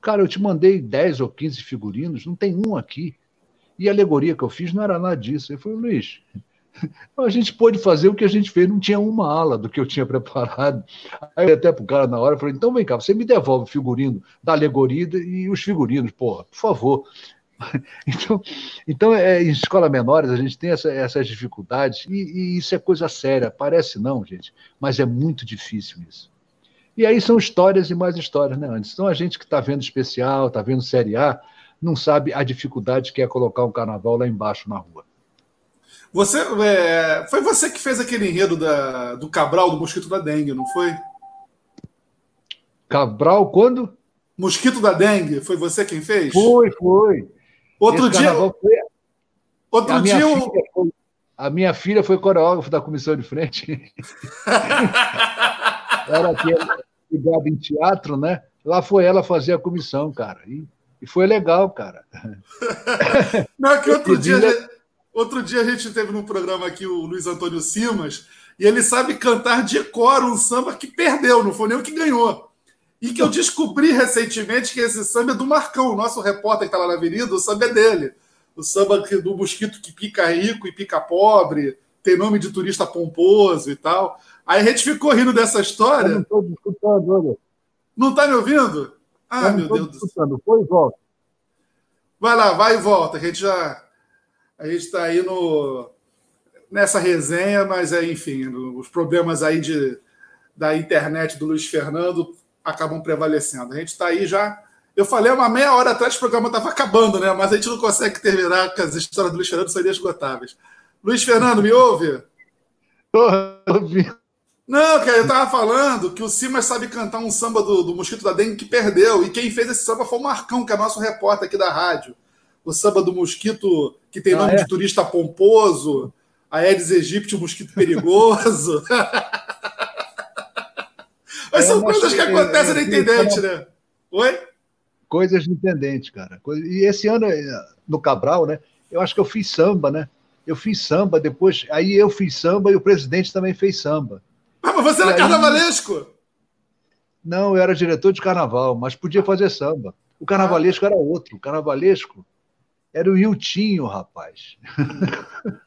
Cara, eu te mandei 10 ou 15 figurinos, não tem um aqui. E a alegoria que eu fiz não era nada disso. Eu falei, Luiz, a gente pôde fazer o que a gente fez, não tinha uma ala do que eu tinha preparado. Aí até pro cara na hora, falei, então vem cá, você me devolve o figurino da alegoria e os figurinos, porra, por favor. Então, então é, em escola menores a gente tem essa, essas dificuldades e, e, isso é coisa séria. Parece não, gente, mas é muito difícil isso. E aí são histórias e mais histórias, né, Antes? Então a gente que está vendo especial, está vendo série A, não sabe a dificuldade que é colocar um carnaval lá embaixo na rua. Você é, foi você que fez aquele enredo da, do Cabral do mosquito da dengue, não foi? Cabral quando? Mosquito da dengue, foi você quem fez? Foi, foi. Outro Esse dia. Foi... Outro a dia. Minha foi... A minha filha foi coreógrafa da comissão de frente. Era ligada em teatro, né? Lá foi ela fazer a comissão, cara. E, e foi legal, cara. Não, é que outro dia, outro dia a gente teve no programa aqui o Luiz Antônio Simas, e ele sabe cantar de cor um samba que perdeu, não foi nem o que ganhou. E que eu descobri recentemente que esse samba é do Marcão, o nosso repórter que está lá na avenida, o samba é dele. O samba do mosquito que pica rico e pica pobre, tem nome de turista pomposo e tal. Aí a gente ficou rindo dessa história. Eu não estou escutando, olha. Não está me ouvindo? Ah, meu Deus do céu. Foi e volta. Vai lá, vai e volta. A gente já. A gente está aí no, nessa resenha, mas é, enfim, os problemas aí de, da internet do Luiz Fernando acabam prevalecendo. A gente está aí já. Eu falei uma meia hora atrás, o programa estava acabando, né? Mas a gente não consegue terminar, com as histórias do Luiz Fernando são inesgotáveis. Luiz Fernando, me ouve? Ouvi. Não, cara, eu estava falando que o Simas sabe cantar um samba do, do Mosquito da Dengue que perdeu. E quem fez esse samba foi o Marcão, que é nosso repórter aqui da rádio. O samba do Mosquito, que tem ah, nome é? de turista pomposo. A Aedes aegypti, o mosquito perigoso. Mas são coisas que acontecem na intendente, né? Oi? Coisas de intendente, cara. E esse ano, no Cabral, né? Eu acho que eu fiz samba, né? Eu fiz samba, depois. Aí eu fiz samba e o presidente também fez samba. Ah, mas você era aí... carnavalesco? Não, eu era diretor de carnaval, mas podia fazer samba. O carnavalesco era outro. O carnavalesco era o Iltinho, rapaz.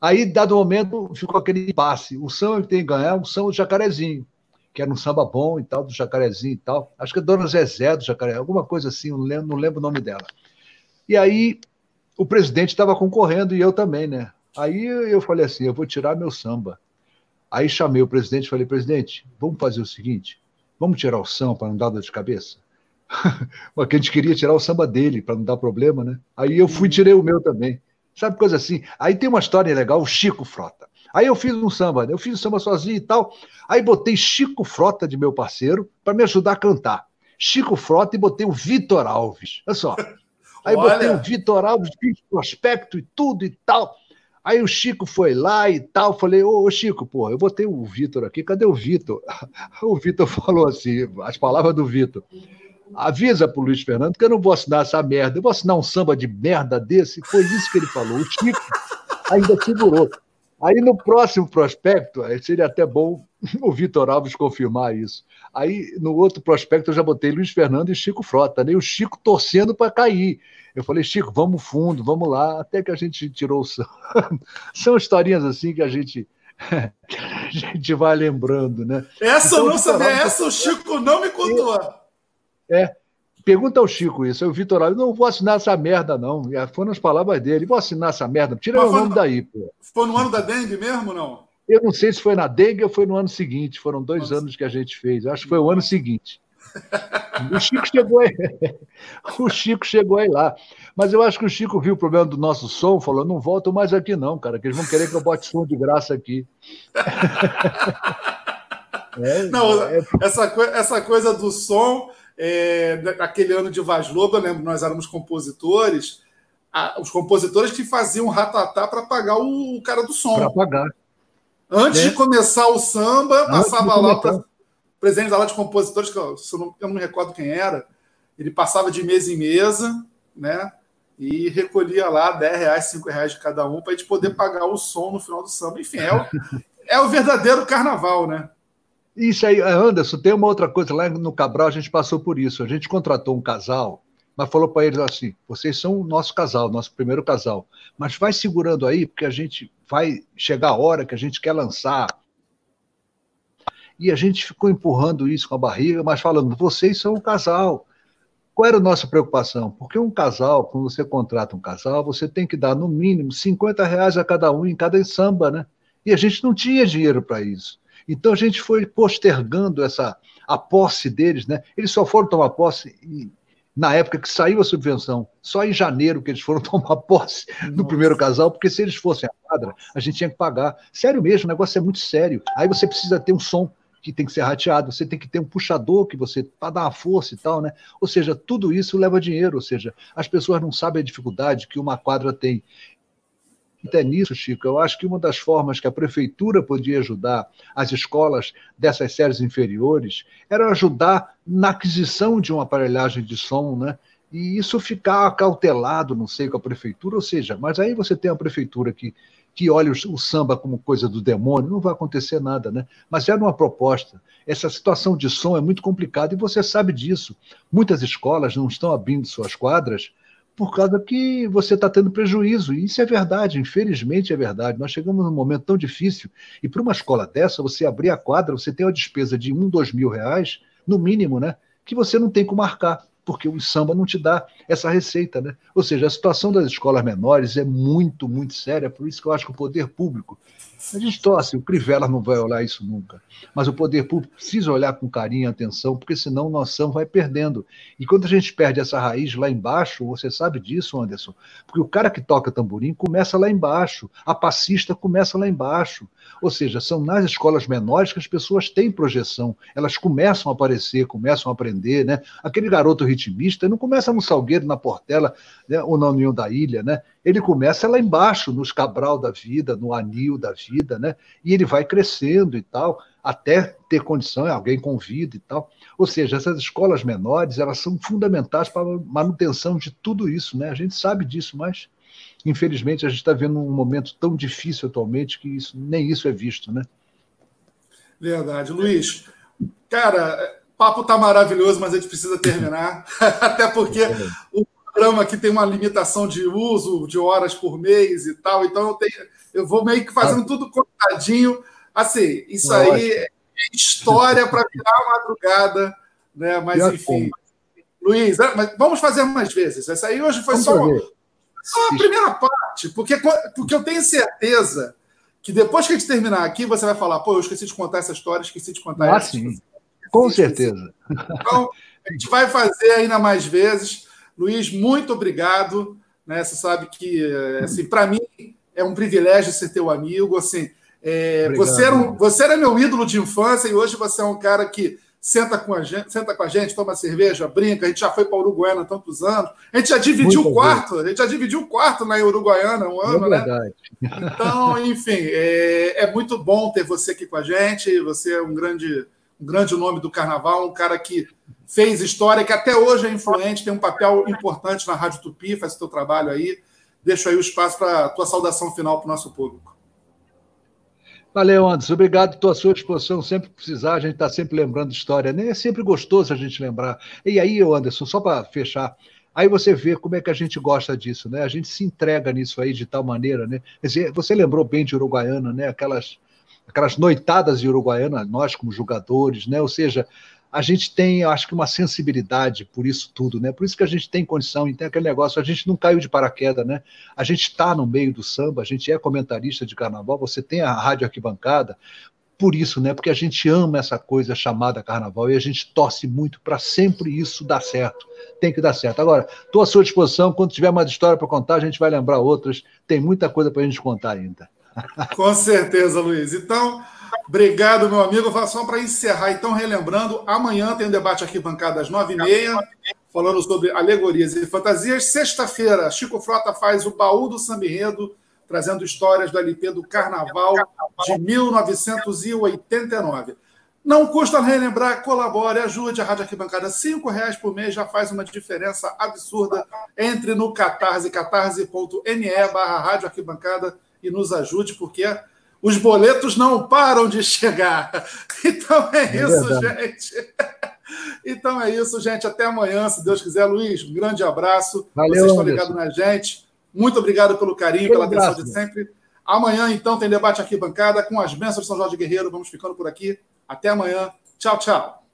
Aí, dado o momento, ficou aquele passe. O samba tem que ganhar é o samba do Jacarezinho, que era um samba bom e tal, do Jacarezinho e tal. Acho que é Dona Zezé do Jacaré, alguma coisa assim, não lembro, não lembro o nome dela. E aí, o presidente estava concorrendo e eu também, né? Aí eu falei assim: eu vou tirar meu samba. Aí chamei o presidente e falei: presidente, vamos fazer o seguinte: vamos tirar o samba para não dar dor de cabeça? Porque a gente queria tirar o samba dele para não dar problema, né? Aí eu fui tirei o meu também. Sabe coisa assim? Aí tem uma história legal, o Chico Frota. Aí eu fiz um samba, eu fiz um samba sozinho e tal. Aí botei Chico Frota de meu parceiro para me ajudar a cantar. Chico Frota e botei o Vitor Alves. Olha só. Aí Olha. botei o Vitor Alves, fiz prospecto e tudo e tal. Aí o Chico foi lá e tal. Falei, ô, ô Chico, pô, eu botei o Vitor aqui, cadê o Vitor? O Vitor falou assim, as palavras do Vitor. Avisa pro Luiz Fernando que eu não vou assinar essa merda. Eu vou assinar um samba de merda desse. Foi isso que ele falou. O Chico ainda segurou. Aí no próximo prospecto, seria até bom o Vitor Alves confirmar isso. Aí no outro prospecto eu já botei Luiz Fernando e Chico Frota, né? E o Chico torcendo para cair. Eu falei, Chico, vamos fundo, vamos lá, até que a gente tirou o. São historinhas assim que a gente a gente vai lembrando, né? Essa então, eu não sabia, essa o Chico não me contou. É. Pergunta ao Chico isso. o Vitor Alves, não vou assinar essa merda, não. Foram as palavras dele. Vou assinar essa merda. Tira o nome daí, pô. Foi no ano da dengue mesmo, não? Eu não sei se foi na dengue ou foi no ano seguinte. Foram dois Nossa. anos que a gente fez. Acho que foi o ano seguinte. O Chico chegou aí. O Chico chegou aí lá. Mas eu acho que o Chico viu o problema do nosso som, falou: não volto mais aqui, não, cara, que eles vão querer que eu bote som de graça aqui. É, não, é... Essa, essa coisa do som é, ano de Vaz Lobo, eu lembro, nós éramos compositores, a, os compositores que faziam ratatá para pagar o, cara do som. Para pagar. Antes é. de começar o samba, Antes passava lá o presidente da aula de compositores, que eu, eu, não, eu não me recordo quem era, ele passava de mesa em mesa, né? E recolhia lá 10 reais, 5 reais de cada um para a gente poder pagar o som no final do samba. Enfim, é o, é o verdadeiro carnaval, né? Isso aí, Anderson, tem uma outra coisa. Lá no Cabral a gente passou por isso. A gente contratou um casal, mas falou para eles assim: vocês são o nosso casal, nosso primeiro casal. Mas vai segurando aí, porque a gente vai chegar a hora que a gente quer lançar. E a gente ficou empurrando isso com a barriga, mas falando: vocês são um casal. Qual era a nossa preocupação? Porque um casal, quando você contrata um casal, você tem que dar no mínimo 50 reais a cada um em cada samba, né? E a gente não tinha dinheiro para isso. Então a gente foi postergando essa a posse deles, né? Eles só foram tomar posse na época que saiu a subvenção, só em janeiro que eles foram tomar posse no primeiro casal, porque se eles fossem a quadra, a gente tinha que pagar. Sério mesmo, o negócio é muito sério. Aí você precisa ter um som que tem que ser rateado, você tem que ter um puxador que você para dar uma força e tal, né? Ou seja, tudo isso leva dinheiro, ou seja, as pessoas não sabem a dificuldade que uma quadra tem é nisso, Chico. Eu acho que uma das formas que a prefeitura podia ajudar as escolas dessas séries inferiores era ajudar na aquisição de uma aparelhagem de som, né? E isso ficar cautelado, não sei, com a prefeitura, ou seja, mas aí você tem a prefeitura que, que olha o, o samba como coisa do demônio, não vai acontecer nada, né? Mas era uma proposta. Essa situação de som é muito complicada e você sabe disso. Muitas escolas não estão abrindo suas quadras por causa que você está tendo prejuízo. E isso é verdade, infelizmente é verdade. Nós chegamos num momento tão difícil, e para uma escola dessa, você abrir a quadra, você tem uma despesa de um, dois mil reais, no mínimo, né? Que você não tem como marcar, porque o samba não te dá essa receita, né? Ou seja, a situação das escolas menores é muito, muito séria, por isso que eu acho que o poder público a gente torce, o Crivella não vai olhar isso nunca. Mas o poder público precisa olhar com carinho e atenção, porque senão noção vai perdendo. E quando a gente perde essa raiz lá embaixo, você sabe disso, Anderson, porque o cara que toca tamborim começa lá embaixo, a passista começa lá embaixo. Ou seja, são nas escolas menores que as pessoas têm projeção, elas começam a aparecer, começam a aprender, né? Aquele garoto ritmista não começa no Salgueiro, na Portela, né? ou na União da Ilha, né? Ele começa lá embaixo, nos Cabral da vida, no Anil da vida, né? E ele vai crescendo e tal, até ter condição, alguém convida e tal. Ou seja, essas escolas menores, elas são fundamentais para a manutenção de tudo isso, né? A gente sabe disso, mas infelizmente a gente está vendo um momento tão difícil atualmente que isso, nem isso é visto, né? Verdade. Luiz, cara, papo tá maravilhoso, mas a gente precisa terminar, até porque o programa que tem uma limitação de uso de horas por mês e tal, então eu, tenho, eu vou meio que fazendo tudo contadinho. Assim, isso aí é história para virar madrugada, né? Mas enfim. Luiz, é, mas vamos fazer mais vezes. Essa aí hoje foi só, só a primeira parte, porque, porque eu tenho certeza que depois que a gente terminar aqui, você vai falar, pô, eu esqueci de contar essa história, esqueci de contar ah, essa. Sim. Com certeza. Então, a gente vai fazer ainda mais vezes. Luiz, muito obrigado. Né? Você sabe que, assim, para mim é um privilégio ser teu amigo. Assim, é, você, era um, você era meu ídolo de infância e hoje você é um cara que senta com a gente, senta com a gente, toma cerveja, brinca. A gente já foi para Uruguaiana há tantos anos. A gente já dividiu o quarto, bem. a gente já dividiu o quarto na Uruguaiana um ano, é né? Então, enfim, é, é, muito bom ter você aqui com a gente. Você é um grande, um grande nome do carnaval, um cara que fez história, que até hoje é influente, tem um papel importante na Rádio Tupi, faz o seu trabalho aí. Deixo aí o espaço para a tua saudação final para o nosso público. Valeu, Anderson. Obrigado. À sua disposição. Sempre precisar, a gente está sempre lembrando história. Né? É sempre gostoso a gente lembrar. E aí, Anderson, só para fechar, aí você vê como é que a gente gosta disso, né? A gente se entrega nisso aí de tal maneira, né? Quer dizer, você lembrou bem de Uruguaiana, né? Aquelas, aquelas noitadas de Uruguaiana, nós como jogadores, né? Ou seja, a gente tem, acho que, uma sensibilidade por isso tudo, né? Por isso que a gente tem condição, e tem aquele negócio, a gente não caiu de paraquedas, né? A gente está no meio do samba, a gente é comentarista de carnaval, você tem a rádio arquibancada, por isso, né? Porque a gente ama essa coisa chamada carnaval e a gente torce muito para sempre isso dar certo. Tem que dar certo. Agora, estou à sua disposição. Quando tiver mais história para contar, a gente vai lembrar outras. Tem muita coisa para a gente contar ainda. Com certeza, Luiz. Então, Obrigado, meu amigo. Só para encerrar, então, relembrando, amanhã tem um debate aqui bancada às nove e meia, falando sobre alegorias e fantasias. Sexta-feira, Chico Frota faz o baú do Sambirredo, trazendo histórias do LP do Carnaval de 1989. Não custa relembrar, colabore, ajude a Rádio Arquibancada. Cinco reais por mês já faz uma diferença absurda. Entre no Catarse, catarse.me barra Rádio Arquibancada e nos ajude, porque os boletos não param de chegar. Então é, é isso, verdade. gente. Então é isso, gente. Até amanhã, se Deus quiser. Luiz, um grande abraço. Valeu, Vocês estão ligados na gente. Muito obrigado pelo carinho, pela atenção de sempre. Amanhã, então, tem debate aqui bancada com as bênçãos de São Jorge Guerreiro. Vamos ficando por aqui. Até amanhã. Tchau, tchau.